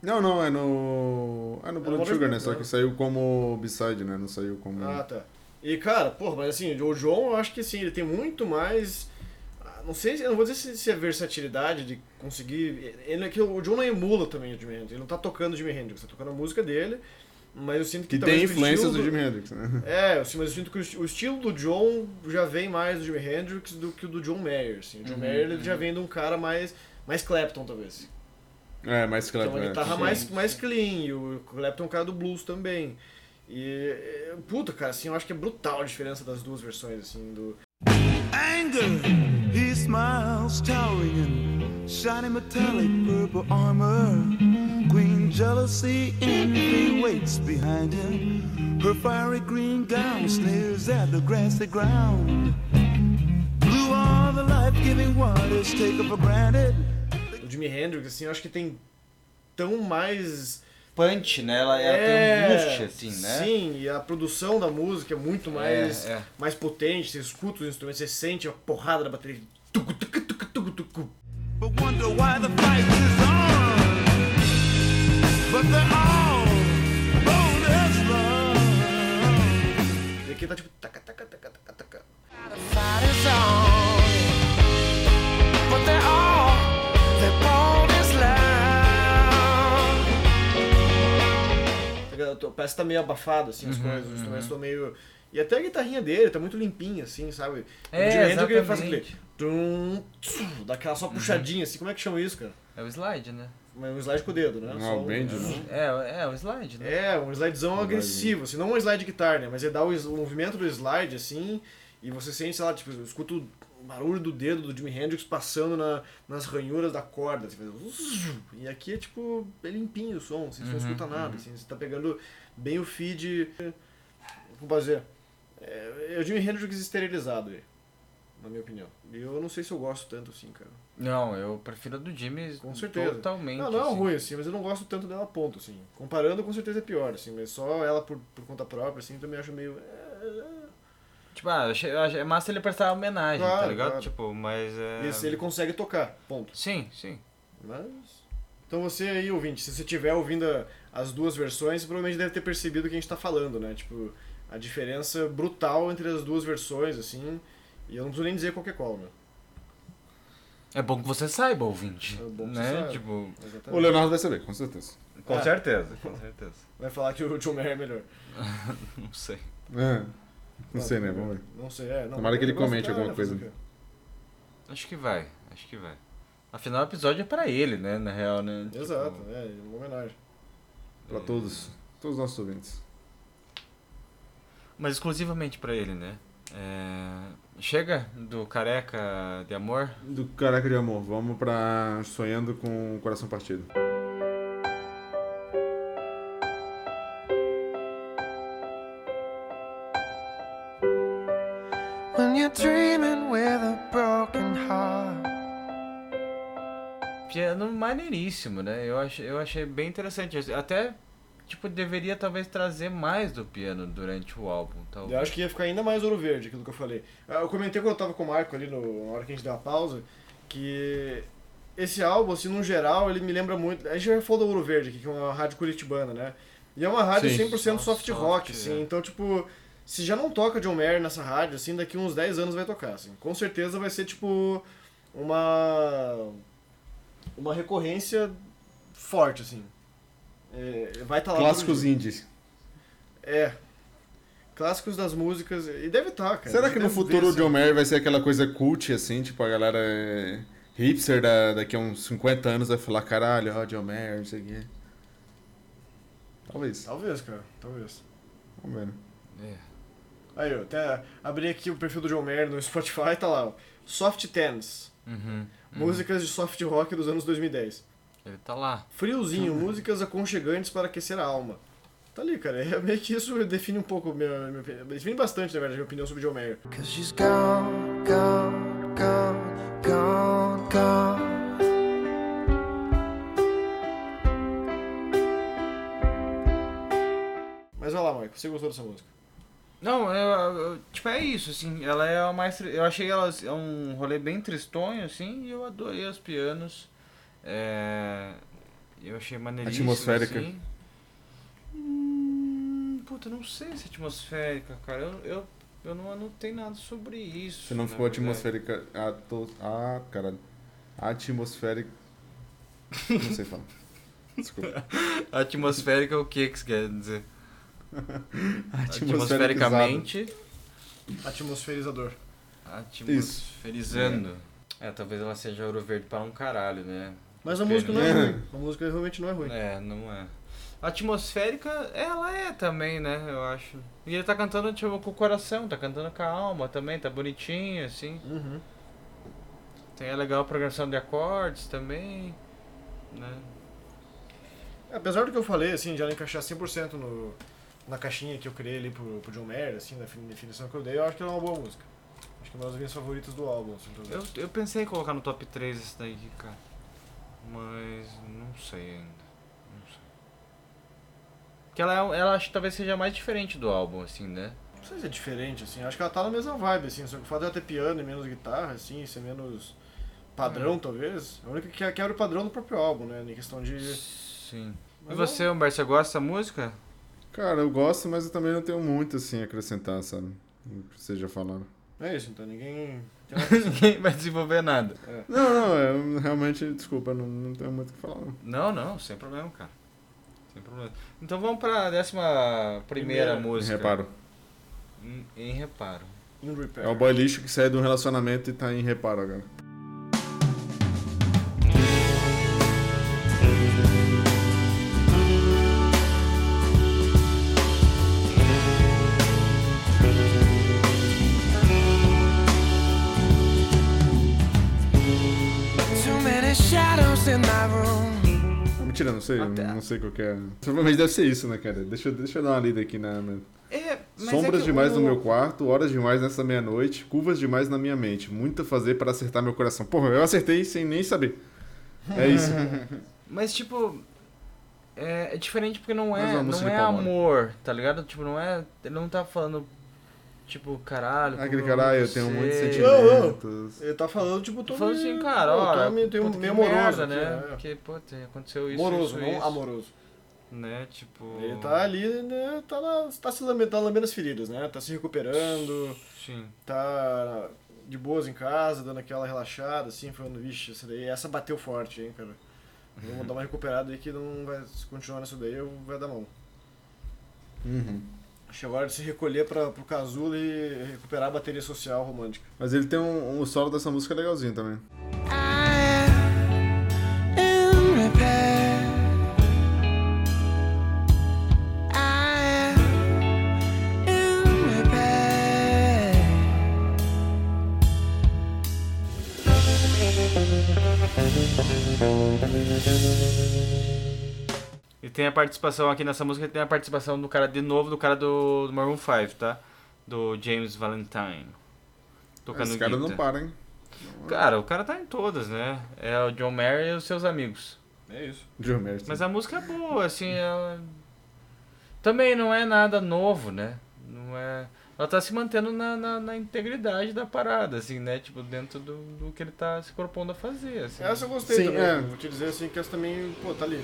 S3: Não, não, é no. É no
S2: no
S3: Blood
S2: Modern
S3: Sugar, né? Só
S2: né?
S3: que saiu como B-side, né? Não saiu como.
S2: Ah, tá. E, cara, porra, mas assim, o John, eu acho que assim, ele tem muito mais. ah, Não sei, se- eu não vou dizer se, se é versatilidade de conseguir. Ele, é que o John não emula também o Jimi Hendrix. Ele não tá tocando o Jimi Hendrix, tá tocando a música dele. Mas eu sinto que.
S3: Que tem influências
S2: estilo
S3: do Jimi Hendrix, né?
S2: É, eu, sim, mas eu sinto que o, o estilo do John já vem mais do Jimi Hendrix do que o do John Mayer. Assim. O John
S1: Uhum,
S2: Mayer ele já vem de um cara mais, mais Clapton, talvez.
S3: É, mais
S2: é
S3: claro.
S2: uma
S3: é.
S2: guitarra
S1: sim,
S2: mais,
S1: sim.
S2: mais clean. E o Clapton é um cara do blues também. E, é, puta, cara, assim, eu acho que é brutal a diferença das duas versões, assim, do...
S5: anger. He smiles, towering in shiny metallic purple armor. Queen jealousy, envy waits behind him. Her fiery green gown sneers at the grassy ground. Blue are the life-giving waters taken for granted.
S2: do Jimi Hendrix, assim, eu acho que tem tão mais...
S1: Punch, né? Ela, ela tem um boost, assim, né?
S2: Sim, e a produção da música é muito mais,
S1: É, é.
S2: mais potente, você escuta os instrumentos, você sente a porrada da bateria. Tucu, tucu, tucu, tucu, tucu.
S5: But wonder why the fight is on. But they're all bold as love.
S2: E aqui tá tipo... Taca, taca, taca, taca, taca.
S4: The fight is on,
S2: Tá ligado? Parece que tá meio abafado, assim,
S1: Uhum,
S2: as coisas, os instrumentos estão meio... E até a guitarrinha dele tá muito limpinha, assim, sabe?
S1: É,
S2: o Jimi Hendrix ele faz aquele...
S1: exatamente.
S2: Tum, tsu, dá aquela só puxadinha, assim, como é que chama isso, cara?
S1: É o slide, né?
S2: Um slide com o dedo, né?
S3: Não,
S2: Só um-
S3: bend, né?
S1: É, é o slide, né?
S2: É, um slidezão
S3: slide.
S2: agressivo, assim, não um slide de guitarra, né? Mas ele dá o, o movimento do slide, assim, e você sente, sei lá, tipo, eu escuto o barulho do dedo do Jimi Hendrix passando na, nas ranhuras da corda, assim, e aqui é, tipo, é limpinho o som, assim, você não
S1: Uhum,
S2: escuta nada, assim, você tá pegando bem o feed, como fazer, é, é o Jimi Hendrix esterilizado aí, na minha opinião. E eu não sei se eu gosto tanto, assim, cara.
S1: Não, eu prefiro a do Jimmy
S2: Com certeza.
S1: totalmente.
S2: Não, não é
S1: assim.
S2: ruim, assim, mas eu não gosto tanto dela, ponto, assim. Comparando, com certeza é pior, assim, mas só ela por, por conta própria, assim, também acho meio... é,
S1: Tipo, ah, eu achei, eu achei- é massa ele prestar homenagem, tá
S2: Claro,
S1: ligado?
S2: claro.
S1: Tipo, mas é.
S2: Esse ele consegue tocar, ponto.
S1: Sim, sim.
S2: Mas... Então você aí, ouvinte, se você estiver ouvindo a- as duas versões, você provavelmente deve ter percebido o que a gente tá falando, né? Tipo, a diferença brutal entre as duas versões, assim, e eu não preciso nem dizer qual que é qual, né?
S1: É bom que você saiba, ouvinte.
S2: É bom que
S1: né?
S2: você saiba.
S1: Tipo,
S3: O. Leonardo vai saber, com certeza.
S1: com
S2: Ah.
S1: certeza, com certeza.
S2: Vai falar que o John Mayer é melhor.
S1: Não sei.
S3: É. Não sei, né? Vamos ver.
S2: Não sei, é. Não,
S3: Tomara que ele comente alguma coisa.
S1: Acho que vai, acho que vai. Afinal, o episódio é pra ele, né? Na real, né? Tipo,
S2: Exato, é, uma homenagem.
S3: Pra todos. Todos os nossos ouvintes.
S1: Mas exclusivamente pra ele, né? É, Chega do careca de amor.
S3: Do Caraca de Amor, vamos pra Sonhando com o Coração Partido.
S1: Piano maneiríssimo, né? Eu achei, eu achei bem interessante. Até, tipo, deveria talvez trazer mais do piano durante o álbum.
S2: Eu
S1: Talvez.
S2: acho que ia ficar ainda mais ouro verde, aquilo que eu falei. Ah, Eu comentei quando eu tava com o Marco ali, no, na hora que a gente deu a pausa, que esse álbum, assim, no geral, ele me lembra muito... A gente já falou do Ouro Verde aqui, que é uma rádio curitibana, né? E é uma rádio
S3: Sim.
S2: 100%
S1: Só
S2: soft
S1: soft,
S2: rock,
S1: é.
S2: assim. Então, tipo, se já não toca John Mayer nessa rádio, assim, daqui uns 10 anos vai tocar, assim. Com certeza vai ser, tipo, uma... Uma recorrência forte, assim. É, vai estar lá... todo
S3: Clássicos indies.
S2: É. Clássicos das músicas. E deve estar, cara.
S3: Será que no futuro
S2: ver,
S3: o
S2: assim.
S3: John Mayer vai ser aquela coisa cult, assim, tipo, a galera é, hipster da, daqui a uns 50 anos vai falar, caralho, ó, John Mayer, não sei o quê. Talvez.
S2: Talvez, cara. Talvez.
S3: Vamos ver. né?
S1: É.
S2: Aí, ó. Até abri aqui o perfil do John Mayer no Spotify, tá lá, ó. Soft Tens.
S1: Uhum,
S2: Músicas de soft rock dos anos 2010.
S1: Ele tá lá.
S2: Friozinho, músicas aconchegantes para aquecer a alma. Tá ali, cara. É meio que isso define um pouco, minha, minha, opinião. define bastante, na verdade, a minha opinião sobre John Mayer.
S4: Cause she's gone, gone, gone, gone, gone.
S2: Mas vai lá, Marco. Você gostou dessa música?
S1: Não, eu, eu- tipo, é isso, assim, ela é a mais. tri- Eu achei ela é um rolê bem tristonho, assim, e eu adorei os pianos. É, eu achei maneiríssimo.
S3: Atmosférica.
S1: Assim. Hum, puta, não sei se é atmosférica, cara. Eu, eu, eu não anotei nada sobre isso.
S3: Se não for
S1: verdade.
S3: atmosférica. Ah, ah, caralho. Atmosférica. Não sei falar. Desculpa.
S1: Atmosférica é o que que você quer dizer? Atmosfericamente.
S2: Atmosferizador.
S1: Atmosferizando. É, talvez ela seja ouro verde para um caralho, né?
S2: Mas a
S1: Porque
S2: música não é ruim. A música realmente não é ruim.
S1: É, não é. Atmosférica, ela é também, né? Eu acho. E ele tá cantando tipo, com o coração, tá cantando com a alma também, tá bonitinho, assim.
S2: Uhum.
S1: Tem a legal progressão de acordes também, né?
S2: Apesar do que eu falei, assim, de ela encaixar 100% no, na caixinha que eu criei ali pro, pro John Mayer, assim, na fin- definição que eu dei, eu acho que ela é uma boa música. Acho que é uma das minhas favoritas do álbum, assim,
S1: Eu, eu pensei em colocar no top 3 esse daí, cara. Mas não sei ainda. Não sei. Porque ela, é- ela acho que talvez seja mais diferente do álbum, assim, né?
S2: Não sei se é diferente, assim, acho que ela tá na mesma vibe, assim, só que o fato dela ter piano e menos guitarra, assim, ser menos padrão, talvez, é a única que quebra o padrão do próprio álbum, né, em questão de...
S1: Sim. E
S2: Mas
S1: você, Humberto, você gosta dessa música?
S3: Cara, eu gosto, mas eu também não tenho muito assim a acrescentar, sabe? O que vocês já falaram.
S2: É isso, então ninguém...
S1: Ninguém vai desenvolver nada.
S3: Não, não, eu realmente, desculpa, não, não tenho muito o que falar. Não.
S1: Não, não, sem problema, cara. Sem problema. Então vamos pra décima primeira
S2: Primeira.
S1: música.
S3: Reparo.
S1: Em, em reparo.
S2: In repair.
S3: É o boy lixo que sai de um relacionamento e tá em reparo agora. Sei,
S1: Até-
S3: não sei qual que é. Provavelmente deve ser isso, né, cara? Deixa, eu- deixa eu dar uma lida aqui na. na-
S1: É, mas
S3: Sombras
S1: é
S3: demais
S1: o-
S3: no meu quarto, horas demais nessa meia-noite, curvas demais na minha mente, muito a fazer para acertar meu coração. Porra, eu acertei sem nem saber. É isso.
S1: Mas tipo. É, é diferente porque não é, não
S3: de
S1: é amor, tá ligado? Tipo, não é. Ele não tá falando. Tipo, caralho.
S3: Aquele caralho, eu tenho muitos
S2: Não,
S3: sentimentos.
S2: Ele tá falando, tipo,
S1: Tô falando assim, cara, ó.
S2: tá meio, um meio amoroso,
S1: merda,
S2: aqui,
S1: né?
S2: né?
S1: Porque, pô, tem- aconteceu isso.
S2: Amoroso,
S1: isso,
S2: não
S1: isso,
S2: amoroso.
S1: Né? Tipo.
S2: Ele tá ali, né, tá, lá, tá se lambendo, tá lambendo as feridas, né? Tá se recuperando,
S1: Sim.
S2: tá de boas em casa, dando aquela relaxada, assim, falando, vixe, essa daí, essa bateu forte, hein, cara. Vamos dar uma recuperada aí que não vai se continuar nisso daí, eu- vai dar mão.
S3: Uhum.
S2: Chegou a hora de se recolher pra, pro casulo e recuperar a bateria social romântica.
S3: Mas ele tem um, um solo dessa música legalzinho também.
S4: I am in repair.
S1: Tem a participação aqui nessa música, tem a participação do cara de novo, do cara do, do Maroon 5, tá? Do James Valentine. tocando
S3: Esse cara não
S1: guitar.
S3: para, hein?
S1: Cara, o cara tá em todas, né? É o John Mayer e os seus amigos.
S2: É isso.
S3: John Mayer.
S1: Mas a música é boa, assim, ela... Também não é nada novo, né? Não é... Ela tá se mantendo na, na, na integridade da parada, assim, né? Tipo, dentro do, do que ele tá se propondo a fazer, assim.
S2: Essa eu gostei
S3: Sim,
S2: também.
S3: é.
S2: Vou te dizer assim que essa também, pô, tá ali.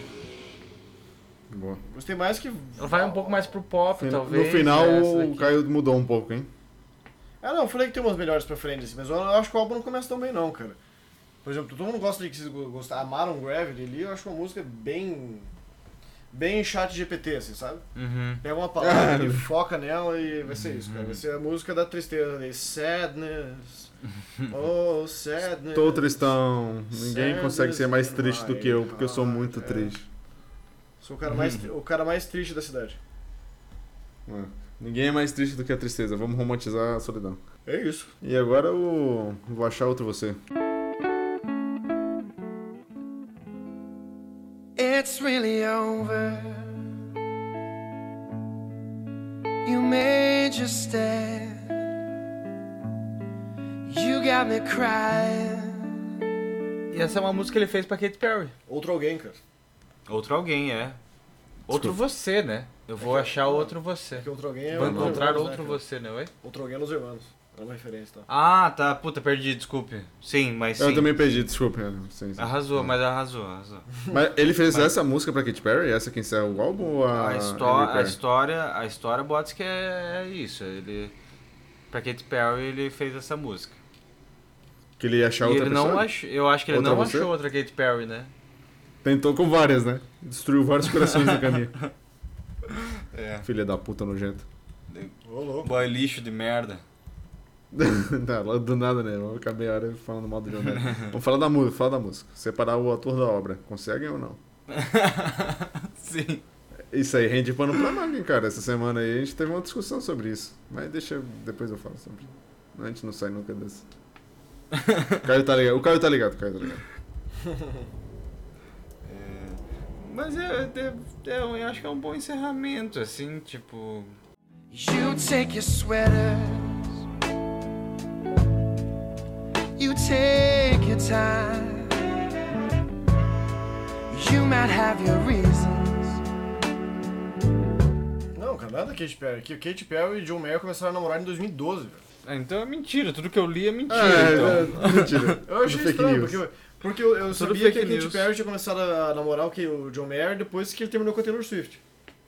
S3: Boa.
S2: Gostei mais que.
S1: Ela vai um pouco mais pro pop,
S3: No
S1: talvez.
S3: final,
S1: né,
S3: o. Caio mudou um pouco, hein?
S2: Ah, não, eu falei que tem umas melhores pra frente, assim, mas eu acho que o álbum não começa tão bem, não, cara. Por exemplo, todo mundo gosta de que vocês gostar, amaram Gravity ali, eu acho uma música bem. bem chat GPT, assim, sabe?
S1: Uhum.
S2: Pega uma palavra e foca nela e vai ser isso, cara. Vai ser a música da tristeza ali. Sadness. Oh, sadness.
S3: Tô tristão. Ninguém
S2: Sadness
S3: consegue ser mais triste do que eu, porque eu sou muito
S2: É.
S3: triste.
S2: Sou o cara, mais, tri- o cara mais triste da cidade.
S3: É. Ninguém é mais triste do que a tristeza. Vamos romantizar a solidão.
S2: É isso.
S3: E agora eu vou achar outro você.
S4: It's really over. You made your stand. You got me crying.
S1: E essa é uma música que ele fez pra Katy Perry.
S2: Outro alguém, cara.
S1: Outro alguém, é. Outro você, né? Eu vou
S2: É que-
S1: achar outro você.
S2: Porque outro alguém é
S1: Vou encontrar
S2: Hermanos,
S1: outro
S2: né,
S1: você, né? Oi?
S2: Outro alguém é Los Hermanos. É uma referência, tá?
S1: Ah, tá. Puta, perdi, desculpe. Sim, mas sim.
S3: Eu também perdi, desculpa. é, sim, sim.
S1: Arrasou, mas arrasou, arrasou.
S3: Mas ele fez essa música pra Katy Perry? Essa que encerra o álbum ou a,
S1: A, a história, a história bots que é, é isso. Ele pra Katy Perry ele fez essa música.
S3: Que ele ia achar
S1: e
S3: outra
S1: ele
S3: pessoa?
S1: não achou, eu acho que ele
S3: Outra
S1: não
S3: você?
S1: achou outra Katy Perry, né?
S3: Tentou com várias, né? Destruiu vários corações no caminho.
S1: É.
S3: Filha da puta nojenta.
S2: Ô, louco.
S1: Boy lixo de merda.
S3: Lá do nada, né? Vamos ficar meia hora falando mal do John Mayer. Vamos falar da música, falar da música. Separar o ator da obra. Conseguem ou não?
S1: Sim.
S3: Isso aí rende pano pra manga, hein, cara. Essa semana aí a gente teve uma discussão sobre isso. Mas deixa, depois eu falo sobre. A gente não sai nunca desse. O Caio tá ligado. O Caio tá ligado, o Caio tá ligado.
S1: Mas é, é- é- eu acho que é um bom encerramento, assim, tipo.
S4: You take your sweaters. You take your time. You might have your reasons.
S2: Não, cara, nada Katy Perry. Que o Katy Perry e John Mayer começaram a namorar em 2012, velho.
S1: Ah, então é mentira, tudo que eu li é mentira.
S3: É,
S1: então.
S3: é, mentira.
S2: Eu achei estranho,
S3: news.
S2: porque, porque eu, eu sabia que a Katy. Perry tinha começado a namorar o, que, o John Mayer depois que ele terminou com a Taylor Swift.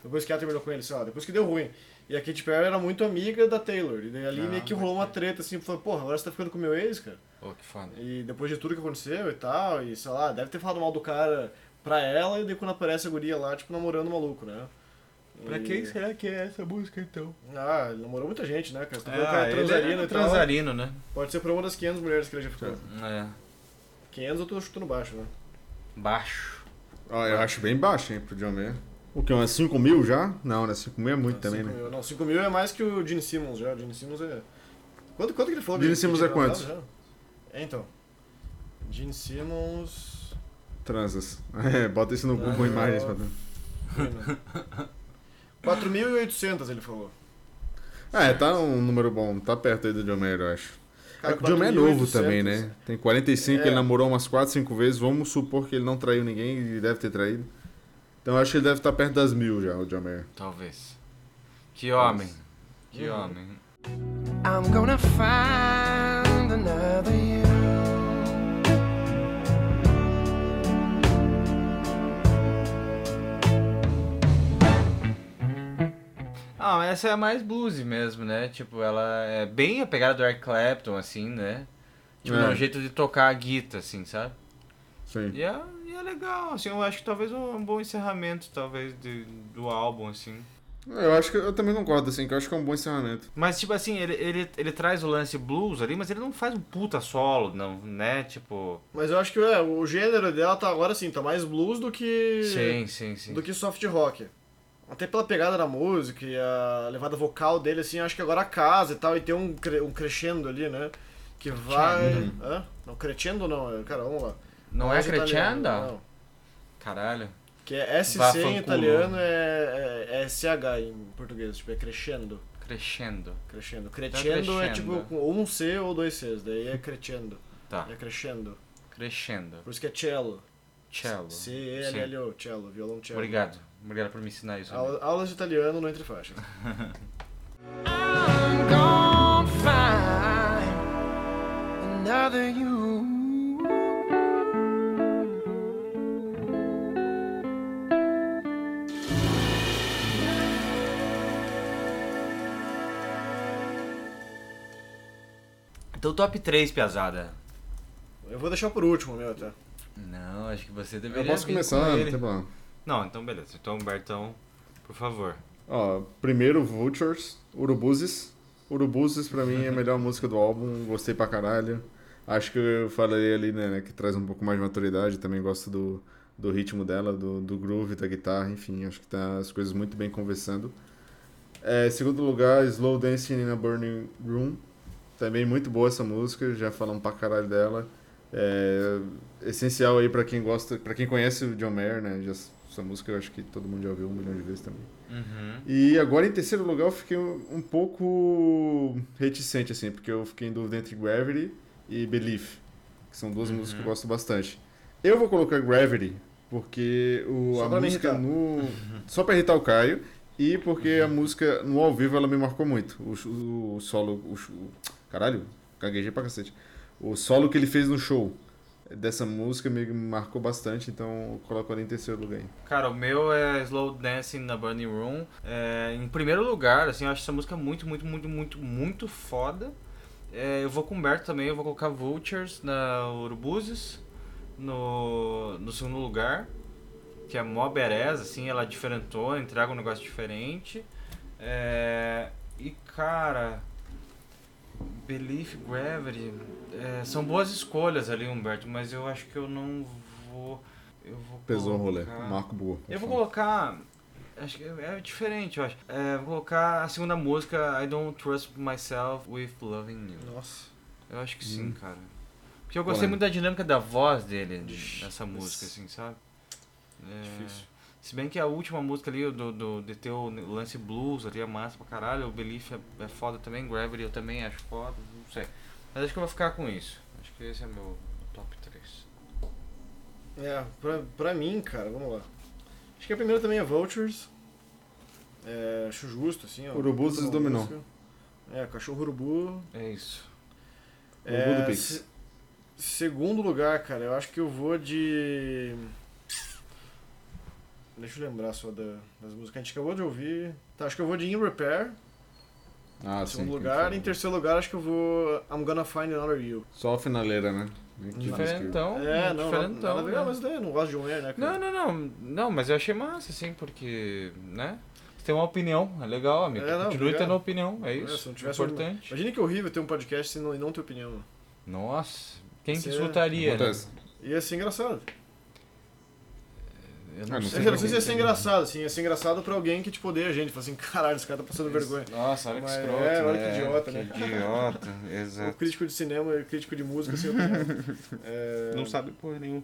S2: Depois que ela terminou com ele, sei lá, depois que deu ruim. E a Katy Perry era muito amiga da Taylor. E daí ali
S1: Ah,
S2: meio que rolou uma treta, assim, falou, porra, agora você tá ficando com o meu ex, cara.
S1: Ô, que foda.
S2: E depois de tudo que aconteceu e tal, e sei lá, deve ter falado mal do cara pra ela, e daí quando aparece a guria lá, tipo, namorando o maluco, né?
S1: Pra
S2: E-
S1: quem será que é essa música então?
S2: Ah, ele namorou muita gente, né, cara? Você tá
S1: Ah,
S2: cara é
S1: ele
S2: transarino
S1: é
S2: e tal.
S1: transarino, né?
S2: Pode ser pra uma das 500 mulheres que ele já ficou.
S1: É.
S2: 500 eu tô chutando baixo, né?
S1: Baixo.
S3: Ó, eu acho bem baixo, hein, pro John Mayer. O que, umas 5 mil já? Não, né? 5 mil é muito também,
S2: 5
S3: né?
S2: mil. Não, 5 mil é mais que o Gene Simmons já. O Gene Simmons é. Quanto, quanto que ele falou?
S3: Gene Simmons é quanto?
S2: É, então. Gene Simmons.
S3: Transas. É, bota isso no Google
S2: Ah,
S3: Imagens.
S2: eu-
S3: Pra...
S2: 4.800 ele falou.
S3: Ah, é, tá um número bom. Tá perto aí do John Mayer, eu acho.
S2: Cara,
S3: é que o John Mayer é novo
S2: 4.800.
S3: também, né? Tem 45,
S2: É.
S3: ele namorou umas 4, 5 vezes. Vamos supor que ele não traiu ninguém e deve ter traído. Então eu acho que ele deve estar perto das mil já, o John Mayer.
S1: Talvez. Que homem. Que
S2: Uhum.
S1: homem.
S4: I'm gonna find another you.
S1: Ah, mas essa é a mais bluesy mesmo, né? Tipo, ela é bem a pegada do Eric Clapton, assim, né? Tipo,
S3: É.
S1: é. um jeito de tocar a guitarra, assim, sabe?
S3: Sim.
S1: E é, e é legal, assim, eu acho que talvez um bom encerramento, talvez, de, do álbum, assim.
S3: Eu acho que eu também concordo, assim, que eu acho que é um bom encerramento.
S1: Mas, tipo assim, ele, ele, ele traz o lance blues ali, mas ele não faz um puta solo, não, né? Tipo...
S2: Mas eu acho que é, o gênero dela tá agora sim, tá mais blues do que.
S1: Sim, sim, sim.
S2: do que soft rock. Até pela pegada da música e a levada vocal dele, assim, acho que agora casa e tal, e tem um, cre- um crescendo ali, né? Que vai. Hã? Não, crescendo não, é- cara, vamos lá.
S1: Não é
S2: italiano,
S1: crescendo?
S2: Não.
S1: Caralho.
S2: Que é SC em
S1: Vaffanculo.
S2: italiano é, é, é SH em português, tipo, é crescendo.
S1: Crescendo.
S2: Crescendo. Crescendo é tipo ou um C ou dois Cs, daí é crescendo.
S1: Tá.
S2: É crescendo.
S1: Crescendo.
S2: Por isso que é cello.
S1: Cello.
S2: C-E-L-L-O, cello, violão cello.
S1: Obrigado. Obrigado por me ensinar isso.
S2: Aula- Aulas de italiano no Entre Faixas.
S4: I'm gonna find another you.
S1: Então, top 3, piazada.
S2: Eu vou deixar por último, meu, até.
S1: Não, acho que você deveria
S3: Eu posso começar,
S1: com
S3: não
S1: ele. Não, então beleza. Então, Bertão, por favor.
S3: Ó, primeiro Vultures, Urubuzes. Urubuzes pra mim é a melhor música do álbum, gostei pra caralho. Acho que eu falei ali, né, que traz um pouco mais de maturidade, também gosto do, do ritmo dela, do, do groove, da guitarra, enfim, acho que tá as coisas muito bem conversando. É, segundo lugar, Slow Dancing in a Burning Room, também muito boa essa música, já falamos pra caralho dela. É, essencial aí pra quem gosta, para quem conhece o John Mayer, né, já, essa música eu acho que todo mundo já ouviu um milhão de vezes também.
S1: Uhum.
S3: E agora em terceiro lugar eu fiquei um, um pouco reticente, assim, porque eu fiquei em dúvida entre Gravity e Belief, que são duas
S1: Uhum.
S3: músicas que eu gosto bastante. Eu vou colocar Gravity, porque o,
S2: Só
S3: a música no. Só pra irritar o Caio, e porque a música no ao vivo ela me marcou muito. O, o- solo. O, caralho, gaguejei pra cacete. O solo que ele fez no show dessa música me marcou bastante, então coloco ela em terceiro lugar aí.
S1: Cara, o meu é Slow Dancing na Burning Room. É, em primeiro lugar, assim, eu acho essa música muito, muito, muito, muito, muito foda. É, eu vou com o Humberto também, eu vou colocar Vultures na Urubuzes no, no segundo lugar. Que é mó bereza, assim, ela é diferentona, entrega um negócio diferente. É, e cara, Belief, Gravity, é, são boas escolhas ali, Humberto, mas eu acho que eu não vou. Eu vou
S3: Pesou o rolê.
S1: colocar-
S3: Marco Boa.
S1: eu vou colocar. Acho que é diferente, eu acho. É, vou colocar a segunda música, I Don't Trust Myself with Loving You.
S2: Nossa.
S1: Eu acho que
S3: Hum.
S1: sim, cara. Porque eu gostei muito da dinâmica da voz dele nessa música, assim, sabe? É,
S2: Difícil.
S1: Se bem que a última música ali, do, do, de ter o lance blues ali, é massa pra caralho. O Belief é, é foda também, Gravity eu também acho foda, não sei. Mas acho que eu vou ficar com isso. Acho que esse é meu top 3.
S2: É, pra, pra mim, cara, vamos lá. Acho que a primeira também é Vultures. É, acho justo, assim, ó.
S3: Urubuzes
S2: Puta
S3: dominou.
S2: música. É, Cachorro Urubu.
S1: É isso.
S3: Urubu do
S2: É,
S3: Pix.
S2: se- segundo lugar, cara, eu acho que eu vou de. Deixa eu lembrar só da- das músicas que a gente acabou de ouvir. Tá, acho que eu vou de In Repair,
S3: Ah,
S2: em
S3: sim.
S2: segundo
S3: que
S2: lugar. Em terceiro lugar, acho que eu vou I'm Gonna Find Another You.
S3: Só a finaleira, né? Que
S1: Diferentão.
S2: é, não,
S1: diferentão.
S2: nada a ver,
S1: né?
S2: mas daí eu não gosto de Mayer, né, cara?
S1: Não, não, não. Não, mas eu achei massa, assim, porque, né? Você tem uma opinião, é legal, amigo.
S2: É, não,
S1: Continue tendo opinião, é
S2: É,
S1: isso.
S2: se não tivesse
S1: importante.
S2: Imagina que horrível ter um podcast e não, e não ter opinião. né?
S1: Nossa, quem que
S2: Você-
S1: escutaria? né?
S2: Ia ser engraçado.
S1: Eu
S3: Ah,
S1: não
S3: não
S1: sei.
S2: É eu não sei se ia ser
S1: que-
S2: engraçado, assim, ia ser engraçado pra alguém que te odeia a gente. Fala assim, caralho, esse cara tá passando vergonha.
S1: Nossa, olha que escroto,
S2: é, olha que
S1: né?
S2: idiota,
S1: Que
S2: né?
S1: idiota,
S2: O
S1: exato.
S2: crítico de cinema e crítico de música sem opinião. É,
S1: Não sabe porra nenhuma.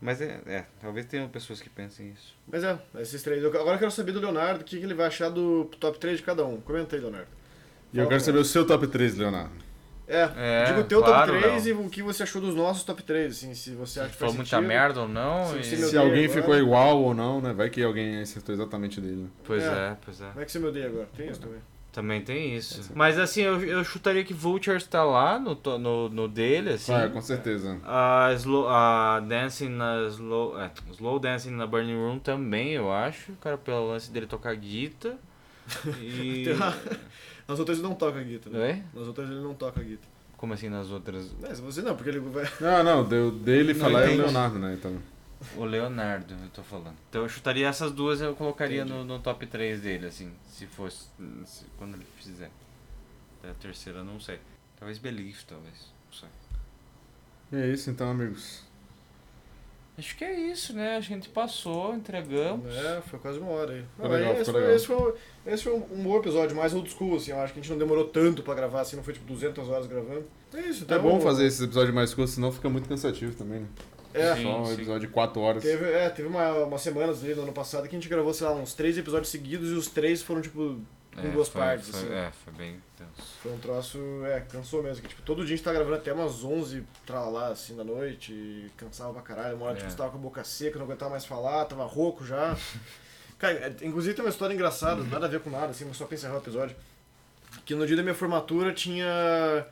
S1: Mas é, é, talvez tenham pessoas que pensem isso.
S2: Mas é, esses três. Eu- Agora eu quero saber do Leonardo o que, que ele vai achar do top 3 de cada um. Comenta aí, Leonardo.
S3: E eu quero saber o seu top 3, Leonardo.
S2: É,
S1: É,
S2: diga o teu
S1: claro,
S2: top 3
S1: Léo.
S2: e o que você achou dos nossos top 3, assim, se você acha
S1: Se
S2: que
S1: falou
S2: faz
S1: muita
S2: sentido.
S1: merda ou não.
S2: Se
S1: e-
S3: Se alguém
S2: agora.
S3: ficou igual ou não, né? Vai que alguém acertou exatamente dele.
S1: Pois
S2: É.
S1: é, pois é.
S2: Como é que você me odeia agora? Tem isso também.
S1: Também tem isso. Mas assim, eu, eu chutaria que Vultures tá lá no, to- no, no dele, assim.
S3: Vai, com certeza.
S1: A, slow, a Dancing na Slow. É, slow Dancing na Burning Room também, eu acho. Cara, pelo lance dele tocar guitarra. E.
S2: Nas outras ele não toca guitarra. Né?
S1: Oi?
S2: Nas outras ele não toca guitarra.
S1: Como assim nas outras?
S2: É, se você não, porque ele vai.
S3: Não, não, deu, dele
S1: Não
S3: falar é o
S1: entendi.
S3: Leonardo, né? Então.
S1: O Leonardo, eu tô falando. Então eu chutaria essas duas eu colocaria
S2: Entendi.
S1: no, no top 3 dele, assim. Se fosse. se- quando ele fizer. A terceira, não sei. Talvez Belief, talvez. Não sei.
S3: E é isso então, amigos.
S1: Acho que é isso, né? A gente passou, entregamos.
S2: É, foi quase uma hora aí. Não,
S3: legal,
S2: esse, foi,
S3: legal.
S2: esse, foi, esse foi um bom episódio, mais old school, assim. Eu acho que a gente não demorou tanto pra gravar, assim, não foi tipo 200 horas gravando. É isso,
S3: É
S2: então.
S3: bom fazer esses episódios mais curtos, senão fica muito cansativo também, né?
S2: É,
S1: Sim.
S3: Só um episódio de 4 horas.
S2: teve, é, teve uma, umas semanas ali no ano passado que a gente gravou, sei lá, uns três episódios seguidos e os três foram, tipo, em
S1: É,
S2: duas
S1: foi-
S2: partes,
S1: foi-
S2: assim.
S1: É, foi bem tenso.
S2: Foi um troço, é, cansou mesmo. Que, tipo, todo dia a gente tá gravando até umas 11 pra lá, assim, da noite. Cansava pra caralho. Uma hora, tipo,
S1: É.
S2: você tava com a boca seca, não aguentava mais falar, tava rouco já. Cara, é, inclusive tem uma história engraçada, nada a ver com nada, assim, mas só pra encerrar o episódio. Que no dia da minha formatura tinha...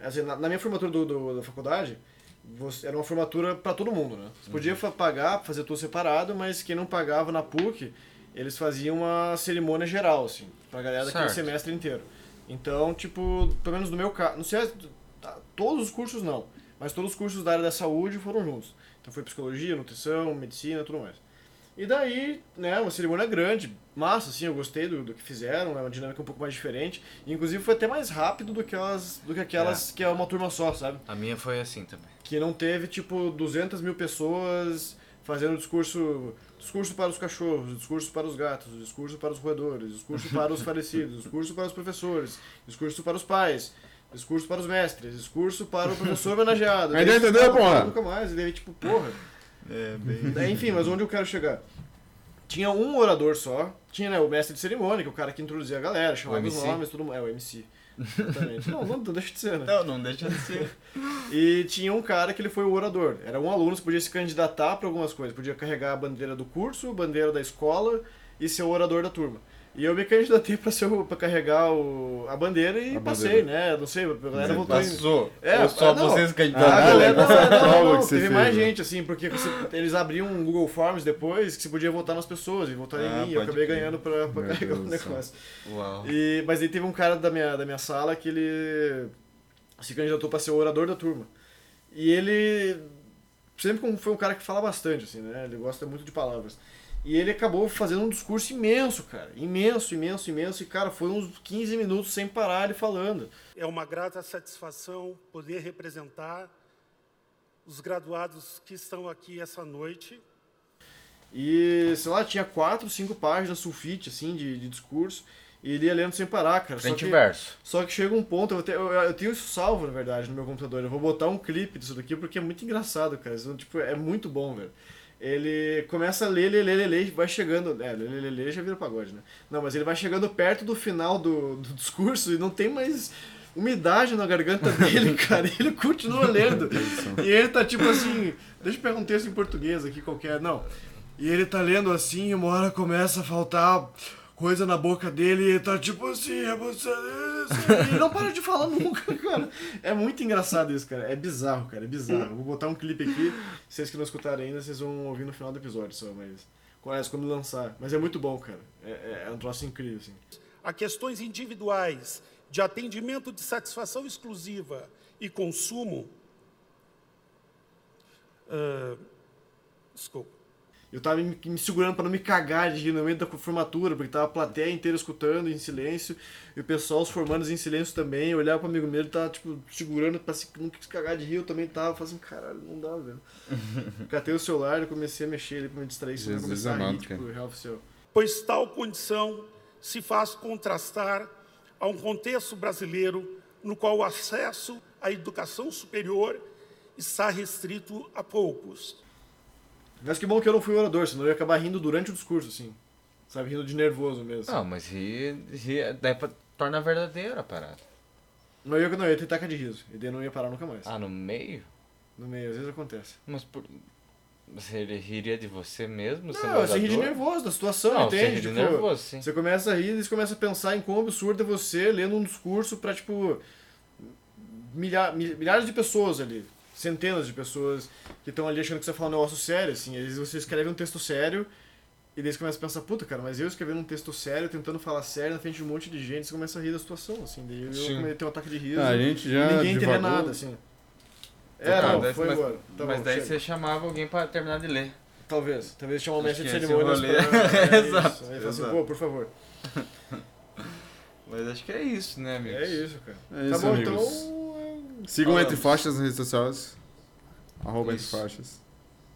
S2: Assim, na, na minha formatura do, do- da faculdade, você- era uma formatura pra todo mundo, né? Você podia fa- pagar, fazer tudo separado, mas quem não pagava na PUC, eles faziam uma cerimônia geral, assim, pra galera daquele
S1: Certo.
S2: semestre inteiro. Então, tipo, pelo menos no meu caso, não sei, tá, todos os cursos não, mas todos os cursos da área da saúde foram juntos. Então foi psicologia, nutrição, medicina, tudo mais. E daí, né, uma cerimônia grande, massa, assim, eu gostei do, do que fizeram, é uma dinâmica um pouco mais diferente. E, inclusive foi até mais rápido do que, elas, do que aquelas que é uma turma só, sabe?
S1: A minha foi assim também.
S2: Que não teve, tipo, 200 mil pessoas fazendo discurso, discurso para os cachorros, discurso para os gatos, discurso para os roedores, discurso para os falecidos, discurso para os professores, discurso para os pais, discurso para os mestres, discurso para o professor homenageado.
S3: Ainda entendeu, porra?
S2: Nunca mais, e daí, tipo, porra...
S1: É, bem.
S2: Daí, enfim, mas onde eu quero chegar? Tinha um orador só, tinha né, o mestre de cerimônia, que é o cara que introduzia a galera, chamava os nomes, tudo É, o MC. Exatamente. não, não, deixa de ser, né?
S1: Não, não deixa de ser.
S2: E tinha um cara que ele foi o orador. Era um aluno que podia se candidatar para algumas coisas. Podia carregar a bandeira do curso, bandeira da escola e ser o orador da turma. E eu me candidatei pra, ser pra carregar o, a bandeira e
S3: A
S2: passei,
S3: bandeira.
S2: né? Não sei, a galera votou em...
S1: Passou.
S2: É,
S1: Ou só
S2: não.
S1: vocês
S2: A
S1: candidatos.
S2: galera, não, não, não,
S3: você
S2: teve mais
S3: né?
S2: gente, assim, porque você- eles abriam um Google Forms depois que você podia votar nas pessoas e votar
S1: Ah,
S2: em mim. E eu acabei
S1: crer.
S2: ganhando pra, pra carregar o negócio.
S1: Uau.
S2: E, mas aí teve um cara da minha, da minha sala que ele se candidatou pra ser o orador da turma. E ele sempre foi um cara que fala bastante, assim, né? Ele gosta muito de palavras. E ele acabou fazendo um discurso imenso, cara. Imenso, imenso, imenso. E, cara, foi uns 15 minutos sem parar ele falando.
S6: É uma grata satisfação poder representar os graduados que estão aqui essa noite.
S2: E, sei lá, tinha quatro, cinco páginas sulfite, assim, de, de discurso. E ele ia lendo sem parar, cara. Só
S1: Frente
S2: que,
S1: e verso.
S2: só que chega um ponto, eu, te- eu, eu tenho isso salvo, na verdade, no meu computador. Eu vou botar um clipe disso daqui porque é muito engraçado, cara. Isso, tipo, é muito bom, velho. Ele começa a ler, ler, ler, ler, ler, e vai chegando. É, ler, ler, ler, já vira pagode, né? Não, mas ele vai chegando perto do final do, do discurso e não tem mais umidade na garganta dele, cara. E ele continua lendo. E ele tá tipo assim. Deixa eu pegar um texto em português aqui qualquer. Não. E ele tá lendo assim, e uma hora começa a faltar coisa na boca dele, e tá tipo assim, é você. E ele não para de falar nunca, cara. É muito engraçado isso, cara. É bizarro, cara. É bizarro. Vou botar um clipe aqui. Vocês que não escutaram ainda, vocês vão ouvir no final do episódio só, mas. Aliás, quando lançar. Mas é muito bom, cara. É, é, é um troço incrível, assim.
S6: A questões individuais de atendimento de satisfação exclusiva e consumo. Ah, desculpa.
S2: Eu tava me, me segurando pra não me cagar de rir no meio da formatura, porque tava a plateia inteira escutando em silêncio, e o pessoal, os formandos em silêncio também. Eu olhava pro amigo meu, ele tava, tipo, segurando pra se, não quis cagar de rir, eu também tava, fazendo, caralho, não dá, velho. Catei o celular e comecei a mexer ele pra me distrair, senão eu começar a rir,
S3: amado,
S2: tipo, real oficial.
S6: pois tal condição se faz contrastar a um contexto brasileiro no qual o acesso à educação superior está restrito a poucos.
S2: Mas que bom que eu não fui orador, senão eu ia acabar rindo durante o discurso, assim. Sabe, rindo de nervoso mesmo.
S1: Não, mas ri, ri daí pra, torna verdadeira a parada.
S2: Não, eu, não, eu ia ter taca de riso, e daí eu não ia parar nunca mais.
S1: Ah, no meio?
S2: No meio, às vezes acontece.
S1: Mas por... Você riria de você mesmo? sendo
S2: Não, você ri de nervoso da situação,
S1: Não, você
S2: entende?
S1: ri de
S2: Tipo,
S1: nervoso, sim.
S2: Você começa a rir e você começa a pensar em quão absurdo é você lendo um discurso pra, tipo, milha- mil- milhares de pessoas ali. Centenas de pessoas que estão ali achando que você fala um negócio sério, assim. Às vezes você escreve um texto sério e daí você começa a pensar, puta, cara, mas eu escrevendo um texto sério, tentando falar sério na frente de um monte de gente, você começa a rir da situação, assim. Daí eu
S1: Sim.
S2: comecei a ter um ataque de riso.
S3: Ah, a gente
S2: e
S3: já
S2: ninguém entendeu nada, assim. É,
S1: Tá,
S2: não,
S1: daí-
S2: foi
S1: mas,
S2: embora. Tá
S1: mas
S2: bom,
S1: daí
S2: chega.
S1: você chamava alguém pra terminar de ler.
S2: Talvez. Talvez chamar um
S1: Acho
S2: mestre de
S1: esse
S2: cerimônias pra... É
S1: Exato,
S2: isso. Aí assim, pô, por favor.
S1: Mas acho que é isso, né, amigos?
S2: É isso, cara.
S3: É
S2: tá
S3: isso,
S2: bom,
S3: amigos.
S2: então.
S3: Sigam
S1: Falamos.
S3: Entre Faixas nas redes sociais. Arroba Entre. Faixas.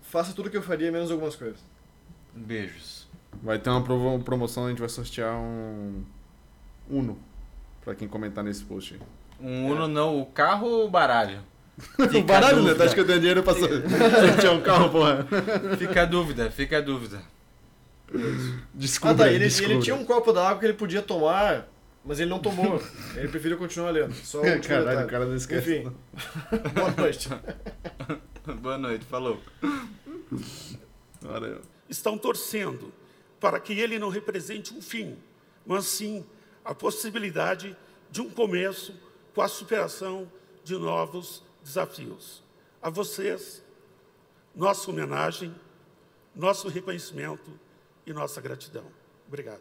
S2: Faça tudo o que eu faria, menos algumas coisas.
S1: Beijos.
S3: Vai ter uma promoção, a gente vai sortear um Uno. Pra quem comentar nesse post aí.
S1: Um Uno não, o carro ou o baralho? Fica
S3: o baralho, né? Tá
S1: dúvida.
S3: acho que eu tenho dinheiro pra so- sortear um carro, porra.
S1: Fica a dúvida, fica a dúvida.
S3: Desculpa.
S2: Ah, tá. Ele, ele tinha um copo d'água que ele podia tomar, mas ele não tomou. ele preferiu continuar lendo. Só
S3: Caralho,
S2: detalhe.
S3: o cara não esquece.
S2: Enfim. Boa noite.
S1: Boa noite, falou.
S3: Olha,
S6: estão torcendo para que ele não represente um fim, mas sim a possibilidade de um começo com a superação de novos desafios. A vocês, nossa homenagem, nosso reconhecimento e nossa gratidão. Obrigado.